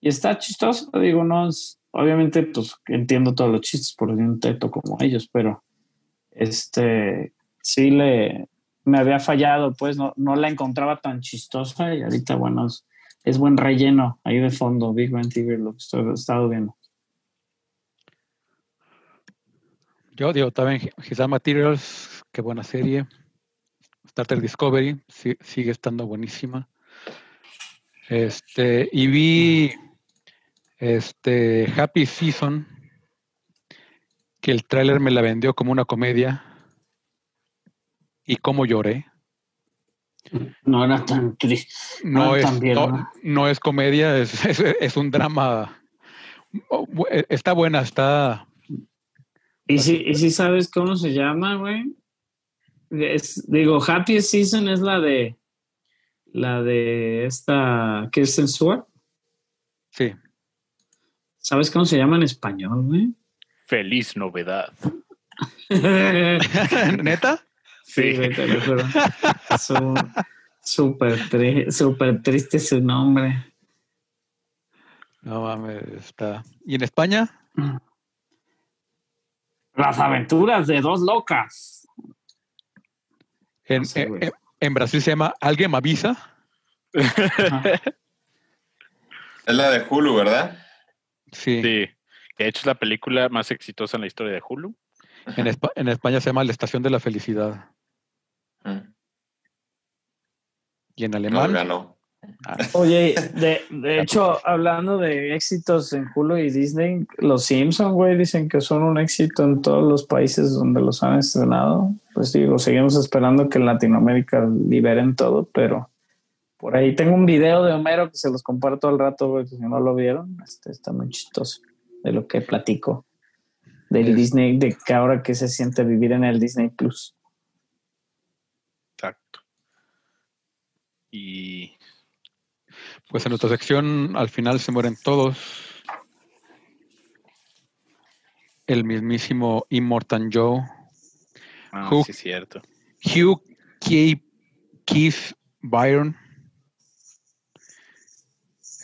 Y está chistoso, digo, no es, obviamente, pues entiendo todos los chistes por un teto como ellos, pero este, sí le, me había fallado, pues no, no la encontraba tan chistosa y ahorita, bueno, es, buen relleno ahí de fondo, Big Bang Theory, lo que estoy, he estado viendo. Yo digo, también His Materials, qué buena serie. Star Trek Discovery, sigue estando buenísima. Este, y vi este Happy Season, que el tráiler me la vendió como una comedia. Y cómo lloré. No era tan triste. No, Ah, es, no, ¿no? no es comedia, es, es- es un drama. Oh, bu- Está buena, está. ¿Y si, ¿Y si sabes cómo se llama, güey? Es- digo, Happy Season es la de la de esta Kirsten Stewart. Sí. ¿Sabes cómo se llama en español, güey? Feliz novedad. ¿Neta? Sí, güey, te lo juro. Su- Súper tri- súper triste su nombre. No mames, está. ¿Y en España? Las aventuras de dos locas. En, No sé, en- güey. en- en Brasil se llama Alguien me avisa. Ajá. Es la de Hulu, ¿verdad? Sí. Sí. De hecho, es la película más exitosa en la historia de Hulu. En, Espa- en España se llama La Estación de la Felicidad. Mm. Y en No, alemán, ganó. Oye, de, de hecho, hablando de éxitos en Hulu y Disney, los Simpsons, güey, dicen que son un éxito en todos los países donde los han estrenado. Pues digo, seguimos esperando que en Latinoamérica liberen todo, pero por ahí tengo un video de Homero que se los comparto al rato, güey, que si no lo vieron, este está muy chistoso de lo que platico del Es- Disney, de que ahora que se siente vivir en el Disney Plus. Exacto. Y Pues en nuestra sección al final se mueren todos. El mismísimo Immortan Joe, ah, Who- sí es cierto. Hugh K. Keith Byron.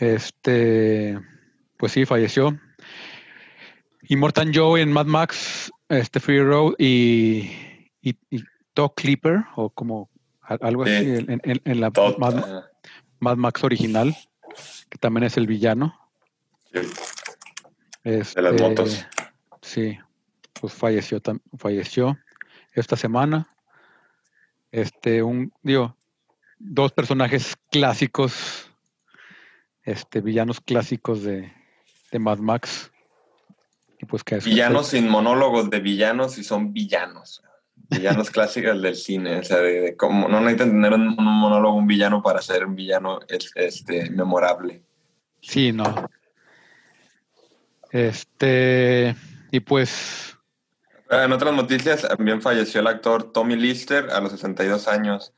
Este, pues sí, falleció. Immortan Joe en Mad Max, este Free Road y, y, y Clipper, o como algo Sí. así, en, en- en la Mad. Mad Max original, que también es el villano. Sí. Este, De las motos. Sí, pues falleció, falleció esta semana. Este, un, digo, dos personajes clásicos, este, villanos clásicos de, de Mad Max. Y pues que Villanos sin monólogos de villanos y son villanos. Villanos clásicos del cine. O sea, de, de cómo no necesitan tener un, un monólogo, un villano para ser un villano es- este, memorable. Sí, no. Este, y pues, En otras noticias, también falleció el actor Tommy Lister a los 62 años.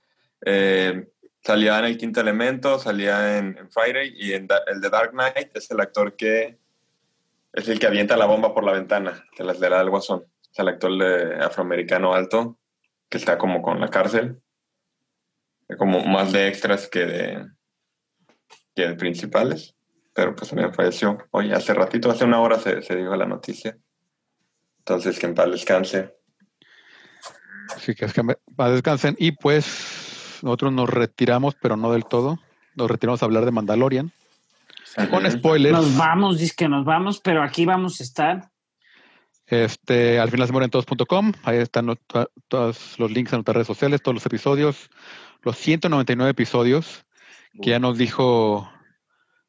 Eh, salía en El Quinto Elemento, salía en, en Friday y en el de Dark Knight es el actor que es el que avienta la bomba por la ventana, que las le da al guasón. Es el actor de afroamericano alto que está como con la cárcel. Como más de extras que de, que de principales. Pero pues también falleció hoy, hace ratito, hace una hora se, se dio la noticia. Entonces, que en paz descanse. sí que es que me- pa- descansen. Y pues, nosotros nos retiramos, pero no del todo. Nos retiramos a hablar de Mandalorian. Con spoilers. Nos vamos, dice que nos vamos, pero aquí vamos a estar. Este, al final se mueren todos.com. Ahí están todos los links a nuestras redes sociales, todos los episodios, los 199 episodios que ya nos dijo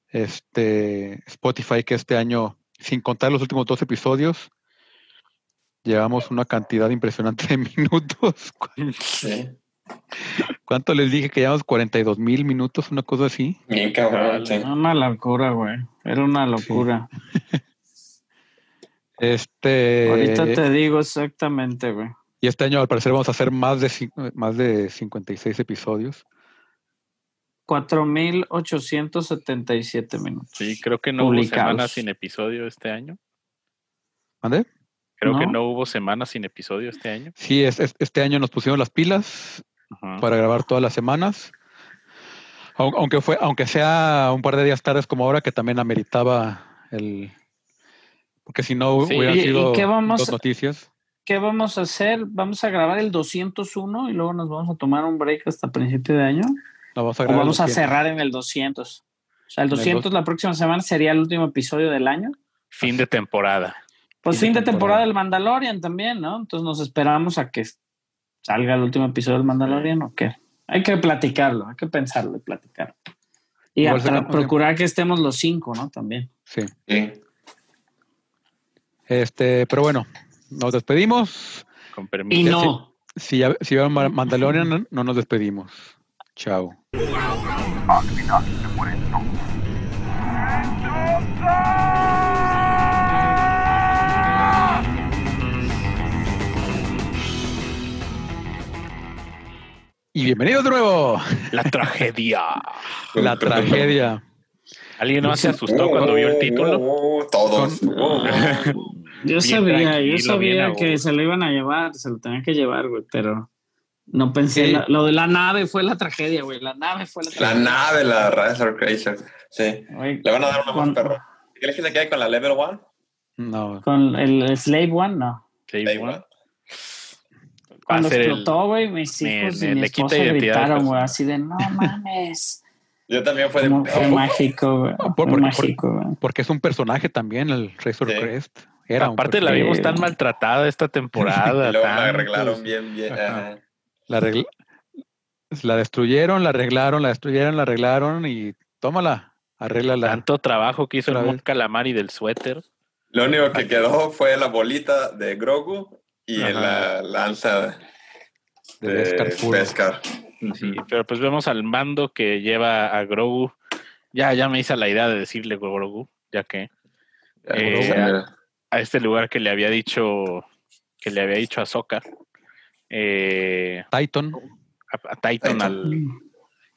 este Spotify que este año, sin contar los últimos dos episodios, llevamos una cantidad impresionante de minutos. Sí. ¿Cuánto les dije que llevamos 42 mil minutos? Una cosa así. Bien cabrón, sí. Una locura, güey. Era una locura. Este, Ahorita te digo exactamente, güey. y este año al parecer vamos a hacer más de, más de 56 episodios. 4.877 minutos. Sí, creo que no Publicados. hubo semana sin episodio este año. ¿Mande? Creo que ¿No? no hubo semana sin episodio este año. Sí, es, es- este año nos pusimos las pilas Ajá. para grabar todas las semanas. Au- Aunque fue, aunque sea un par de días tardes como ahora, que también ameritaba el porque si no Sí. hubieran ¿Y- y sido qué vamos dos a- noticias. ¿Qué vamos a hacer? ¿Vamos a grabar el 201 y luego nos vamos a tomar un break hasta principio de año? No, vamos a, ¿O vamos a los 100. cerrar en el 200? O sea, el En el 200 la próxima semana sería el último episodio del año. Fin de temporada. Pues Fin fin de temporada. del Mandalorian también, ¿no? Entonces nos esperamos a que salga el último episodio del Mandalorian o qué. Hay que platicarlo, hay que pensarlo y platicarlo. Y procurar que estemos los cinco, ¿no? También. Sí. Sí. Este, pero bueno, nos despedimos. Con Y permiso. no. Si si vieron Ma- Mandalorian, no nos despedimos. Chao. Y bienvenidos de nuevo. La tragedia. La tragedia. ¿Alguien no se asustó cuando vio el título? Todos. Yo Bien sabía, yo sabía que se lo iban a llevar, se lo tenían que llevar, güey, pero no pensé. La- lo de la nave fue la tragedia, güey. La nave fue la la tragedia. nave, la Razor Crazer. Sí. Le van a dar una más perro. ¿Qué le que se quede con la Level 1? No. Con el Slave One, no. Igual. Cuando explotó, güey, mis me- hijos me- y mi le quita esposa gritaron, güey, personaje. así de no mames. Yo también fue de. Fue mágico, güey. Por- Fue por- mágico, güey. Porque es un personaje también, el Razor Sí. Crest. Era un Aparte la vimos tan maltratada esta temporada. Y luego la arreglaron bien, bien. Ajá. ajá. La regla- la destruyeron, la arreglaron, la destruyeron, la arreglaron y tómala, arréglala. Tanto trabajo que hizo el Mon. Calamari del suéter. Lo único que quedó fue la bolita de Grogu y Ajá. la lanza de de. Sí, pero pues vemos al mando que lleva a Grogu. Ya, ya me hice la idea de decirle Grogu, ya que Ya, Eh, a este lugar que le había dicho que le había dicho a Soka, eh, Titan. a, a Titan Titan. al,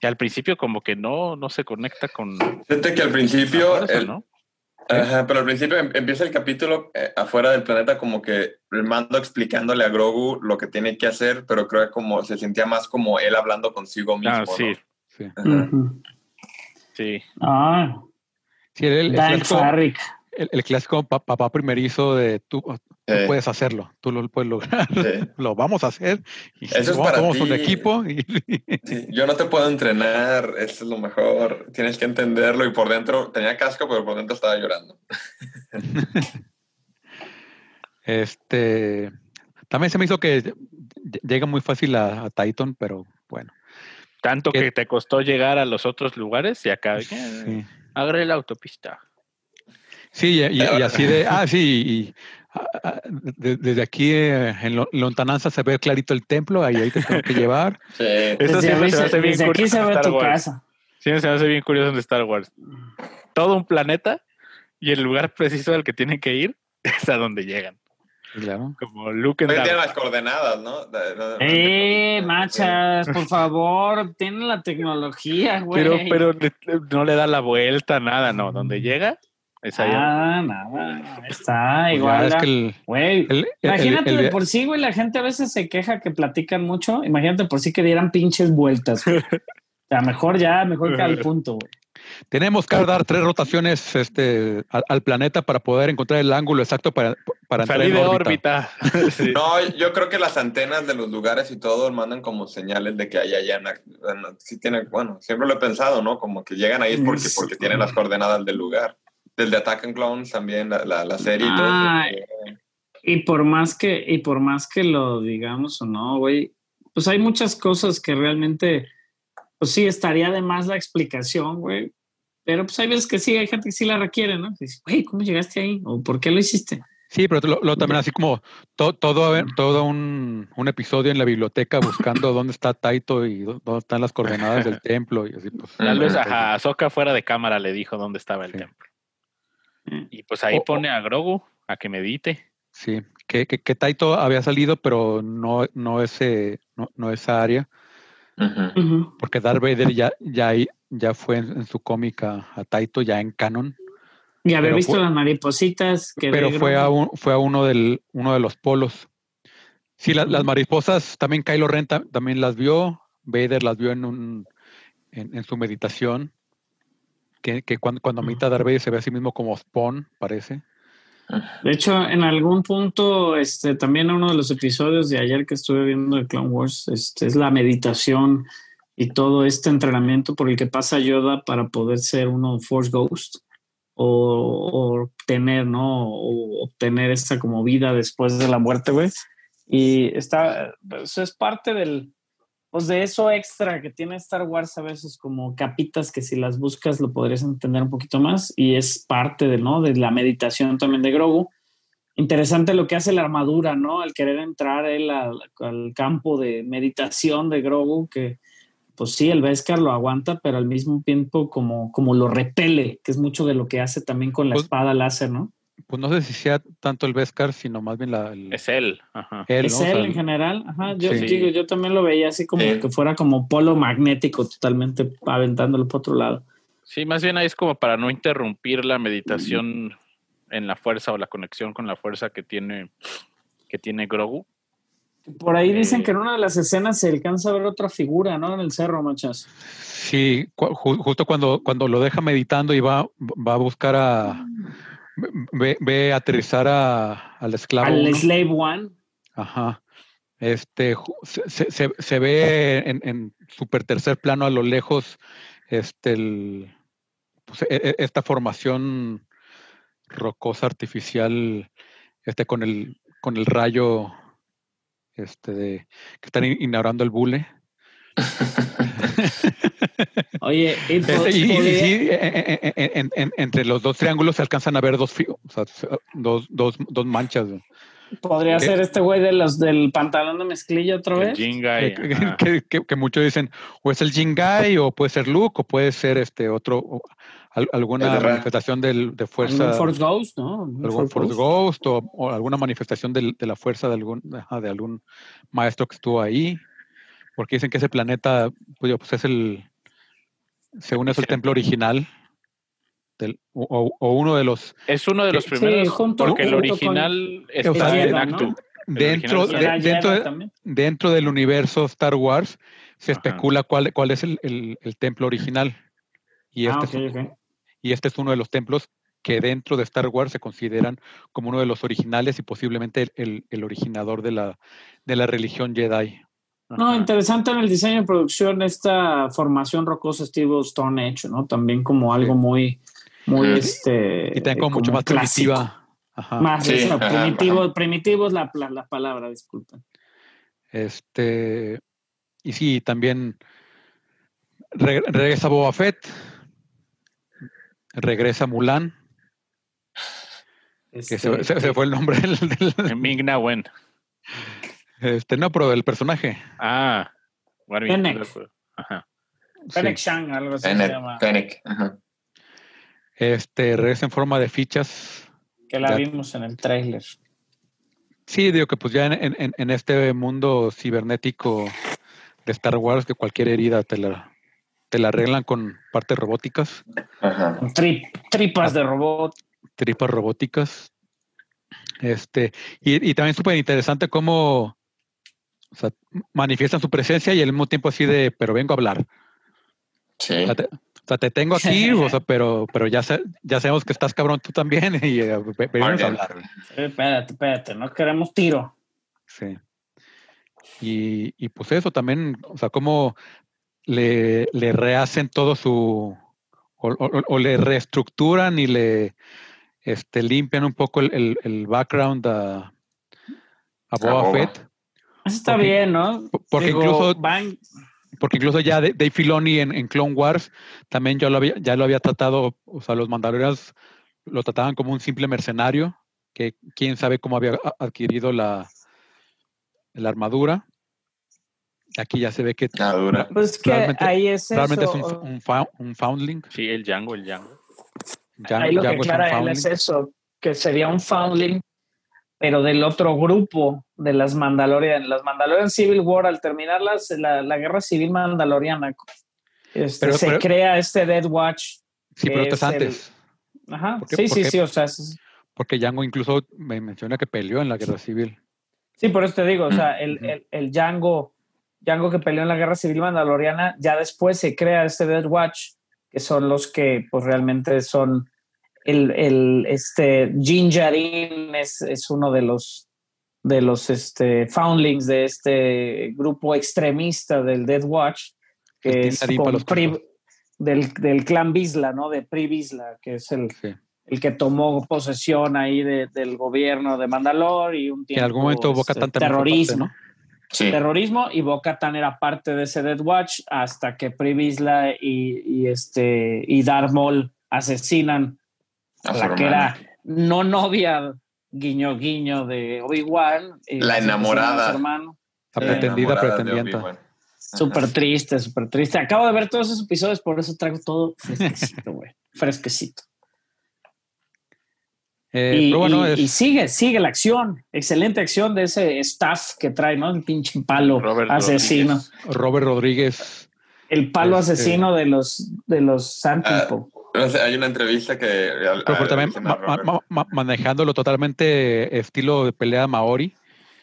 y al principio como que no, no se conecta con Fíjate que al principio, fuerza, el- ¿no? Ajá, pero al principio em- empieza el capítulo eh, afuera del planeta como que el mando explicándole a Grogu lo que tiene que hacer, pero creo que como se sentía más como él hablando consigo mismo. Ah, sí, ¿no? Sí, sí. Ah, Sí, el, el clásico, el, el clásico pa- papá primerizo de tú, tú Sí, puedes hacerlo, tú lo puedes lograr, sí. lo vamos a hacer. Y Eso es vamos, para somos un ti. equipo. y- Sí, Yo no te puedo entrenar, eso es lo mejor, tienes que entenderlo y por dentro tenía casco, pero por dentro estaba llorando. Este también se me hizo que ll- llega muy fácil a, a Titan, pero bueno. Tanto que te costó llegar a los otros lugares y acá Sí, agarré la autopista. Sí, y, y- y así de, ah, sí, y, desde aquí eh, en Lo- lontananza se ve clarito el templo, ahí, ahí te tengo que llevar. Sí, Eso Desde, siempre se hace bien desde aquí se ve tu Wars. casa. Sí, se me hace bien curioso en Star Wars. Todo un planeta y el lugar preciso al que tienen que ir es a donde llegan. Claro. Como Luke en Porque tiene Dark. las coordenadas, ¿no? De- de- Eh, de- machas, por favor, tienen la tecnología, güey. Pero, pero no le da la vuelta, nada, no. Donde llega, es allá. Ah, nada, está Pues ya igual. es que el, Güey, el- el- imagínate el- de por sí, güey, la gente a veces se queja que platican mucho. Imagínate por sí que dieran pinches vueltas. O sea, mejor ya, mejor que al punto, güey. tenemos que dar tres rotaciones este, al, al planeta para poder encontrar el ángulo exacto para, para entrar Salí en de órbita. órbita. Sí. No, yo creo que las antenas de los lugares y todo mandan como señales de que hay allá. Bueno, sí tiene, bueno, siempre lo he pensado, ¿no? Como que llegan ahí porque, porque tienen las coordenadas del lugar. Del de Attack and Clones también, la, la, la serie y todo. Ah, Y por más que, y por más que lo digamos o no, güey, pues hay muchas cosas que realmente, pues sí, estaría de más la explicación, güey. Pero pues hay veces que sí, hay gente que sí la requiere, ¿no? Dices, güey, ¿cómo llegaste ahí? ¿O por qué lo hiciste? Sí, pero lo, lo también así como to- todo, todo un, un episodio en la biblioteca buscando dónde está Taito y dó- dónde están las coordenadas del templo y así pues. Tal vez ajá, Ahsoka fuera de cámara le dijo dónde estaba el Sí. templo. Y pues ahí pone a Grogu a que medite. Sí, que, que, que Taito había salido, pero no, no ese, no, no esa área, porque Darth Vader ya, ya, ahí- ya fue en, en su cómica a Taito, ya en canon, Y haber Pero visto fue- las maripositas que pero fue a, un- fue a uno, del, uno de los polos. Sí, la- las mariposas, también Kylo Ren ta- también las vio, Vader las vio en, un, en, en su meditación, que, que cuando, cuando medita Darth Vader se ve a sí mismo como Spawn, parece. De hecho, en algún punto, este, también uno de los episodios de ayer que estuve viendo de Clone Wars, este, es la meditación y todo este entrenamiento por el que pasa Yoda para poder ser uno Force Ghost o, o obtener, ¿no? O obtener esta como vida después de la muerte, güey. Y está, eso es parte del, pues de eso extra que tiene Star Wars a veces como capitas que si las buscas lo podrías entender un poquito más y es parte de, ¿no? de la meditación también de Grogu. Interesante lo que hace la armadura, ¿no? Al querer entrar él al, al campo de meditación de Grogu, que pues sí, el Beskar lo aguanta, pero al mismo tiempo como, como lo repele, que es mucho de lo que hace también con la Pues- espada láser, ¿no? Pues no sé si sea tanto el Beskar, sino más bien la, el- Es él. Ajá. él, es ¿no? O él sea, en general. Ajá, yo Sí. digo, yo también lo veía así como Sí. que fuera como polo magnético, totalmente aventándolo por otro lado. Sí, más bien ahí es como para no interrumpir la meditación en la fuerza o la conexión con la fuerza que tiene, que tiene Grogu. Por ahí dicen Eh. que en una de las escenas se alcanza a ver otra figura, ¿no? En el cerro, machas. Sí, ju- justo cuando, cuando lo deja meditando y va, va a buscar a. Ve, ve aterrizar a, al esclavo. Al uno. Slave One. Ajá. Este, se, se- se- ve en, en super tercer plano a lo lejos este, el, pues, e- e- esta formación rocosa artificial este, con, el, con el rayo este, de, que están in- inaugurando el bule. Oye, y, y- y en- en- en- en- entre los dos triángulos se alcanzan a ver dos, o sea, dos, dos, dos manchas. podría ¿Qué? ser este güey de los del pantalón de mezclilla otra vez. Jingai. Que, que- que- que muchos dicen, o es el Jingai, o puede ser Luke, o puede ser este otro, o al- alguna de manifestación del- de Algún fuerza, Force Ghost, ¿no? Algún algún Force Force Ghost. Ghost, o, o alguna manifestación del- de la fuerza de algún, de algún maestro que estuvo ahí, porque dicen que ese planeta, pues, pues, es el, según es el templo original, del, o, o- o uno de los Es uno de los primeros, junto- porque el con- original O está sea, en Actu. ¿no? dentro, de- dentro, de- dentro del universo Star Wars se Ajá. especula cuál, cuál es el, el- el templo original. Y Ah, este, es, y este es uno de los templos que dentro de Star Wars se consideran como uno de los originales y posiblemente el, el- el originador de la, de la religión Jedi. No, interesante en el diseño de producción esta formación rocosa estilo Stone Age, ¿no? También como algo muy, muy, este... Y también como mucho más clásico. primitiva. Ajá. Más Sí, eso, ajá, primitivo, ajá. primitivo es la, la, la palabra, disculpen. Este, y sí, también re- regresa Boba Fett, regresa Mulan, que Este, se, se- se fue el nombre del, del- Ming-Na Wen. Este, no, pero del personaje. Ah. Warmi- Fennec. Ajá. Fennec Sí. Shang, algo así se llama. Fennec, ajá. Este, regresa en forma de fichas. Que la Ya. vimos en el tráiler. Sí, digo que pues ya en, en- en este mundo cibernético de Star Wars, que cualquier herida te la, te la arreglan con partes robóticas, Ajá. Trip- tripas de robot. tripas robóticas. Este, y, y también súper interesante cómo o sea, manifiestan su presencia y al mismo tiempo así de, pero vengo a hablar. Sí. O sea, te, o sea, te tengo aquí, o sea, pero, pero ya, sa- ya sabemos que estás cabrón tú también y eh, ve- venimos a hablar. Eh, espérate, espérate, no queremos tiro. Sí. Y, y pues eso también, o sea, cómo le, le rehacen todo su, o, o- o le reestructuran y le este, limpian un poco el, el- el background a, a Boba Boba. Fett. Eso está Porque- bien, ¿no? porque Digo, incluso- Porque incluso ya Dave Filoni en, en Clone Wars también ya lo había, ya lo había tratado, o sea, los Mandalorians lo trataban como un simple mercenario, que quién sabe cómo había adquirido la, la armadura. Aquí ya se ve que La dura. pues que realmente- ahí es realmente es un, un, un foundling. Sí, el Django, el Django. Ahí lo ya que es un aclara él es eso, que sería un foundling, pero del otro grupo de las Mandalorian. Las Mandalorian Civil War, al terminar las- la, la guerra civil mandaloriana, este, Pero- se pero- crea este Dead Watch. Sí, pero es el- antes. Ajá, sí, ¿Por sí, sí, o sea, es- Porque Django incluso me menciona que peleó en la guerra civil. Sí, por eso te digo, o sea, el, el, el Django, Django que peleó en la Guerra Civil Mandaloriana, ya después se crea este Death Watch, que son los que pues realmente son el, el este Jin Jarin es, es uno de los de los este, foundlings de este grupo extremista del Death Watch, que es con Pri- del, del clan Bisla, ¿no? De Pri Bisla, que es el, Sí. el que tomó posesión ahí de- del gobierno de Mandalor y un tiempo en algún momento Boca este, parte, terrorismo ¿no? Sí. terrorismo y Boca Tan era parte de ese Death Watch hasta que Privisla y, y este y Darth Maul asesinan A la que hermana. era no novia guiño guiño de Obi-Wan y La enamorada. hermano. La pretendida Enamorada de pretendienta. Obi-Wan. Súper triste, súper triste. Acabo de ver todos esos episodios, por eso traigo todo fresquecito, güey. Fresquecito. Eh, y, pero bueno, y- es- y sigue, sigue la acción. Excelente acción de ese staff que trae, ¿no? El pinche palo Robert asesino. Rodríguez. Robert Rodríguez. El palo Este- asesino de los de los Sand People. Hay una entrevista que. al- Pero, también ma- ma- ma- manejándolo totalmente estilo de pelea maori.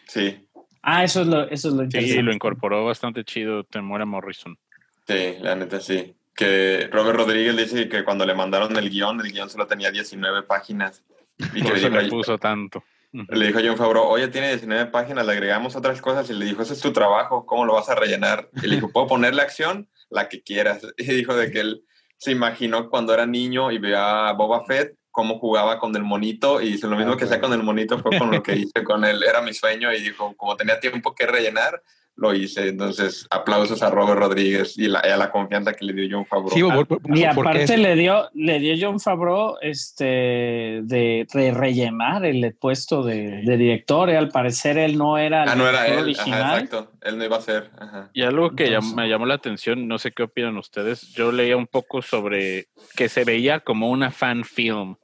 Sí, Ah, eso es lo, eso es lo Sí, interesante. lo incorporó bastante chido Temuera Morrison. sí, la neta sí. Que Robert Rodríguez dice que cuando le mandaron el guion, el guion solo tenía 19 páginas. Y que Por le eso dijo, le puso tanto. le dijo a John Favreau, oye, tiene 19 páginas, le agregamos otras cosas. Y le dijo, ese es tu trabajo, ¿cómo lo vas a rellenar? Y le dijo, ¿puedo ponerle acción? La que quieras. Y dijo de que él se imaginó cuando era niño y veía a Boba Fett cómo jugaba con el monito y lo mismo Ah, que hacía con el monito fue con lo que hice con él. Era mi sueño y dijo, como tenía tiempo que rellenar, lo hice. Entonces, aplausos a Robert Rodríguez y, la, y a la confianza que le dio John Favreau. Sí, por- por- Y aparte le dio, le dio John Favreau este, de, re- rellenar el puesto de, de director. Al parecer él no era el ah, no era él. Ajá, original. exacto. Él no iba a ser. Ajá. Y algo que Entonces- me llamó la atención, no sé qué opinan ustedes, yo leía un poco sobre que se veía como una fan film.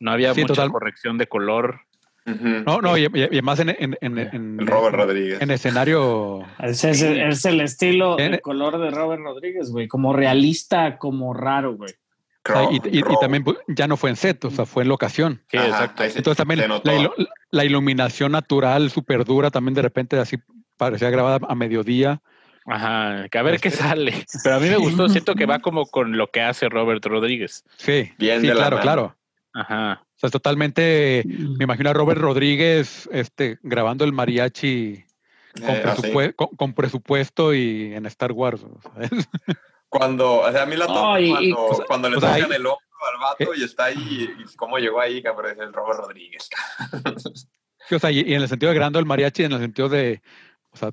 No había Sí, mucha total. corrección de color. No, no, y, y- y además en, en, en, en- El Robert Rodríguez. en escenario. Es, el- es el estilo, En- el color de Robert Rodríguez, güey. Como realista, como raro, güey. o sea, y, y- y Crow. también pues, ya no fue en set, o sea, fue en locación. Sí, Ajá, exacto. se- Entonces también la, iluminación natural, súper dura, también de repente así parecía grabada a mediodía. Ajá, que a ver qué Este- sale. Pero a mí me gustó, siento que va como con lo que hace Robert Rodríguez. Sí, Bien sí, claro, mano. claro. Ajá. O sea, es totalmente, me imagino a Robert Rodríguez este, grabando el mariachi con, Eh, así. presupue- con- con presupuesto y en Star Wars. o sea, es- Cuando, o sea, a mí la No, toma y- y- cuando, cuando le sea, tocan ahí- el hombro al vato y está ahí, y cómo llegó ahí, cabrón, es el Robert Rodríguez. sí, o sea, y, y en el sentido de grabando el mariachi, en el sentido de, o sea,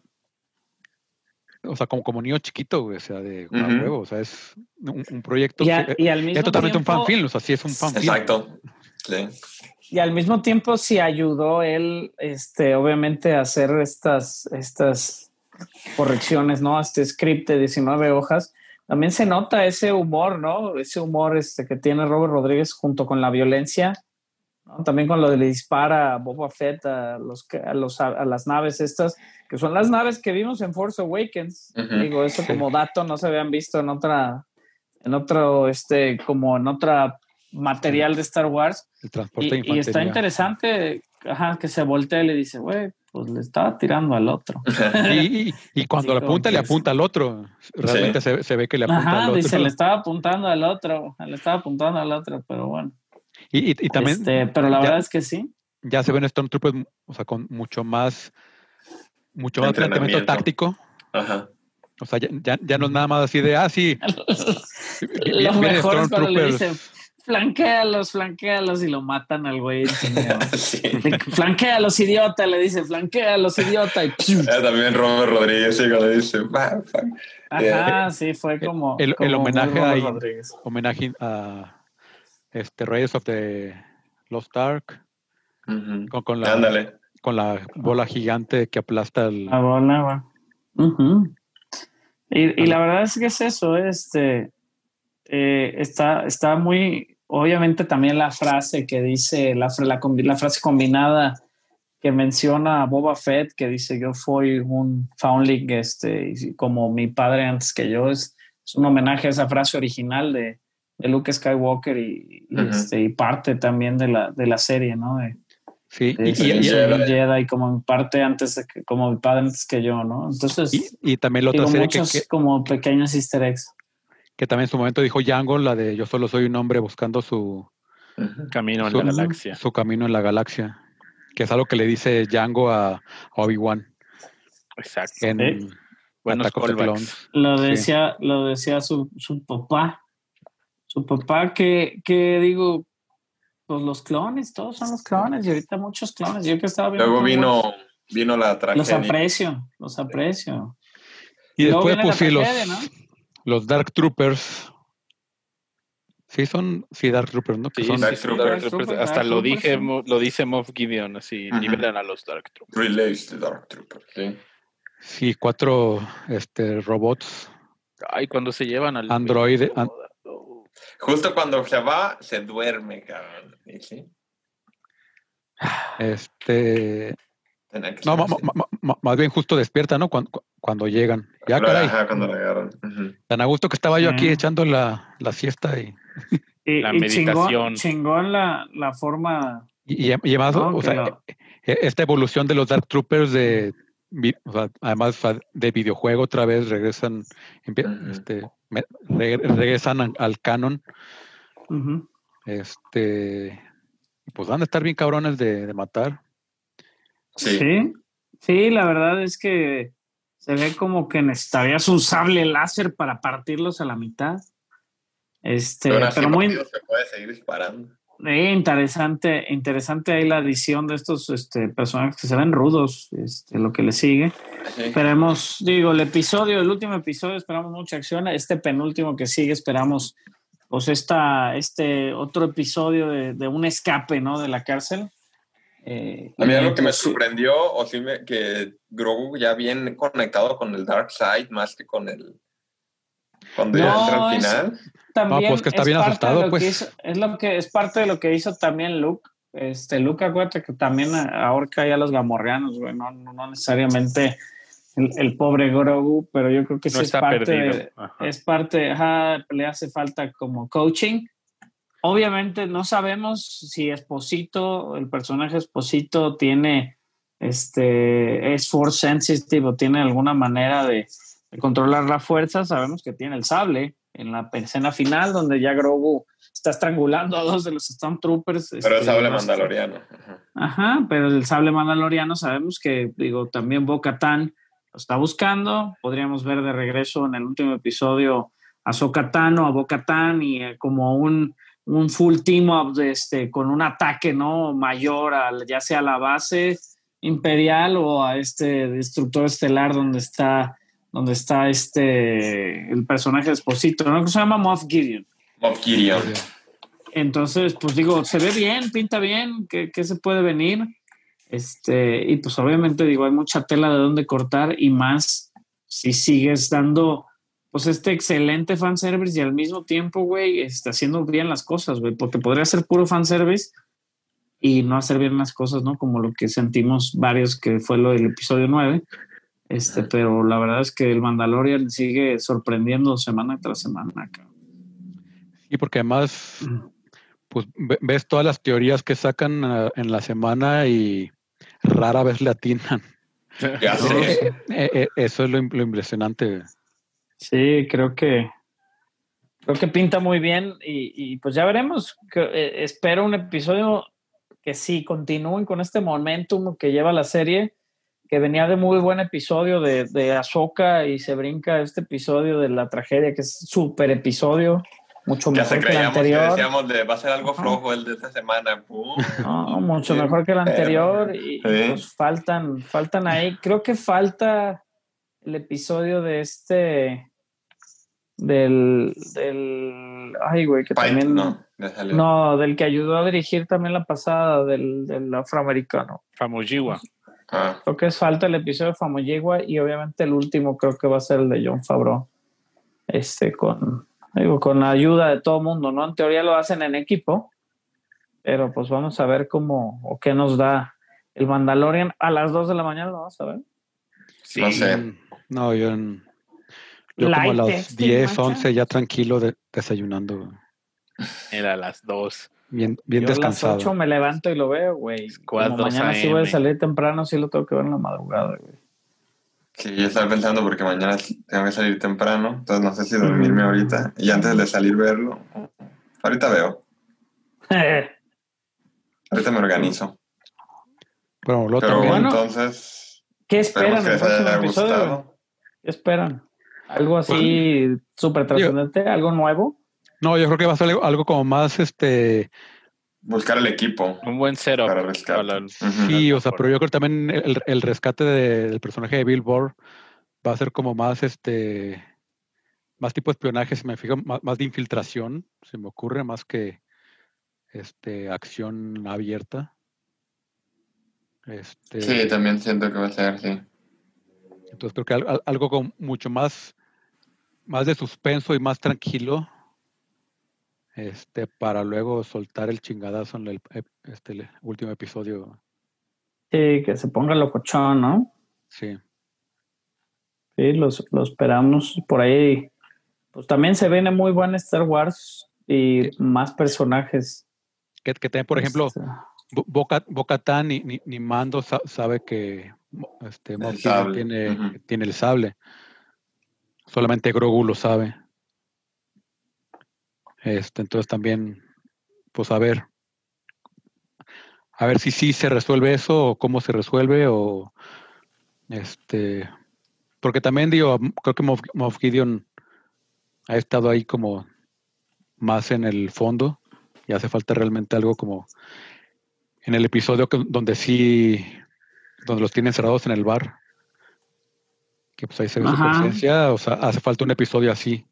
o sea, como, como niño chiquito, güey, o sea, de a Ujú. huevo, o sea, es un, un proyecto Y, a- que y al mismo es totalmente un tiempo- fan film, o sea, sí es un fan film. Sí. Y al mismo tiempo, si ayudó él, este, obviamente, a hacer estas, estas correcciones, ¿no? Este script de 19 hojas. También se nota ese humor, ¿no? Ese humor este, que tiene Robert Rodríguez junto con la violencia. ¿no? También con lo de le dispara a Boba Fett a, los, a, los, a las naves estas, que son las naves que vimos en Force Awakens. Digo, eso como dato no se habían visto en otra, en otro, este, como en otra material de Star Wars. El transporte de Y, y está interesante ajá, que se voltea y le dice, güey, pues le estaba tirando al otro. Y, cuando Sí, le apunta, le apunta al otro. Realmente se, se ve que le apunta Ajá, al otro. dice, le estaba apuntando al otro, le estaba apuntando al otro, pero bueno. Y, y- y también Este, pero la ya- verdad es que sí. ya se ven Stormtroopers, o sea, con mucho más, mucho más Entrenamiento. táctico. Ajá. O sea, ya, ya, ya no es nada más así de, ah, sí, Lo mejor es cuando le dicen, flanquéalos, flanquéalos y lo matan al güey. sí. flanquéalos, idiota, le dice, flanquéalos, idiota. Y. Eh, También Robert Rodríguez, sí, cuando dice, "Va, va". Ajá, sí, fue como el- como homenaje ahí. Rodríguez. homenaje a este Raiders of the Lost Ark, Ujú. con, con la, Ándale. con la bola gigante que aplasta el... La bola, y, y la verdad es que es eso, este eh, está, está muy, obviamente también la frase que dice, la, la, la frase combinada que menciona Boba Fett, que dice yo fui un foundling, este, como mi padre antes que yo, es, es un homenaje a esa frase original de, de Luke Skywalker y, y, Ujú. este, y parte también de la, de la serie, ¿no? De, Sí, de y, y- y- Jedi. Como parte antes de que, como mi padre antes que yo, ¿no? Entonces, y- también la otra digo, serie que, muchos que, como pequeños easter eggs. Que también en su momento dijo Django, la de Yo solo soy un hombre buscando su. Camino en su, la galaxia. su camino en la galaxia, que es algo que le dice Django a, a Obi-Wan Exacto. en Sí. Buenos Attack of the callbacks. Clones. Lo Sí. decía, lo decía su, su papá. Su papá que, que digo, pues los clones, todos son los clones, y ahorita muchos clones. Yo que estaba viendo. Luego vino, vino la Los tragedia. aprecio, los aprecio. Y después pues sí, los, tragedia, ¿no? Los Dark Troopers. Sí, son, sí, Dark Troopers, ¿no? Que Sí, son- Dark sí, Troopers. Dark Troopers. Dark Hasta lo Troopers, dije, sí. Mo- lo dice Moff Gideon, así, Ujú. liberan a los Dark Troopers. Relays de Dark Trooper. Sí. sí, cuatro este, robots. Ay, cuando se llevan al Android- an- Justo cuando se va, se duerme, cabrón. Sí, Este, no, ma- ma- ma- más bien justo despierta, ¿no? Cuando, cuando llegan. Ya, Pero, caray. ajá, cuando la agarran. Tan a gusto que estaba yo aquí Sí. echando la, la siesta y, Y, La y meditación. chingón, chingón la, la forma. y, y además, ¿no? o sea, lo- e- esta evolución de los Dark Troopers de, vi- o sea, además de videojuego otra vez regresan, este, regresan al, canon, Ujú. este, pues van a estar bien cabrones de, de matar. Sí. Sí, sí, la verdad es que se ve como que necesitarías un sable láser para partirlos a la mitad. Este, Pero, muy, se puede seguir disparando. Eh, interesante, interesante ahí la adición de estos este, personajes que se ven rudos, este, lo que le sigue. Sí. Esperemos, digo, el episodio, el último episodio, esperamos mucha acción. Este penúltimo que sigue, esperamos, pues, esta, este otro episodio de, de un escape, ¿no? De la cárcel. Eh, A mí algo que me sorprendió, o sí me- que Grogu ya bien conectado con el Dark Side más que con el. Cuando ya No, entra al es- final. también No, pues que está es bien parte asustado, lo que pues. hizo- es lo que es parte de lo que hizo también Luke. Este Luke, acuérdate que también ahorca ya a los gamorreanos, güey, no, no, no necesariamente el, el pobre Grogu, pero yo creo que sí No es está parte perdido. de- Ajá. es parte, ajá, le hace falta como coaching. Obviamente no sabemos si Esposito, el personaje Esposito tiene, este, es force sensitive o tiene alguna manera de, de controlar la fuerza. Sabemos que tiene el sable en la escena final donde ya Grogu está estrangulando a dos de los Stormtroopers. Pero este, es sable los- mandaloriano. Ajá. Ajá, pero el sable mandaloriano sabemos que, digo, también Bo-Katan lo está buscando. Podríamos ver de regreso en el último episodio a Sokatan o a Bo-Katan y eh, como un, un full team up de este, con un ataque no mayor, al, ya sea a la base imperial o a este destructor estelar donde está donde está este el personaje de Esposito, ¿no? Que se llama Moff Gideon. Moff Gideon. Entonces, pues digo, se ve bien, pinta bien, ¿qué, qué se puede venir? Este, y pues obviamente digo, hay mucha tela de dónde cortar y más si sigues dando pues este excelente fanservice y al mismo tiempo, güey, está haciendo bien las cosas, güey, porque podría ser puro fanservice y no hacer bien las cosas, ¿no? Como lo que sentimos varios que fue lo del episodio 9. Este, pero la verdad es que el Mandalorian sigue sorprendiendo semana tras semana, cabrón. Y porque además, pues ve- ves todas las teorías que sacan ah, en la semana y rara vez le atinan. Ya No, sé. Eh, eh, eso es lo, im- lo impresionante. Sí, creo que creo que pinta muy bien y, y pues ya veremos. Que, eh, espero un episodio que sí continúen con este momentum que lleva la serie, que venía de muy buen episodio de, de Ahsoka y se brinca este episodio de la tragedia, que es súper episodio, mucho Ya mejor se que el creíamos que anterior. decíamos de va a ser algo flojo el de esta semana. Pum. No, mucho Sí, mejor que el anterior y, y, Sí. pues faltan, faltan ahí. Creo que falta el episodio de este del del ay güey que también no, no, del que ayudó a dirigir también la pasada del, del afroamericano. Famuyiwa. Ah, Creo que es falta el episodio de Famoyigua y obviamente el último creo que va a ser el de John Favreau. Este con digo, con la ayuda de todo el mundo, ¿no? En teoría lo hacen en equipo, pero pues vamos a ver cómo o qué nos da el Mandalorian a las 2 de la mañana, ¿lo vamos a ver? Sí. No sé. Mm, No, yo, en- yo como a las texting, 10, macha. 11 ya tranquilo de- desayunando. Era las dos. Bien, bien Yo a las descansado. 8 me levanto y lo veo, güey. Como mañana 2 sí voy a salir temprano, sí lo tengo que ver en la madrugada, güey. sí, yo estaba pensando porque mañana tengo que salir temprano, entonces no sé si dormirme ahorita y antes de salir verlo. Ahorita veo, ahorita me organizo. Pero luego Pero Bueno. entonces, ¿Qué esperan que les haya gustado. ¿Qué esperan? ¿Algo así súper trascendente? ¿Algo nuevo? no, yo creo que va a ser algo, algo como más, este, Buscar el equipo Un buen setup. para rescate. para el- Ujú. sí, o sea, pero yo creo que también el, el rescate de- del personaje de Bill Burr va a ser como más, este, más tipo espionaje, se me fija, más, más de infiltración, se me ocurre, más que, este, acción abierta. Este, Sí, también siento que va a ser, sí. Entonces creo que al- al- algo con mucho más, más de suspenso y más tranquilo, este, para luego soltar el chingadazo en el, ep- este, el último episodio. Sí, que se ponga locochón, ¿no? Sí. Sí, los, lo esperamos por ahí. Pues también se viene muy buen Star Wars y más personajes. Que, que también, por ejemplo, Este, Bo- Boca- Bo-Katan ni, ni, ni Mando sa- sabe que este, tiene, tiene el sable. Solamente Grogu lo sabe. Este, entonces también, pues a ver. A ver si sí se resuelve eso o cómo se resuelve o este porque también digo, creo que Moff, Gideon ha estado ahí como más en el fondo y hace falta realmente algo como en el episodio donde sí, donde los tienen cerrados en el bar, que pues ahí se ve su presencia, o sea, hace falta un episodio así.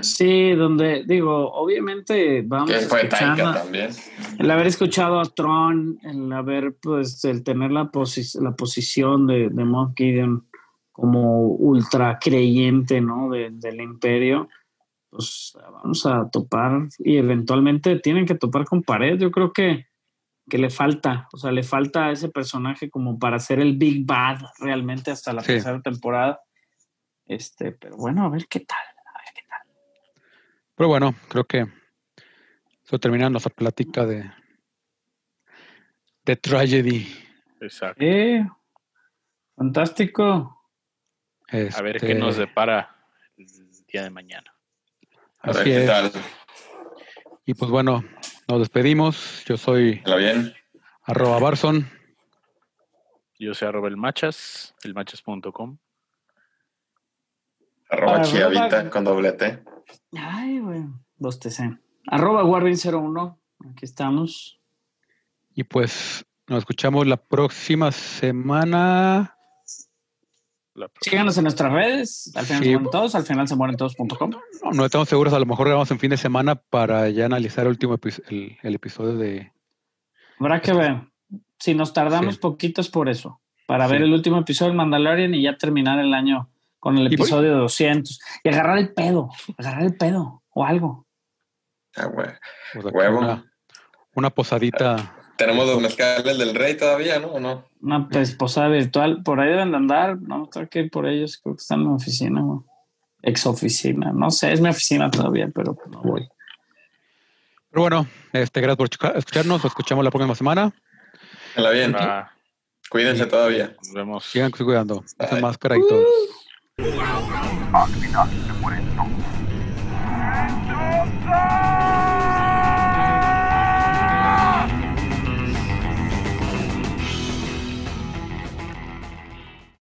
Sí, donde digo, obviamente vamos Que fue escuchando- Taika también. el haber escuchado a Tron, el haber, pues, el tener la, posi- la posición de, de Moff Gideon como ultra creyente, ¿no? De- del imperio, pues vamos a topar y eventualmente tienen que topar con pared. Yo creo que, que le falta, o sea, le falta a ese personaje como para ser el Big Bad realmente hasta la Sí. tercera temporada. Este, pero bueno, a ver qué tal. A ver qué tal. Pero bueno, creo que eso termina nuestra plática de, de tragedy. Exacto. Eh, fantástico. A ver Este, qué nos depara el día de mañana. A ver Así qué es. tal. Y pues bueno, nos despedimos. Yo soy ¿Lo bien? arroba Barson. Yo soy arroba el machas, elmachas.com. Arroba chiavita con doble T. Ay, güey. Bostecé. Arroba Warwin01. Aquí estamos. Y pues nos escuchamos la próxima semana. La. Síganos en nuestras redes. Al final Sí. se mueren todos. Al final se mueren todos.com. No, no estamos seguros, a lo mejor grabamos en fin de semana para ya analizar el último epi- el, el episodio de. Habrá que ver. Si nos tardamos Sí. poquitos por eso. Para Sí. ver el último episodio del Mandalorian y ya terminar el año con el episodio 200. Y agarrar el pedo. Agarrar el pedo. O algo. Ah, güey. o sea, Huevo. Una, una posadita. Tenemos los mezcales del rey todavía, ¿no? ¿O no? Una pues, posada virtual. Por ahí deben de andar. No tengo que ir por ellos. Creo que están en mi oficina. güey. Ex oficina. No sé. Es mi oficina todavía, pero no voy. Pero bueno, este, gracias por escucha- escucharnos. Nos escuchamos la próxima semana. La bien. Ah, Cuídense todavía. nos vemos. Sigan cuidando. Usen máscara y todo. Al